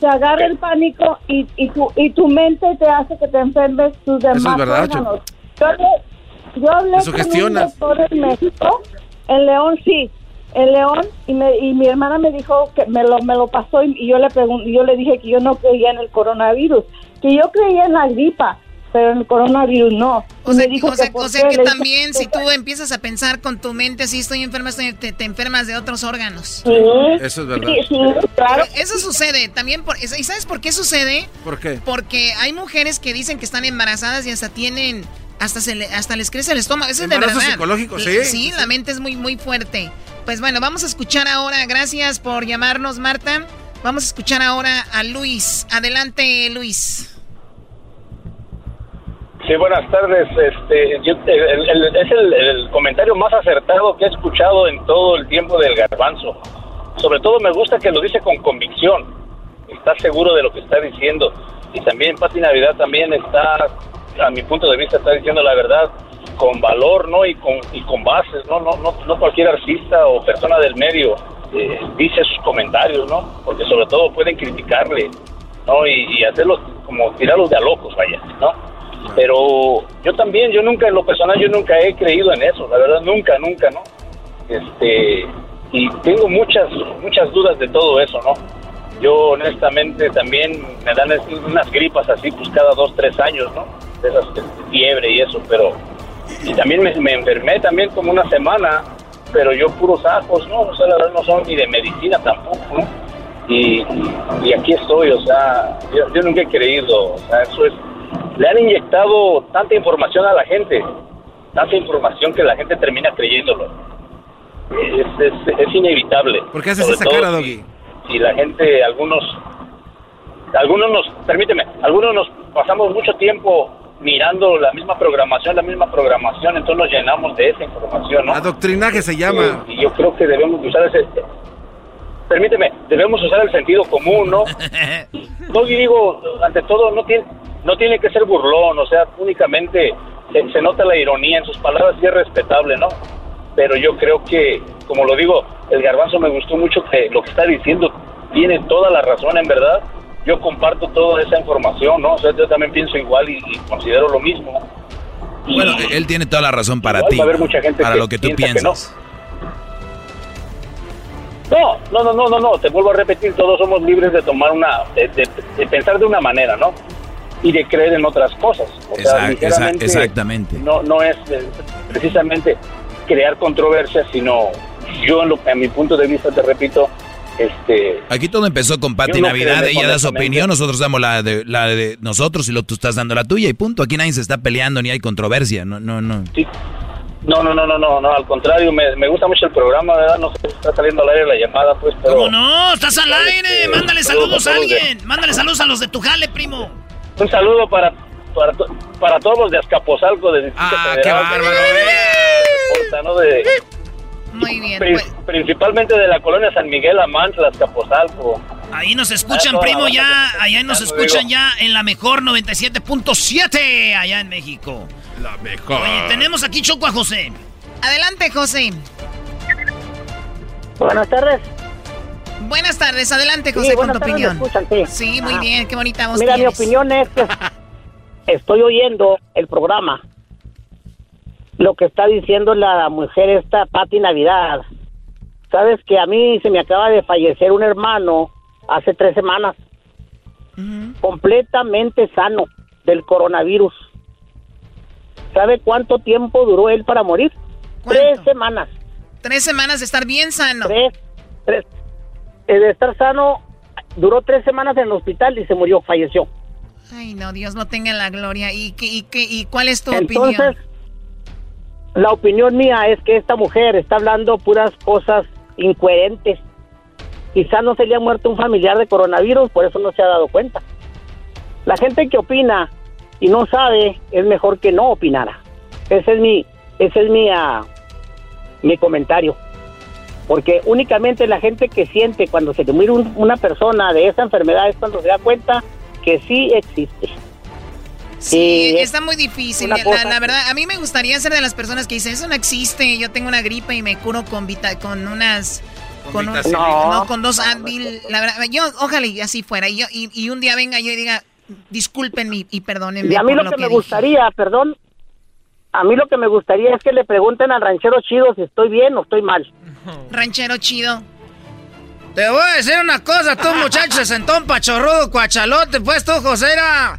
te agarra el pánico y, y, tu, y tu mente te hace que te enfermes tus demás verdad, órganos. Yo, le- yo hablé Eso con un doctor en México, en León, sí, en León, y, me, y mi hermana me dijo que me lo, me lo pasó y, y yo le pregunté, yo le dije que yo no creía en el coronavirus, que yo creía en la gripa, pero el coronavirus no. O sea, me dijo o sea, por o sea qué. que también si tú empiezas a pensar con tu mente, si estoy enferma, estoy- te, te enfermas de otros órganos. Sí, Eso es verdad. sí, sí, claro. Eso sucede también. Por, ¿Y sabes por qué sucede? ¿Por qué? Porque hay mujeres que dicen que están embarazadas y hasta tienen hasta se le, hasta les crece el estómago. Eso es de Embarazo verdad. psicológico, sí. Sí, la mente es muy, muy fuerte. Pues bueno, vamos a escuchar ahora. Gracias por llamarnos, Marta. Vamos a escuchar ahora a Luis. Adelante, Luis. Sí, buenas tardes. Este, yo- el- el- es el, comentario más acertado que he escuchado en todo el tiempo del garbanzo. Sobre todo me gusta que lo dice con convicción. Está seguro de lo que está diciendo. Y también Pati Navidad también está, a mi punto de vista, está diciendo la verdad con valor, ¿no? Y con, y con bases, ¿no? No, no, no cualquier artista o persona del medio eh, dice sus comentarios, ¿no? Porque sobre todo pueden criticarle, ¿no? Y, y hacerlos como tirarlos de a locos, vaya, ¿no? Pero yo también, yo nunca, en lo personal, yo nunca he creído en eso, la verdad, nunca, nunca, ¿no? Este, y tengo muchas, muchas dudas de todo eso, ¿no? Yo honestamente también me dan unas gripas así, pues cada dos, tres años, ¿no? De esas de fiebre y eso, pero... Y también me, me enfermé también como una semana, pero yo puros ajos, ¿no? O sea, la verdad no son ni de medicina tampoco, ¿no? Y, y aquí estoy, o sea, yo, yo nunca he creído, o sea, eso es... Le han inyectado tanta información a la gente, tanta información que la gente termina creyéndolo. Es, es, es inevitable. ¿Por qué haces Sobre esa todo cara, si- Doggy? si la gente, algunos, algunos nos, permíteme, algunos nos pasamos mucho tiempo mirando la misma programación, la misma programación, entonces nos llenamos de esa información, ¿no? Adoctrinaje se llama. Y yo creo que debemos de usar ese, permíteme, debemos usar el sentido común, ¿no? No y digo, ante todo, no tiene, no tiene que ser burlón, o sea, únicamente se, se nota la ironía en sus palabras y es respetable, ¿no? Pero yo creo que, como lo digo, el garbanzo me gustó mucho que lo que está diciendo tiene toda la razón, en verdad. Yo comparto toda esa información, ¿no? O sea, yo también pienso igual y, y considero lo mismo. Y- Bueno, él tiene toda la razón para ti. para que lo que tú que piensas. No, no, no, no, no, no, te vuelvo a repetir, todos somos libres de tomar una, de, de- de pensar de una manera, ¿no? Y de creer en otras cosas. O sea, Exact- exactamente. No, no es eh, precisamente crear controversia, sino yo, en lo, a mi punto de vista, te repito, este, Aquí todo empezó con Pati no Navidad, ella da su opinión, nosotros damos la de, la de nosotros y lo tú estás dando la tuya y punto. Aquí nadie se está peleando ni hay controversia, no, no, no. no, no, no, no, no, no, al contrario, me, me gusta mucho el programa, ¿verdad? No sé si está saliendo al aire la llamada, pues, pero... ¿Cómo no? Estás al aire. Mándale saludos a alguien. Mándale saludos a los de tu jale, primo. Un saludo para, para, para todos los de Azcapotzalco, de Distrito Ah, Federal. qué bárbaro, ¿no? De- Muy bien. pri- pues, Principalmente de la colonia San Miguel Amantla, Azcapotzalco. Ahí nos escuchan, Ah, primo, ya. Allá nos escuchan ya en la mejor 97.7 allá en México. La mejor. Oye, tenemos aquí Choco a José. Adelante, José. Buenas tardes. Buenas tardes, adelante, José, Sí, con tu tardes, opinión. Sí. Sí, muy bien, qué bonita voz Mira, mi opinión es que estoy oyendo el programa. Lo que está diciendo la mujer esta, Pati Navidad. Sabes que a mí se me acaba de fallecer un hermano hace tres semanas. Completamente sano del coronavirus. ¿Sabe cuánto tiempo duró él para morir? Tres semanas. Tres semanas de estar bien sano. Tres, tres. De estar sano, duró tres semanas en el hospital y se murió, falleció. Ay, no, Dios no tenga la gloria. ¿Y, qué, y, qué, y cuál es tu Entonces, opinión? la opinión mía es que esta mujer está hablando puras cosas incoherentes. Quizá no se le ha muerto un familiar de coronavirus, por eso no se ha dado cuenta. La gente que opina y no sabe es mejor que no opinara. Ese es mi, ese es mi, ah, mi comentario. Porque únicamente la gente que siente cuando se le muere un- una persona de esa enfermedad es cuando se da cuenta que sí existe. Sí, Y está muy difícil. La, verdad, a mí me gustaría ser de las personas que dicen, eso no existe, yo tengo una gripa y me curo con vita, con unas... Con, un- vitacilina. no, No. con dos Advil. La verdad, yo, ojalá y así fuera. Y, yo, y, y un día venga yo y diga, discúlpenme y, y perdónenme Y a mí lo que, me dije". gustaría, perdón, a mí lo que me gustaría es que le pregunten al ranchero chido si estoy bien o estoy mal. Ranchero chido. Te voy a decir una cosa, tú muchacho sesentón pachorrudo, cuachalote, pues tú, Josera.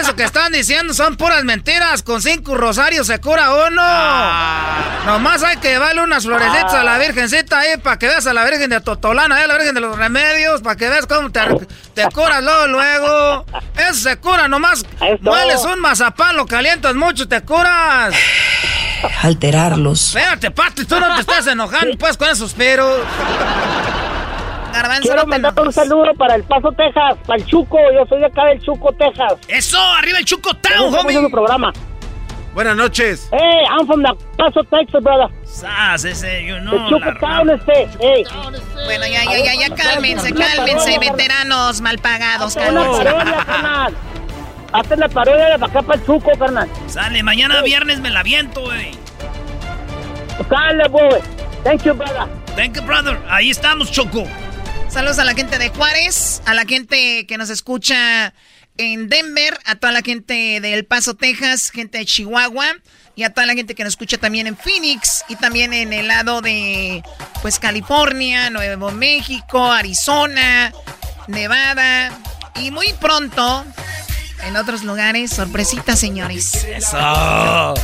Eso que están diciendo son puras mentiras. Con cinco rosarios se cura uno. Ah. Nomás hay que llevarle unas florecitas a la ah. Virgencita ahí para que veas a la Virgen de Totolana, a la Virgen de los Remedios, para que veas cómo te, te curas luego, luego. Eso se cura, nomás mueles un mazapán, lo calientas mucho y te curas. Alterarlos. Espérate, Pati, tú no te estás enojando, pues, con esos peros. Quiero mandar un saludo para El Paso, Texas, para el Chuco. Yo soy de acá del Chuco, Texas. ¡Eso! ¡Arriba el Chuco Town, homie! su programa. Buenas noches. Hey, I'm from the Paso, Texas, brother. Sas, ese, you know. El Chuco Town, este. Hey. Bueno, ya, ya, ya, ya, cálmense, cálmense, veteranos mal pagados, cálmense. Hazte la parodia de acá para el Chuco, carnal. Sale, mañana viernes me la viento, güey. Sale, boy. Thank you, brother. Thank you, brother. Ahí estamos, Choco. Saludos a la gente de Juárez, a la gente que nos escucha en Denver, a toda la gente de El Paso, Texas, gente de Chihuahua y a toda la gente que nos escucha también en Phoenix y también en el lado de pues California, Nuevo México, Arizona, Nevada y muy pronto en otros lugares, sorpresita, señores. Eso.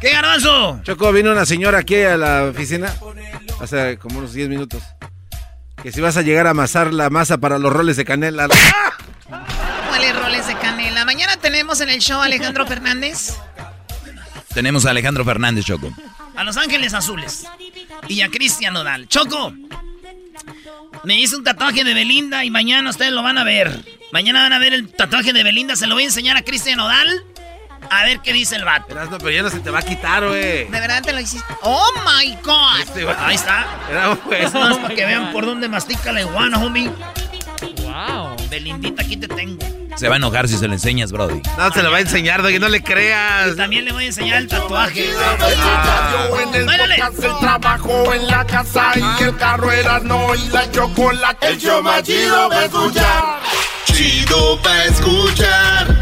¿Qué garbanzo? Choco, vino una señora aquí a la oficina hace como unos 10 minutos. Que si vas a llegar a amasar la masa para los roles de canela. ¿Cuáles roles de canela? Mañana tenemos en el show a Alejandro Fernández. Tenemos a Alejandro Fernández, Choco. A Los Ángeles Azules. Y a Cristian Nodal. Choco. Me hice un tatuaje de Belinda y mañana ustedes lo van a ver. Mañana van a ver el tatuaje de Belinda. Se lo voy a enseñar a Cristian Nodal. A ver qué dice el vato. pero ya no se te va a quitar, güey. De verdad te lo hiciste. ¡Oh, my God! Este, Ahí está. Era, Es más para que vean por dónde mastica la iguana, homie. Wow. Belindita, aquí te tengo. Se va a enojar si se lo enseñas, Brody. No, se lo va a enseñar, Doggy, no le creas. también le voy a enseñar el tatuaje. en el el trabajo en la casa y el carro era no y la chocolate. El show más chido va a escuchar. Chido pa' escuchar.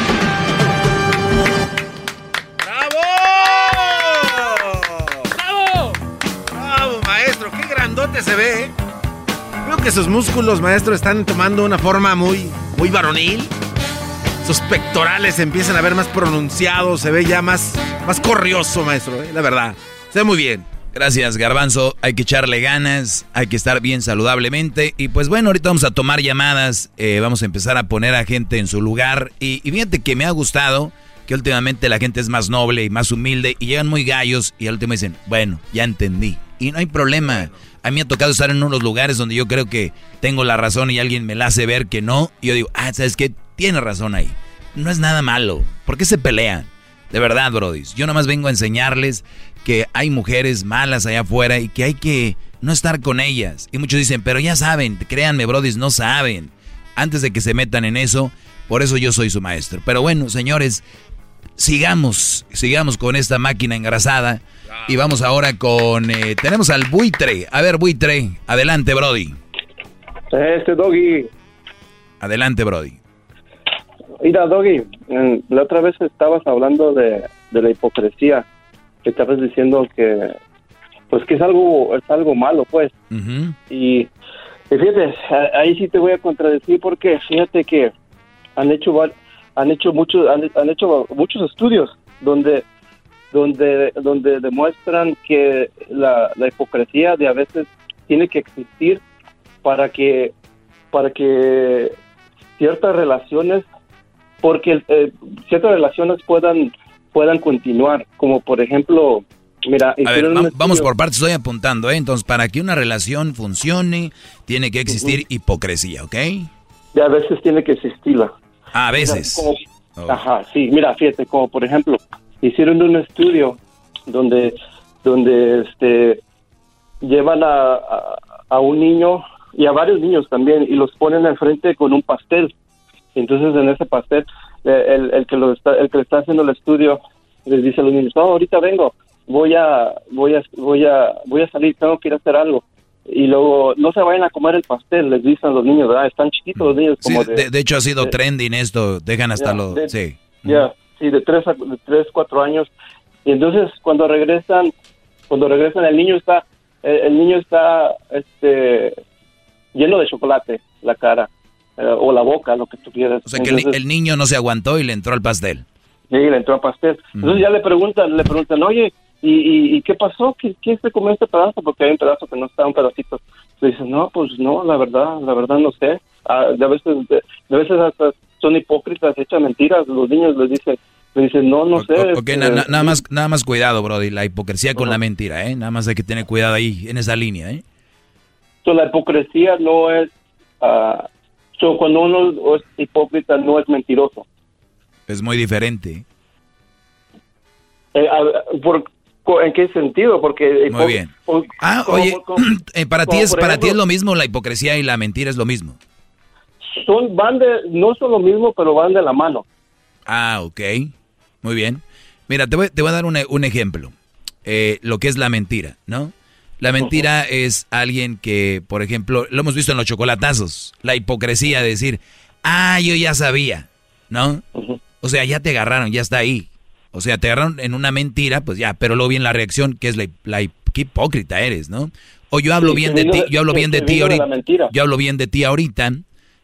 se ve. ¿eh? Creo que sus músculos, maestro, están tomando una forma muy, muy varonil. Sus pectorales empiezan a ver más pronunciados, se ve ya más, más corrioso, maestro, ¿eh? la verdad. Se ve muy bien. Gracias, Garbanzo. Hay que echarle ganas, hay que estar bien saludablemente. Y pues bueno, ahorita vamos a tomar llamadas, eh, vamos a empezar a poner a gente en su lugar. Y, y fíjate que me ha gustado que últimamente la gente es más noble y más humilde y llegan muy gallos y al último dicen, bueno, ya entendí. Y no hay problema. A mí me ha tocado estar en unos lugares donde yo creo que tengo la razón y alguien me la hace ver que no. Y yo digo, ah, ¿sabes qué? Tiene razón ahí. No es nada malo. ¿Por qué se pelean? De verdad, Brody. Yo nomás vengo a enseñarles que hay mujeres malas allá afuera y que hay que no estar con ellas. Y muchos dicen, pero ya saben, créanme, Brody, no saben. Antes de que se metan en eso, por eso yo soy su maestro. Pero bueno, señores, sigamos, sigamos con esta máquina engrasada. Y vamos ahora con. Eh, tenemos al buitre. A ver, buitre. Adelante, Brody. Este Doggy. Adelante, Brody. Mira, Doggy, la otra vez estabas hablando de, la hipocresía. Que estabas diciendo que. Pues que es algo, es algo malo, pues. y, fíjate, ahí sí te voy a contradecir porque fíjate que han hecho han hecho muchos han, han hecho muchos estudios donde donde, donde demuestran que la, hipocresía de a veces tiene que existir para que, para que ciertas relaciones, porque eh, ciertas relaciones puedan, puedan continuar, como por ejemplo, Mira, vamos por partes, estoy apuntando, ¿eh? Entonces, para que una relación funcione, tiene que existir hipocresía, ¿ok? Y a veces tiene que existirla. A veces. Ajá, sí, mira, fíjate, como por ejemplo, hicieron un estudio donde, donde este, llevan a, a, un niño y a varios niños también y los ponen enfrente con un pastel. Entonces en ese pastel eh, el, el que lo está, el que le está haciendo el estudio les dice a los niños, no, ahorita vengo, voy a, voy a, voy a, voy a salir, tengo que ir a hacer algo. Y luego, no se vayan a comer el pastel, les dicen los niños, ¿verdad? Están chiquitos los niños. Sí, Como de, de hecho ha sido trending esto, dejan hasta Ya, los... Sí. Ya, sí, de tres, a, de tres, cuatro años. Y entonces cuando regresan, cuando regresan el niño está, el, el niño está, este, lleno de chocolate, la cara, eh, o la boca, lo que tú quieras. O sea que el, niño no se aguantó y le entró al pastel. Sí, le entró a pastel. Entonces ya le preguntan, le preguntan, oye, ¿y, y, y qué pasó? ¿Qué, ¿Quién se comió este pedazo? Porque hay un pedazo que no está, un pedacito. Le dicen, no, pues no, la verdad, la verdad no sé. Ah, de, veces, de, de veces hasta son hipócritas, echan mentiras. Los niños les dicen, le dicen, no, no sé. Ok, este, na- na- nada, más, nada más cuidado, Brody, la hipocresía con la mentira, ¿eh? Nada más hay que tener cuidado ahí, en esa línea, ¿eh? so, la hipocresía no es, ah, so, cuando uno es hipócrita no es mentiroso. Es muy diferente. Eh, a- por, ¿En qué sentido? Porque Muy bien. Ah, como- oye, como- eh, para ti es para ti es lo mismo la hipocresía y la mentira es lo mismo. son van de no son lo mismo, pero van de la mano. Ah, ok. Muy bien. Mira, te voy, te voy a dar un, un ejemplo. Eh, lo que es la mentira, ¿no? La mentira es alguien que, por ejemplo, lo hemos visto en los chocolatazos, la hipocresía de decir, ah, yo ya sabía, ¿no? O sea, ya te agarraron, ya está ahí. O sea, te agarraron en una mentira, pues ya, pero luego viene la reacción, que es la, la qué hipócrita eres, ¿no? O yo hablo Sí, bien de ti, yo hablo bien de ti ahorita. Yo hablo bien de ti ahorita,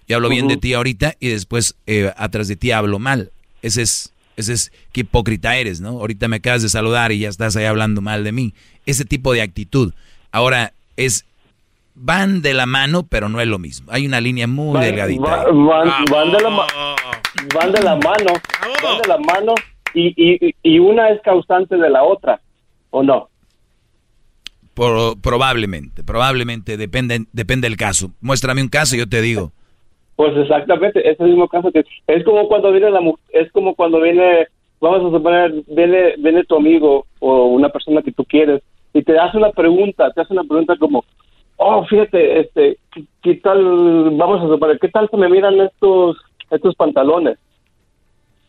yo hablo bien de ti ahorita y después eh, atrás de ti hablo mal. Ese es, ese es qué hipócrita eres, ¿no? Ahorita me acabas de saludar y ya estás ahí hablando mal de mí. Ese tipo de actitud. Ahora, es, van de la mano, pero no es lo mismo. Hay una línea muy Van, delgadita. van- van de la van de la mano, van de la mano y, y, y una es causante de la otra, ¿o no? Por- probablemente, probablemente, depende, depende del caso. Muéstrame un caso y yo te digo. Pues exactamente, es el mismo caso que es como cuando viene la es como cuando viene, vamos a suponer, viene, viene tu amigo o una persona que tú quieres y te hace una pregunta, te hace una pregunta como, oh, fíjate, este, ¿qué, qué tal, vamos a suponer, qué tal se me miran estos, estos pantalones?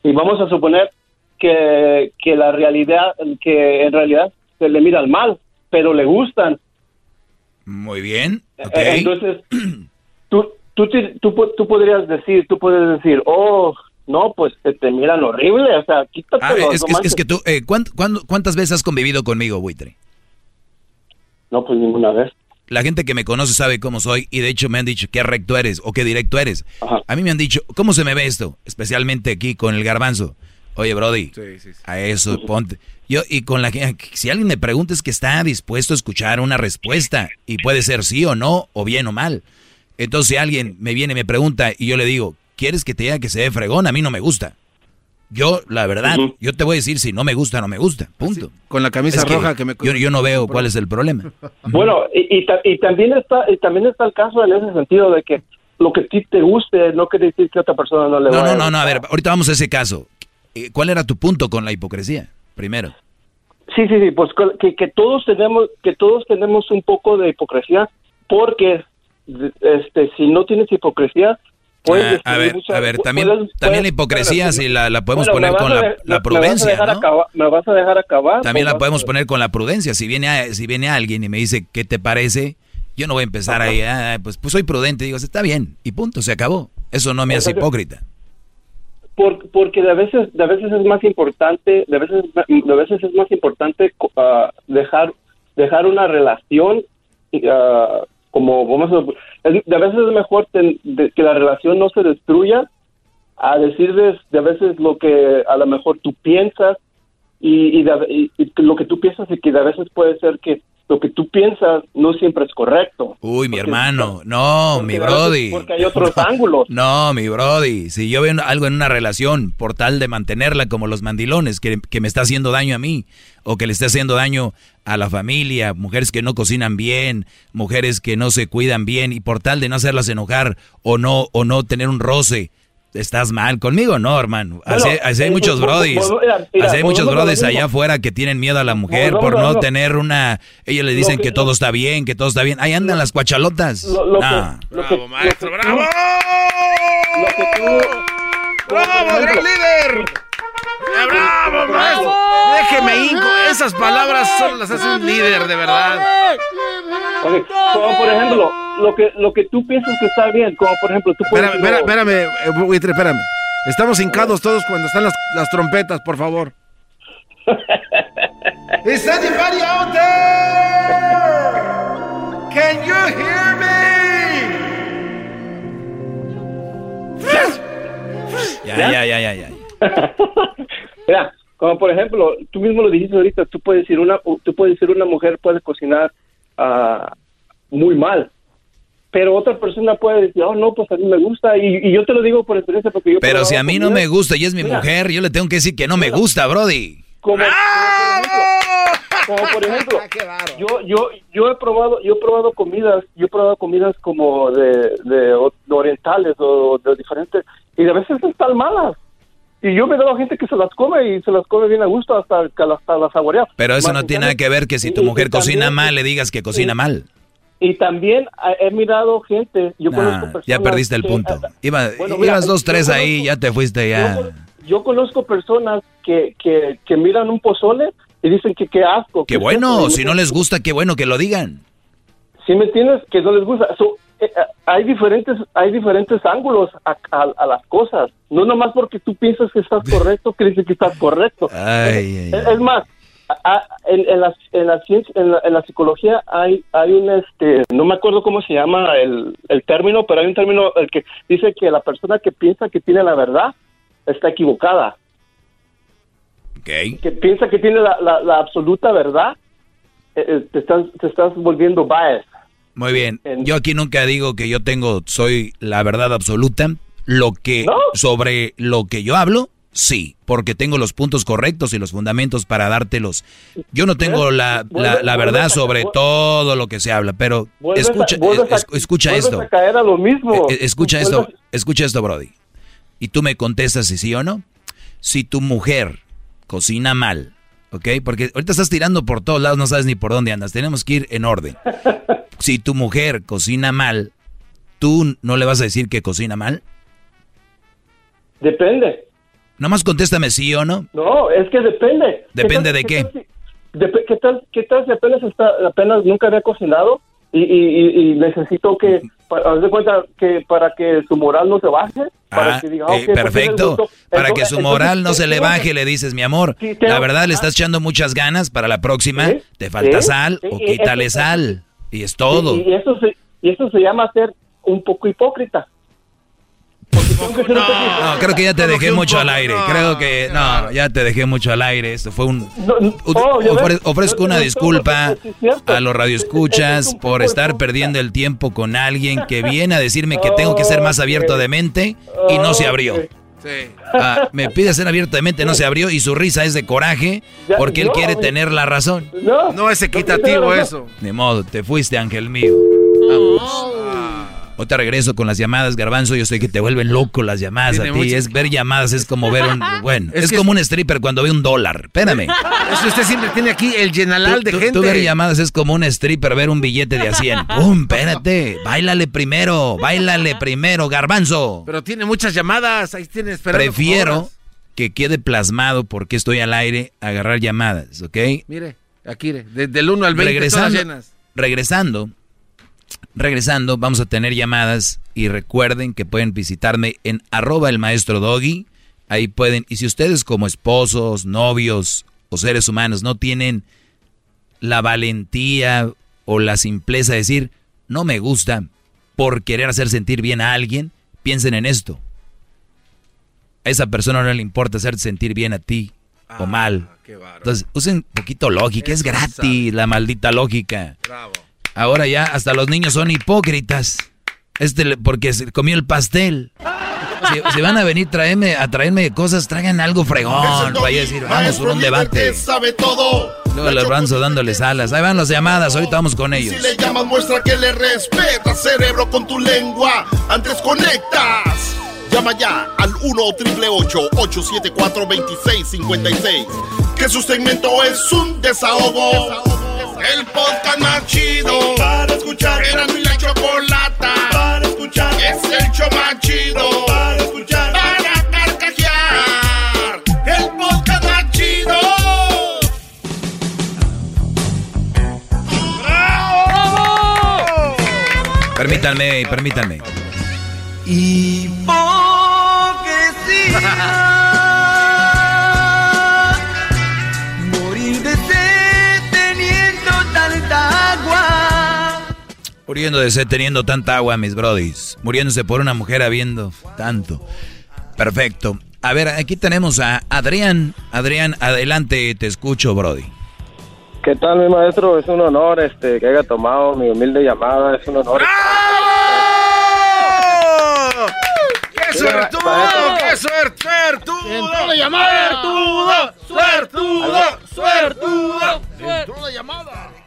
Y vamos a suponer que, que la realidad, que en realidad se le miran mal, pero le gustan. Muy bien. ok. Eh, Entonces, tú, tú, tú, tú podrías decir, tú puedes decir, oh, no, pues te, te miran horrible, o sea, Ah, quítatelo. es, no es- que tú, eh, ¿cuánt- cuándo- ¿cuántas veces has convivido conmigo, buitre? No, pues ninguna vez. La gente que me conoce sabe cómo soy y de hecho me han dicho qué recto eres o qué directo eres. A mí me han dicho, ¿cómo se me ve esto? Especialmente aquí con el garbanzo. Oye, Brody, a eso, ponte. Yo, y con la gente, si alguien me pregunta es que está dispuesto a escuchar una respuesta y puede ser sí o no, o bien o mal. Entonces si alguien me viene y me pregunta y yo le digo, ¿quieres que te diga que se ve fregón? A mí no me gusta. Yo, la verdad, yo te voy a decir si no me gusta, no me gusta. Punto. Con la camisa Es que roja que me... Yo, yo no veo cuál es el problema. Bueno, y, y, ta- y también está y también está el caso en ese sentido de que lo que a ti te guste no quiere decir que a otra persona no le No, vaya no, no, no, a ver, ahorita vamos a ese caso. Eh, ¿Cuál era tu punto con la hipocresía? Primero. Sí, sí, sí, pues que, que todos tenemos que todos tenemos un poco de hipocresía porque este si no tienes hipocresía puedes Ah, a ver, mucha- a ver, también, puedes- también la puedes- hipocresía, si la, la podemos Bueno, poner con la, de- la me- me vas a prudencia, ¿no? acabar- me vas a dejar acabar También ¿O la podemos poner con la prudencia. Si viene, a- si viene alguien y me dice, ¿qué te parece? Yo no voy a empezar ahí, ah, pues, pues soy prudente. Digo, está bien, y punto, se acabó. Eso no me hace hipócrita. Por- porque de veces de veces es más importante de veces de veces es más importante ah, dejar dejar una relación ah, como vamos a de veces es mejor que la relación no se destruya a decirles de veces lo que a lo mejor tú piensas y, y, de- y- lo que tú piensas y que de veces puede ser que lo que tú piensas no siempre es correcto Uy, mi hermano, no, mi brody. porque hay otros ángulos No, mi brody. Si yo veo algo en una relación por tal de mantenerla como los mandilones, que, que me está haciendo daño a mí, o que le está haciendo daño a la familia, mujeres que no cocinan bien, mujeres que no se cuidan bien, y por tal de no hacerlas enojar o no, o no tener un roce, estás mal conmigo, no, hermano. Así, Bueno, así hay muchos brodis. Así hay muchos brodis allá afuera que tienen miedo a la mujer por no tener una. Ellos le dicen que, que- todo está bien, que todo está bien. Ahí andan las cuachalotas. Lo- lo que- lo que- lo que tú- Lo que tú, ¡Bravo, gran líder! ¡Bravo, maestro! Déjeme hinco. Esas palabras solo las hace un líder, de verdad. Ok, Como por ejemplo, lo que, lo que tú piensas que está bien, como por ejemplo, tú puedes... Espérame, espérame, espérame, eh, buitre, espérame. Estamos hincados todos cuando están las, las trompetas, por favor. Is anybody out there? Can you hear me? Ya, ya, ya, ya, ya. Mira, como por ejemplo, tú mismo lo dijiste ahorita, tú puedes decir una, tú puedes decir una mujer puede cocinar ah, muy mal, pero otra persona puede decir, oh no, pues a mí me gusta y, y yo te lo digo por experiencia porque yo. Pero si a mí no me gusta y es mi Mira, mujer, yo le tengo que decir que no me gusta, Brody. Como, como por ejemplo, yo, yo, yo he probado, yo he probado comidas, yo he probado comidas como de, de o- de orientales o de diferentes y a veces están malas. Y yo me he dado a gente que se las come y se las come bien a gusto hasta que hasta las saborea. Pero eso Más no tiene nada que ver que si tu y- y mujer cocina también- mal, le digas que cocina y- mal. Y también he mirado gente, yo conozco personas ya perdiste el que- punto. Iba- Bueno, mira, ibas dos, tres conozco- ahí, ya te fuiste ya. Yo conozco personas que, que, que miran un pozole y dicen que qué asco. Qué bueno, si no les gusta, qué bueno que lo digan. ¿Sí me entiendes? Que no les gusta. So, hay diferentes hay diferentes ángulos a, a- a las cosas. No nomás porque tú piensas que estás correcto, dices que estás correcto. Ay, ay, Es, más, a- en, en la, en, la ciencia, en, la, en la psicología hay hay un, este, no me acuerdo cómo se llama el, el término, pero hay un término el que dice que la persona que piensa que tiene la verdad está equivocada. Que piensa que tiene la, la, la absoluta verdad, eh, eh, te, estás, te estás volviendo biased. Muy bien. Yo aquí nunca digo que yo tengo, soy la verdad absoluta. Lo que, sobre lo que yo hablo, sí, porque tengo los puntos correctos y los fundamentos para dártelos. Yo no tengo la, la, la verdad sobre todo lo que se habla, pero escucha, a- escucha esto. a caer a lo mismo. Eh, eh, escucha esto, escucha esto, Brody. Y tú me contestas si sí o no. Si tu mujer cocina mal, ¿ok? Porque ahorita estás tirando por todos lados, no sabes ni por dónde andas. Tenemos que ir en orden. Si tu mujer cocina mal, ¿tú no le vas a decir que cocina mal? Depende. Nomás contéstame sí o no. No, es que depende. Depende tal- de qué. tal si- dep- ¿Qué tal, qué tal si apenas, está, apenas nunca había cocinado y, y, y- y necesito que, para, haz de cuenta que para que su moral no se baje? Para Ah, que diga, eh, ok, pues, perfecto. Para que su moral no se le baje, le dices, mi amor, la verdad le ah. estás echando muchas ganas para la próxima, te falta sí, sal sí, o quítale sal. Y es todo. Y, y eso se, y eso se llama ser un poco hipócrita. No, creo que ya te dejé mucho al aire. Creo que no, ya te dejé mucho al aire. Esto fue un. ofrezco una disculpa a los radioescuchas por estar perdiendo el tiempo con alguien que viene a decirme que tengo que ser más abierto de mente y no se abrió. Ah, me pide ser abierto de mente, no se abrió y su risa es de coraje porque él no, quiere tener la razón. No, No es equitativo eso. Ni modo, te fuiste, ángel mío. Vamos. Ahorita regreso con las llamadas, Garbanzo. Yo sé que te vuelven loco las llamadas Tiene a ti. mucho- Es ver llamadas, es como ver un. Bueno, Es es, que como un stripper cuando ve un dólar. Espérame. Eso usted siempre tiene aquí el llenalal de Tú, gente. tú ver llamadas es como un stripper ver un billete de a 100. ¡Pum! Espérate. Báilale primero. Báilale primero, Garbanzo. Pero tiene muchas llamadas. Ahí tiene esperando. Prefiero que quede plasmado porque estoy al aire agarrar llamadas, ¿ok? Mire, aquí, desde el 1 al 20, todas regresando, llenas. regresando, regresando, vamos a tener llamadas y recuerden que pueden visitarme en arroba el maestro doggy. Ahí pueden, y si ustedes como esposos, novios o seres humanos no tienen la valentía o la simpleza de decir, no me gusta por querer hacer sentir bien a alguien, piensen en esto. A esa persona no le importa hacer sentir bien a ti o mal. Entonces, usen un poquito lógica, es gratis la maldita lógica. Ahora ya hasta los niños son hipócritas. Este porque se comió el pastel. Si, si van a venir traerme, a traerme cosas, traigan algo fregón. Vaya a decir, vamos por un debate. sabe todo. Luego los ranzos dándoles alas. Ahí van las llamadas, ahorita vamos con ellos. Si le llamas, muestra que le respetas, cerebro, con tu lengua. Antes conectas. Llama ya al 1-888-874-2656. Que su segmento es un desahogo. El podcast más chido para escuchar. Era mi la chocolata para escuchar. Es el show más chido para escuchar. Para carcajear. El podcast más chido. ¡Bravo! Permítanme, permítanme. Hipocresía. Muriendo de sed teniendo tanta agua, mis brodis. Muriéndose por una mujer habiendo tanto. Perfecto. A ver, aquí tenemos a Adrián. Adrián, adelante, te escucho, brody. ¿Qué tal, mi maestro? Es un honor este, que haya tomado mi humilde llamada. Es un honor. ¡Qué suertudo! ¡Qué suertudo! La llamada. ¡Suertudo! ¡Suertudo! ¡Suertudo! la llamada.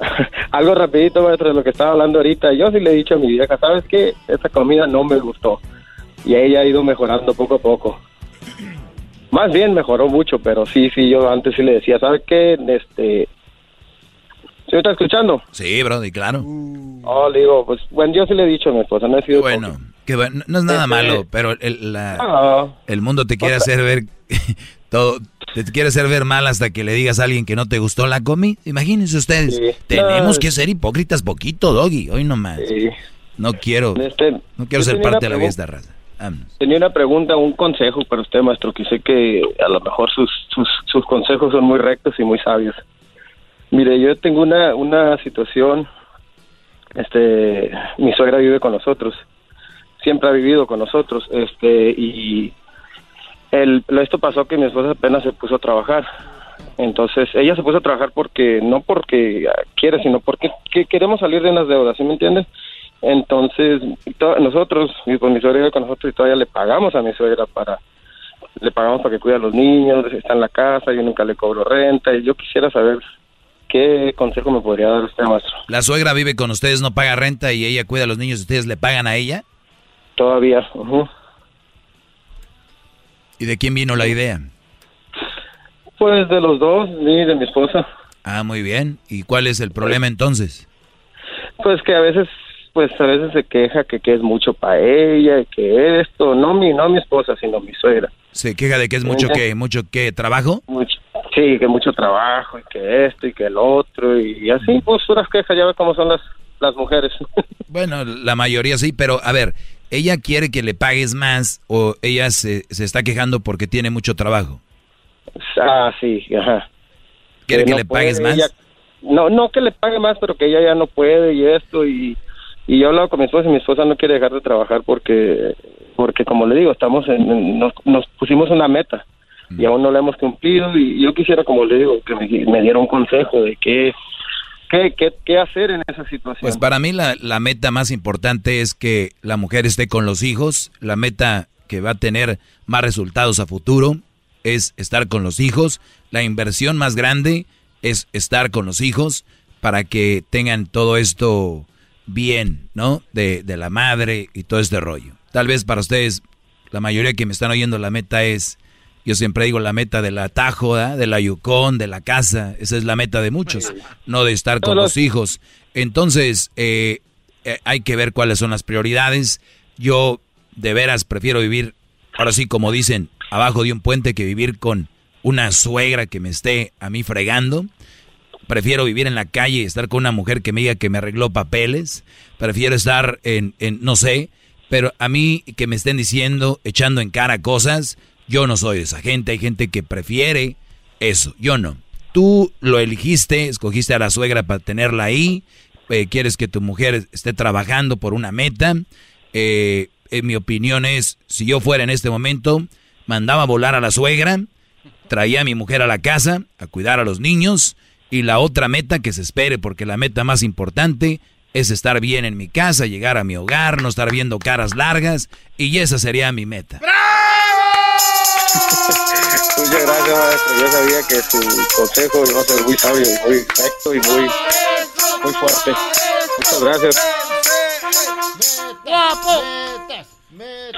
Algo rapidito, maestro, de lo que estaba hablando ahorita. Yo sí le he dicho a mi vieja, ¿sabes qué? Esta comida no me gustó. Y ella ha ido mejorando poco a poco. Más bien mejoró mucho, pero sí, sí, yo antes sí le decía, ¿sabes qué? Este... ¿Sí me está escuchando? Sí, brody, claro. Oh, le digo, pues, bueno, yo sí le he dicho a mi esposa, no he sido... Bueno, que bueno, no es nada Este- malo, pero el, la- el mundo te quiere hacer ver todo, te quiere hacer ver mal hasta que le digas a alguien que no te gustó la comida. Imagínense ustedes, Sí. tenemos No. que ser hipócritas poquito, Doggy, hoy nomás. No quiero, Este, no quiero ser parte de la vida de esta raza. Vámonos. Tenía una pregunta, un consejo para usted, maestro, que sé que a lo mejor sus, sus, sus consejos son muy rectos y muy sabios. Mire, yo tengo una, una situación, este, mi suegra vive con nosotros, siempre ha vivido con nosotros, este, y el, esto pasó que mi esposa apenas se puso a trabajar. Entonces, ella se puso a trabajar porque, no porque quiere, sino porque que queremos salir de unas deudas, ¿sí me entiendes? Entonces, to- nosotros, pues, mi suegra vive con nosotros y todavía le pagamos a mi suegra para, le pagamos para que cuide a los niños, está en la casa, yo nunca le cobro renta, y yo quisiera saber qué consejo me podría dar usted, maestro. La suegra vive con ustedes, no paga renta y ella cuida a los niños, ¿ustedes le pagan a ella? Todavía, ujú. ¿Y de quién vino la idea? Pues de los dos, y de mi esposa. Ah, muy bien. ¿Y cuál es el problema entonces? Pues que a veces, pues a veces se queja que, que es mucho para ella, y que esto, no mi, no mi esposa, sino mi suegra. ¿Se queja de que es mucho que mucho que trabajo? Mucho, sí, que mucho trabajo, y que esto, y que el otro, y así, pues puras quejas, ya ve cómo son las, las mujeres. Bueno, la mayoría sí, pero a ver, ¿ella quiere que le pagues más o ella se, se está quejando porque tiene mucho trabajo? ah, sí, ajá. ¿Quiere que no le pagues puede, más? ella- no, no que le pague más, pero que ella ya no puede y esto y, y yo he hablado con mi esposa y mi esposa no quiere dejar de trabajar porque, porque como le digo, estamos en, en- nos, nos pusimos una meta y aún no la hemos cumplido y yo quisiera, como le digo, que me, me diera un consejo de qué, qué, qué, qué hacer en esa situación. Pues para mí la, la meta más importante es que la mujer esté con los hijos, la meta que va a tener más resultados a futuro es estar con los hijos, la inversión más grande es estar con los hijos para que tengan todo esto bien, ¿no? De, de la madre y todo este rollo. Tal vez para ustedes, la mayoría que me están oyendo, la meta es, yo siempre digo la meta del atajo, ¿da? de la Yukon, de la casa, esa es la meta de muchos, no de estar con los hijos. Entonces, eh, eh, hay que ver cuáles son las prioridades. Yo de veras prefiero vivir, ahora sí como dicen, abajo de un puente que vivir con una suegra que me esté a mí fregando. Prefiero vivir en la calle y estar con una mujer que me diga que me arregló papeles. Prefiero estar en, en, no sé, pero a mí que me estén diciendo, echando en cara cosas, yo no soy de esa gente. Hay gente que prefiere eso, yo no. Tú lo elegiste, escogiste a la suegra para tenerla ahí, eh, quieres que tu mujer esté trabajando por una meta. Eh, en mi opinión es, si yo fuera en este momento, mandaba a volar a la suegra, traía a mi mujer a la casa a cuidar a los niños y la otra meta que se espere, porque la meta más importante es estar bien en mi casa, llegar a mi hogar, no estar viendo caras largas y esa sería mi meta. Muchas gracias, maestro. Yo sabía que su consejo iba a ser muy sabio y muy recto y muy, muy fuerte. Muchas gracias.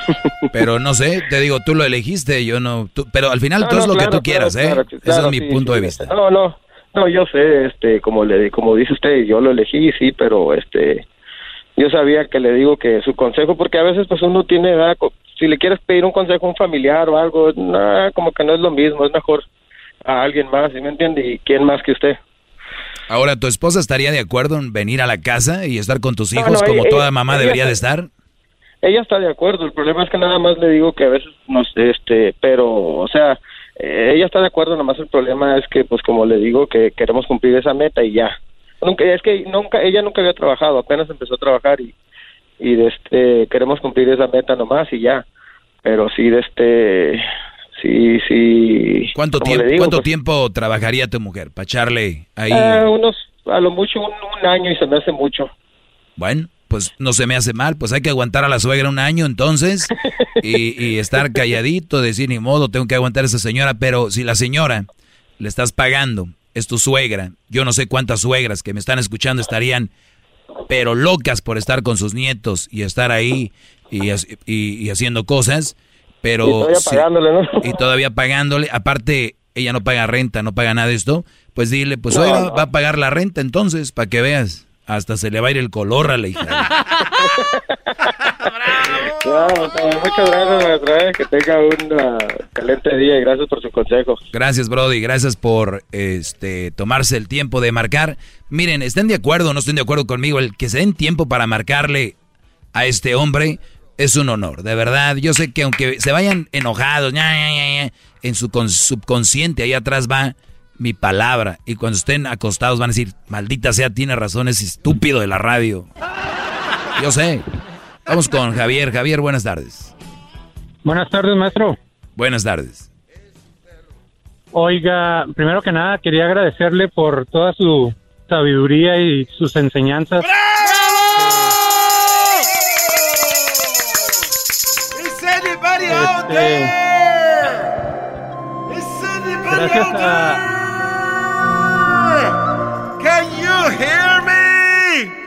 Pero no sé, te digo, tú lo elegiste, yo no, tú- pero al final No, tú no, es lo claro, que tú claro, quieras, ¿eh? claro, Ese es mi sí, punto sí. de vista. No, no, no, yo sé, este, como le, como dice usted, yo lo elegí, sí, pero este, yo sabía que le digo que su consejo, porque a veces pues uno tiene edad, si le quieres pedir un consejo a un familiar o algo, nah, como que no es lo mismo, es mejor a alguien más, ¿sí me entiende? ¿Y quién más que usted? Ahora, ¿tu esposa estaría de acuerdo en venir a la casa y estar con tus hijos no, como ella- toda mamá ella debería está- de estar? Ella está de acuerdo, el problema es que nada más le digo que a veces no sé, este, pero, o sea, eh, ella está de acuerdo, nada más el problema es que, pues como le digo, que queremos cumplir esa meta y ya. Nunca, es que nunca, ella nunca había trabajado, apenas empezó a trabajar y, y de este, queremos cumplir esa meta nomás y ya. Pero sí, de este, sí, sí. ¿Cuánto, tiempo, digo, ¿cuánto pues, tiempo trabajaría tu mujer para echarle ahí? eh, unos, a lo mucho un, un año y se me hace mucho. Bueno, pues no se me hace mal, pues hay que aguantar a la suegra un año entonces y, y estar calladito, decir ni modo, tengo que aguantar a esa señora, pero si la señora le estás pagando, es tu suegra, yo no sé cuántas suegras que me están escuchando estarían pero locas por estar con sus nietos y estar ahí y, y- y haciendo cosas, pero... Y todavía si- pagándole, ¿no? y todavía pagándole, aparte ella no paga renta, no paga nada de esto, pues dile, pues no. va a pagar la renta entonces, para que veas, hasta se le va a ir el color a la hija. No, muchas gracias, maestra, que tenga un ah, excelente día y gracias por sus consejos. Gracias, Brody. Gracias por este tomarse el tiempo de marcar. Miren, estén de acuerdo o no estén de acuerdo conmigo, el que se den tiempo para marcarle a este hombre es un honor, de verdad. Yo sé que aunque se vayan enojados, ña, ña, ña, ña, en su con- subconsciente ahí atrás va mi palabra y cuando estén acostados van a decir, maldita sea, tiene razón, es estúpido de la radio. Yo sé. Vamos con Javier. Javier, buenas tardes. Buenas tardes, maestro. Buenas tardes. Oiga, primero que nada quería agradecerle por toda su sabiduría y sus enseñanzas. Is anybody out Este, there? Is anybody Gracias out a-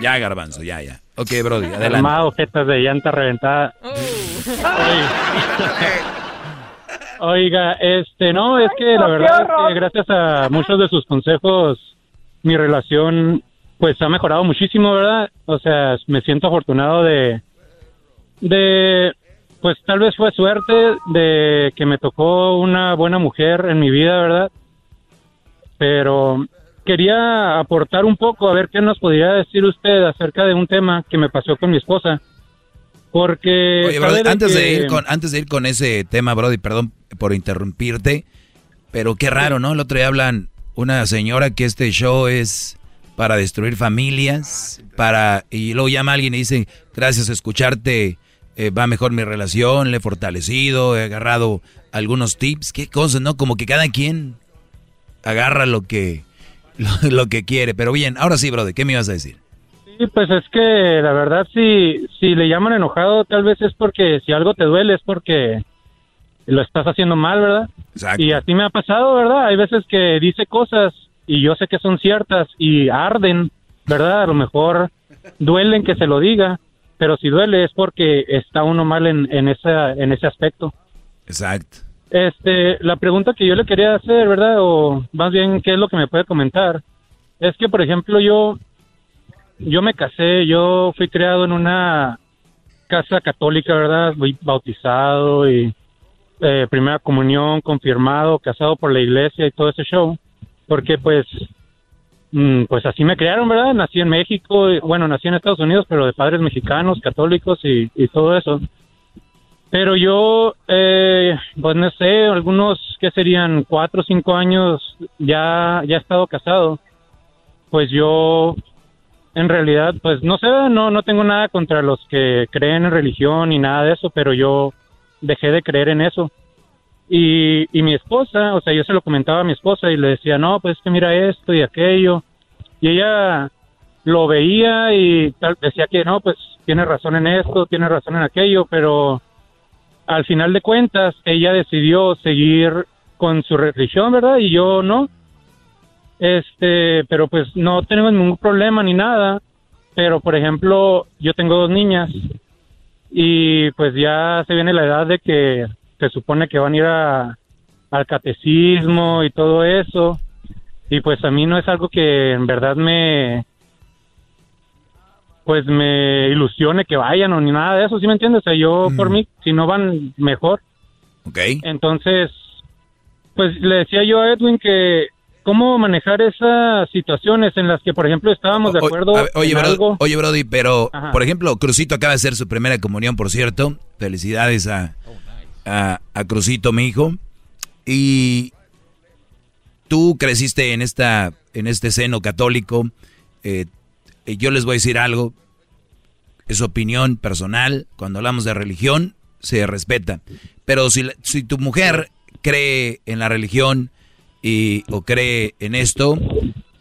Ya, Garbanzo, ya, ya. Ok, Brody, adelante. Armado, jetas de llanta reventada. Oiga, este, no, es que la verdad es que gracias a muchos de sus consejos, mi relación, pues ha mejorado muchísimo, ¿verdad? O sea, me siento afortunado de, de, pues tal vez fue suerte de que me tocó una buena mujer en mi vida, ¿verdad? Pero quería aportar un poco a ver qué nos podría decir usted acerca de un tema que me pasó con mi esposa. Porque Oye, Brody, de antes, de ir con, antes de ir con ese tema, Brody, perdón por interrumpirte, pero qué raro, ¿no? El otro día hablan una señora que este show es para destruir familias, para y luego llama a alguien y dice, gracias a escucharte eh, va mejor mi relación, le he fortalecido, he agarrado algunos tips, qué cosas, ¿no? Como que cada quien agarra lo que, lo, lo que quiere. Pero bien, ahora sí, Brody, ¿qué me ibas a decir? Sí, pues es que la verdad si, si le llaman enojado tal vez es porque si algo te duele es porque lo estás haciendo mal, ¿verdad? Y así me ha pasado, ¿verdad? Hay veces que dice cosas y yo sé que son ciertas y arden, ¿verdad? A lo mejor duelen que se lo diga, pero si duele es porque está uno mal en, en, esa, en ese aspecto. Exacto. Este, la pregunta que yo le quería hacer, ¿verdad? O más bien, ¿qué es lo que me puede comentar? Es que, por ejemplo, yo, yo me casé, yo fui criado en una casa católica, ¿verdad? Fui bautizado y eh, primera comunión, confirmado, casado por la iglesia y todo ese show. Porque, pues, mm, pues así me criaron, ¿verdad? Nací en México, y, bueno, nací en Estados Unidos, pero de padres mexicanos, católicos y todo eso. Pero yo, eh, pues no sé, algunos que serían cuatro o cinco años ya, ya he estado casado. Pues yo, en realidad, pues no sé, no, no tengo nada contra los que creen en religión ni nada de eso, pero yo dejé de creer en eso. Y, y mi esposa, o sea, yo se lo comentaba a mi esposa y le decía, no, pues que mira esto y aquello. Y ella lo veía y decía que no, pues tiene razón en esto, tiene razón en aquello, pero al final de cuentas ella decidió seguir con su religión, ¿verdad? Y yo no. Este, pero pues no tenemos ningún problema ni nada. Pero por ejemplo, yo tengo dos niñas y pues ya se viene la edad de que se supone que van a ir al catecismo y todo eso. Y pues a mí no es algo que en verdad me pues me ilusione que vayan o ni nada de eso, ¿sí me entiendes? O sea, yo por mí, si no van, mejor. Ok. Entonces, pues le decía yo a Edwin que cómo manejar esas situaciones en las que, por ejemplo, estábamos de acuerdo oye, en Brody, algo. oye, Brody, pero, Ajá. por ejemplo, Crucito acaba de hacer su primera comunión, por cierto. Felicidades a, a, a Crucito, mi hijo. Y tú creciste en, esta, en este seno católico. Eh, yo les voy a decir algo. Es opinión personal. Cuando hablamos de religión, se respeta. Pero si, si tu mujer cree en la religión y, o cree en esto,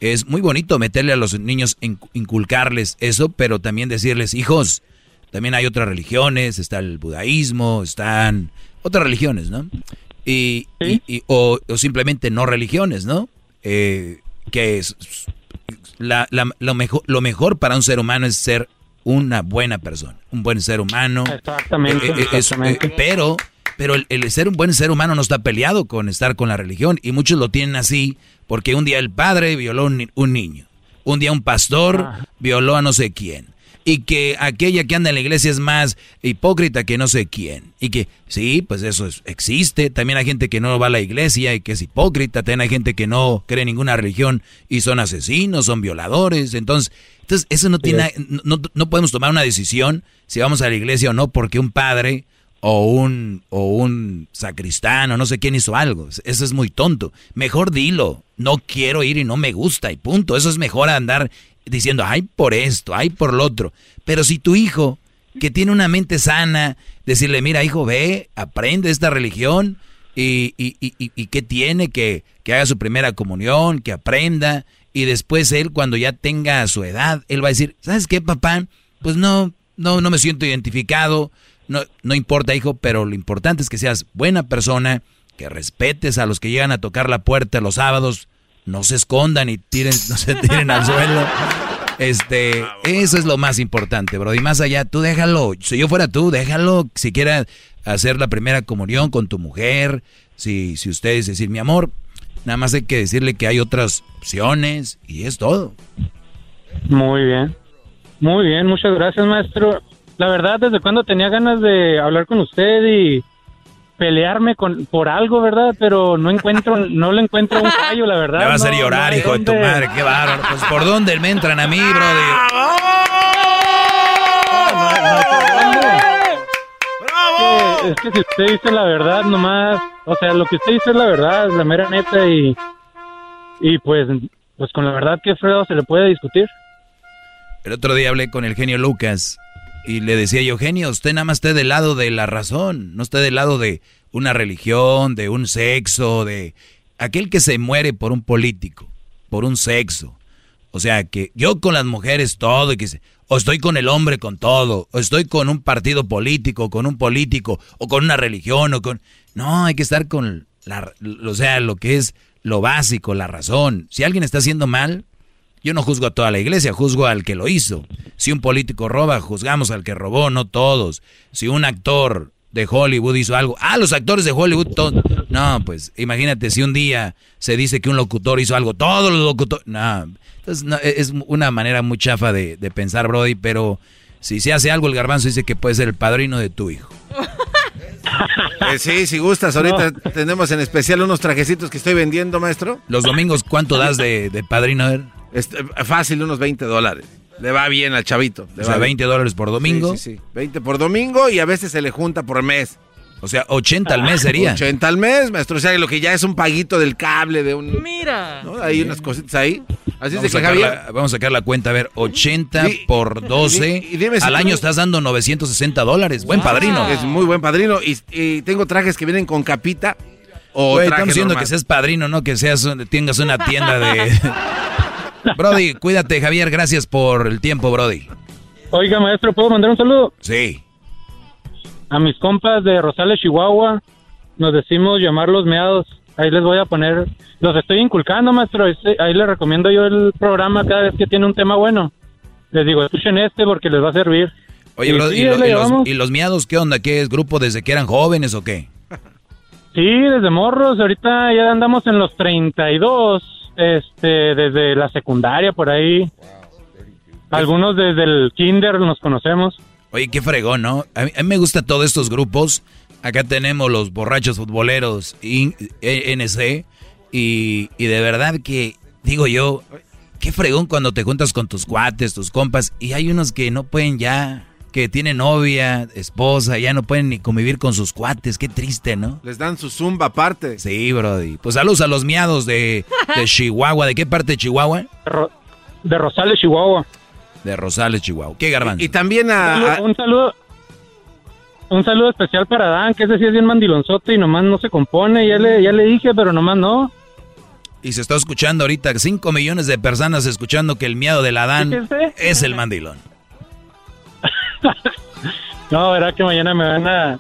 es muy bonito meterle a los niños, in- inculcarles eso, pero también decirles, hijos, también hay otras religiones, está el budaísmo, están otras religiones, ¿no? Y, y- y- o, o simplemente no religiones, ¿no? Eh, que es la- la- lo, mejor, lo mejor para un ser humano es ser una buena persona, un buen ser humano. Exactamente, Eh, eh, es- eh, pero pero el, el ser un buen ser humano no está peleado con estar con la religión y muchos lo tienen así porque un día el padre violó un, un niño, un día un pastor violó a no sé quién y que aquella que anda en la iglesia es más hipócrita que no sé quién y que sí, pues eso es- existe, también hay gente que no va a la iglesia y que es hipócrita, también hay gente que no cree en ninguna religión y son asesinos, son violadores, entonces entonces eso no tiene no, no- podemos tomar una decisión si vamos a la iglesia o no porque un padre o un, o un sacristán o no sé quién hizo algo. Eso es muy tonto. Mejor dilo. No quiero ir y no me gusta y punto. Eso es mejor andar diciendo, ay por esto, ay por lo otro. Pero si tu hijo, que tiene una mente sana, decirle, mira hijo, ve, aprende esta religión y, y, y, y- qué tiene, que, que haga su primera comunión, que aprenda. Y después él, cuando ya tenga su edad, él va a decir, ¿sabes qué, papá? Pues no, no, no me siento identificado. No, no importa, hijo, pero lo importante es que seas buena persona, que respetes a los que llegan a tocar la puerta los sábados, no se escondan y tiren, no se tiren al suelo. Este, eso es lo más importante, bro. Y más allá, tú déjalo. Si yo fuera tú, déjalo. Si quieras hacer la primera comunión con tu mujer, si, si ustedes decir, mi amor, nada más hay que decirle que hay otras opciones y es todo. Muy bien. Muy bien, muchas gracias, maestro. La verdad, desde cuando tenía ganas de hablar con usted y pelearme con por algo, ¿verdad? Pero no encuentro, no le encuentro un fallo, la verdad. Me va a hacer no- llorar, no hijo de tu madre, qué bárbaro. Pues por dónde me entran a mí, brother. Que- Es que si usted dice la verdad nomás, o sea, lo que usted dice es la verdad, la mera neta y y pues pues con la verdad que feo se le puede discutir. El otro día hablé con el genio Lucas y le decía yo, genio, usted nada más esté del lado de la razón, no esté del lado de una religión, de un sexo, de aquel que se muere por un político, por un sexo. O sea, que yo con las mujeres todo, y que o estoy con el hombre con todo, o estoy con un partido político, con un político, o con una religión, o con... No, hay que estar con la, o sea, lo que es lo básico, la razón. Si alguien está haciendo mal, yo no juzgo a toda la iglesia, juzgo al que lo hizo. Si un político roba, juzgamos al que robó, no todos. Si un actor de Hollywood hizo algo, ah, los actores de Hollywood. No, pues imagínate si un día se dice que un locutor hizo algo, todos los locutores. No, entonces no, e-, es una manera muy chafa de, de pensar, Brody, pero si se hace algo, el garbanzo dice que puede ser el padrino de tu hijo. Eh, sí, si gustas, ahorita tenemos en especial unos trajecitos que estoy vendiendo, maestro. Los domingos, ¿cuánto das de, de padrino? A ver. Este, fácil, unos 20 dólares. Le va bien al chavito. le O sea, va bien. 20 dólares por domingo. Sí, sí, sí. 20 por domingo y a veces se le junta por mes. O sea, 80 al mes sería. 80 al mes, maestro. O sea, lo que ya es un paguito del cable, de un... Mira. ¿no? Hay unas cositas ahí. Así Vamos es de que sacar Javier... la, vamos a sacar la cuenta, a ver, 80 Di- por 12. y- y dime si al tú- año estás dando 960 dólares. Buen padrino. Es muy buen padrino. Y, y tengo trajes que vienen con capita o traje estamos diciendo normal. que seas padrino, no que seas un- tengas una tienda de... Brody, cuídate, Javier. Gracias por el tiempo, Brody. Oiga, maestro, ¿puedo mandar un saludo? Sí. A mis compas de Rosales, Chihuahua, nos decimos llamar los meados. Ahí les voy a poner, los estoy inculcando, maestro. Este- Ahí les recomiendo yo el programa cada vez que tiene un tema bueno. Les digo, escuchen este porque les va a servir. Oye, Y Brody, sí, ¿y, lo- ahí le y los, y los miados qué onda? ¿Qué es grupo desde que eran jóvenes o qué? Sí, desde morros. Ahorita ya andamos en los 32, este, desde la secundaria por ahí. Algunos desde el kinder nos conocemos. Oye, qué fregón, ¿no? A mí, a mí me gustan todos estos grupos. Acá tenemos los borrachos futboleros in- E- NC Y, y de verdad que, digo yo, qué fregón cuando te juntas con tus cuates, tus compas, y hay unos que no pueden ya, que tienen novia, esposa, ya no pueden ni convivir con sus cuates, qué triste, ¿no? Les dan su zumba aparte. Sí, Brody. Pues saludos a los miados de, de Chihuahua. ¿De qué parte de Chihuahua? De Rosales, Chihuahua. De Rosales, Chihuahua. ¿Qué garbanzo? Y también a... Un saludo, un saludo especial para Dan, que ese sí es bien mandilonzote y nomás no se compone. Ya le, ya le dije, pero nomás no. Y se está escuchando ahorita 5 millones de personas escuchando que el miedo del Adán es el mandilón. No, verá que mañana me van a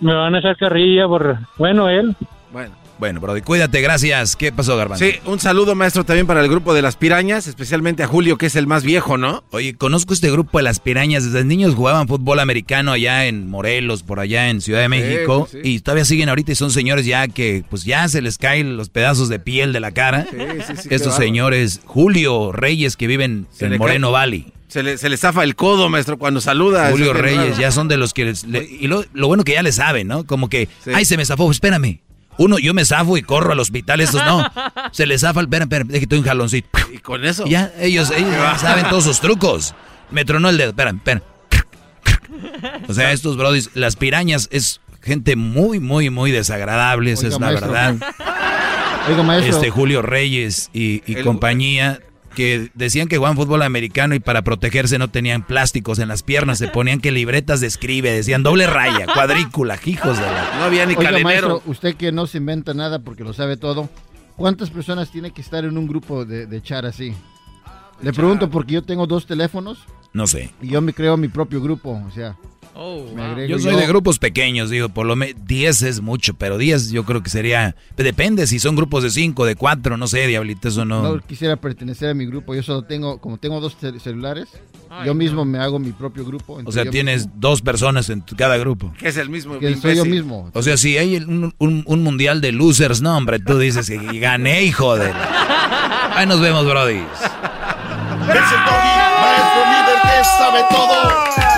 me van a echar carrilla por bueno él. Bueno. Bueno, Brody, cuídate, gracias. ¿Qué pasó, Garbanzo? Sí, un saludo, maestro, también para el grupo de las pirañas, especialmente a Julio, que es el más viejo, ¿no? Oye, conozco este grupo de las pirañas. Desde niños jugaban fútbol americano allá en Morelos, por allá en Ciudad de México. sí, sí. Y todavía siguen ahorita y son señores ya que, pues ya se les caen los pedazos de piel de la cara. Sí, sí, sí, qué Estos señores, Julio Reyes, que viven Se en Moreno Valley. Se le, se le zafa el codo, maestro, cuando saluda. Julio Reyes, ya son de los que... les- le- y lo, lo bueno que ya le saben, ¿no? Como que, ay, se me zafó, espérame. Uno, yo me zafo y corro al hospital, estos no. Se les zafa espérame, déjate un jaloncito. Y con eso. Y ya, ellos, ellos ya saben todos sus trucos. Me tronó el dedo, espérame, espérame. O sea, estos brodis, las pirañas es gente muy, muy, muy desagradable, esa es la maestro. verdad. Oiga, maestro. Este Julio Reyes y, y El- compañía que decían que jugaban fútbol americano y para protegerse no tenían plásticos en las piernas, se ponían que libretas de escribe, decían doble raya, cuadrícula, hijos de la... No había ni Oiga, calenero. maestro, usted que no se inventa nada porque lo sabe todo, ¿cuántas personas tiene que estar en un grupo de, de chat así? Le pregunto porque yo tengo dos teléfonos No sé. y yo me creo mi propio grupo, o sea, agrego Yo soy de grupos pequeños, digo, por lo menos 10 es mucho, pero 10 yo creo que sería... Depende si son grupos de 5, de 4, no sé, diablito, eso no... No quisiera pertenecer a mi grupo, yo solo tengo, como tengo dos cel- celulares, yo mismo me hago mi propio grupo. O sea, tienes mismo. dos personas en tu- cada grupo. Que es el mismo. Que soy yo mismo. O sea, si hay un- un mundial de losers, no, hombre, tú dices que gané, hijo de... Ahí nos vemos, Brody. Es el doggy, maestro líder que sabe todo.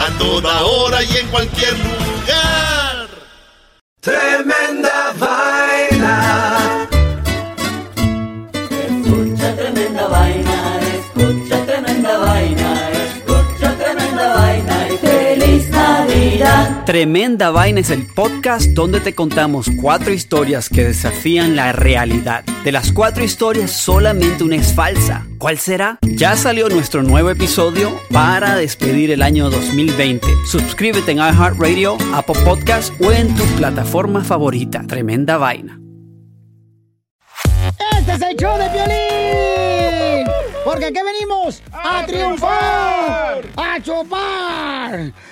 A toda hora y en cualquier lugar. Tremenda vaina. Tremenda Vaina es el podcast donde te contamos cuatro historias que desafían la realidad. De las cuatro historias, solamente una es falsa. ¿Cuál será? Ya salió nuestro nuevo episodio para despedir el año 2020. Suscríbete en iHeartRadio, Apple Podcast o en tu plataforma favorita. Tremenda Vaina. Este es el show de Piolín. Porque aquí venimos a, triunfar, a chupar.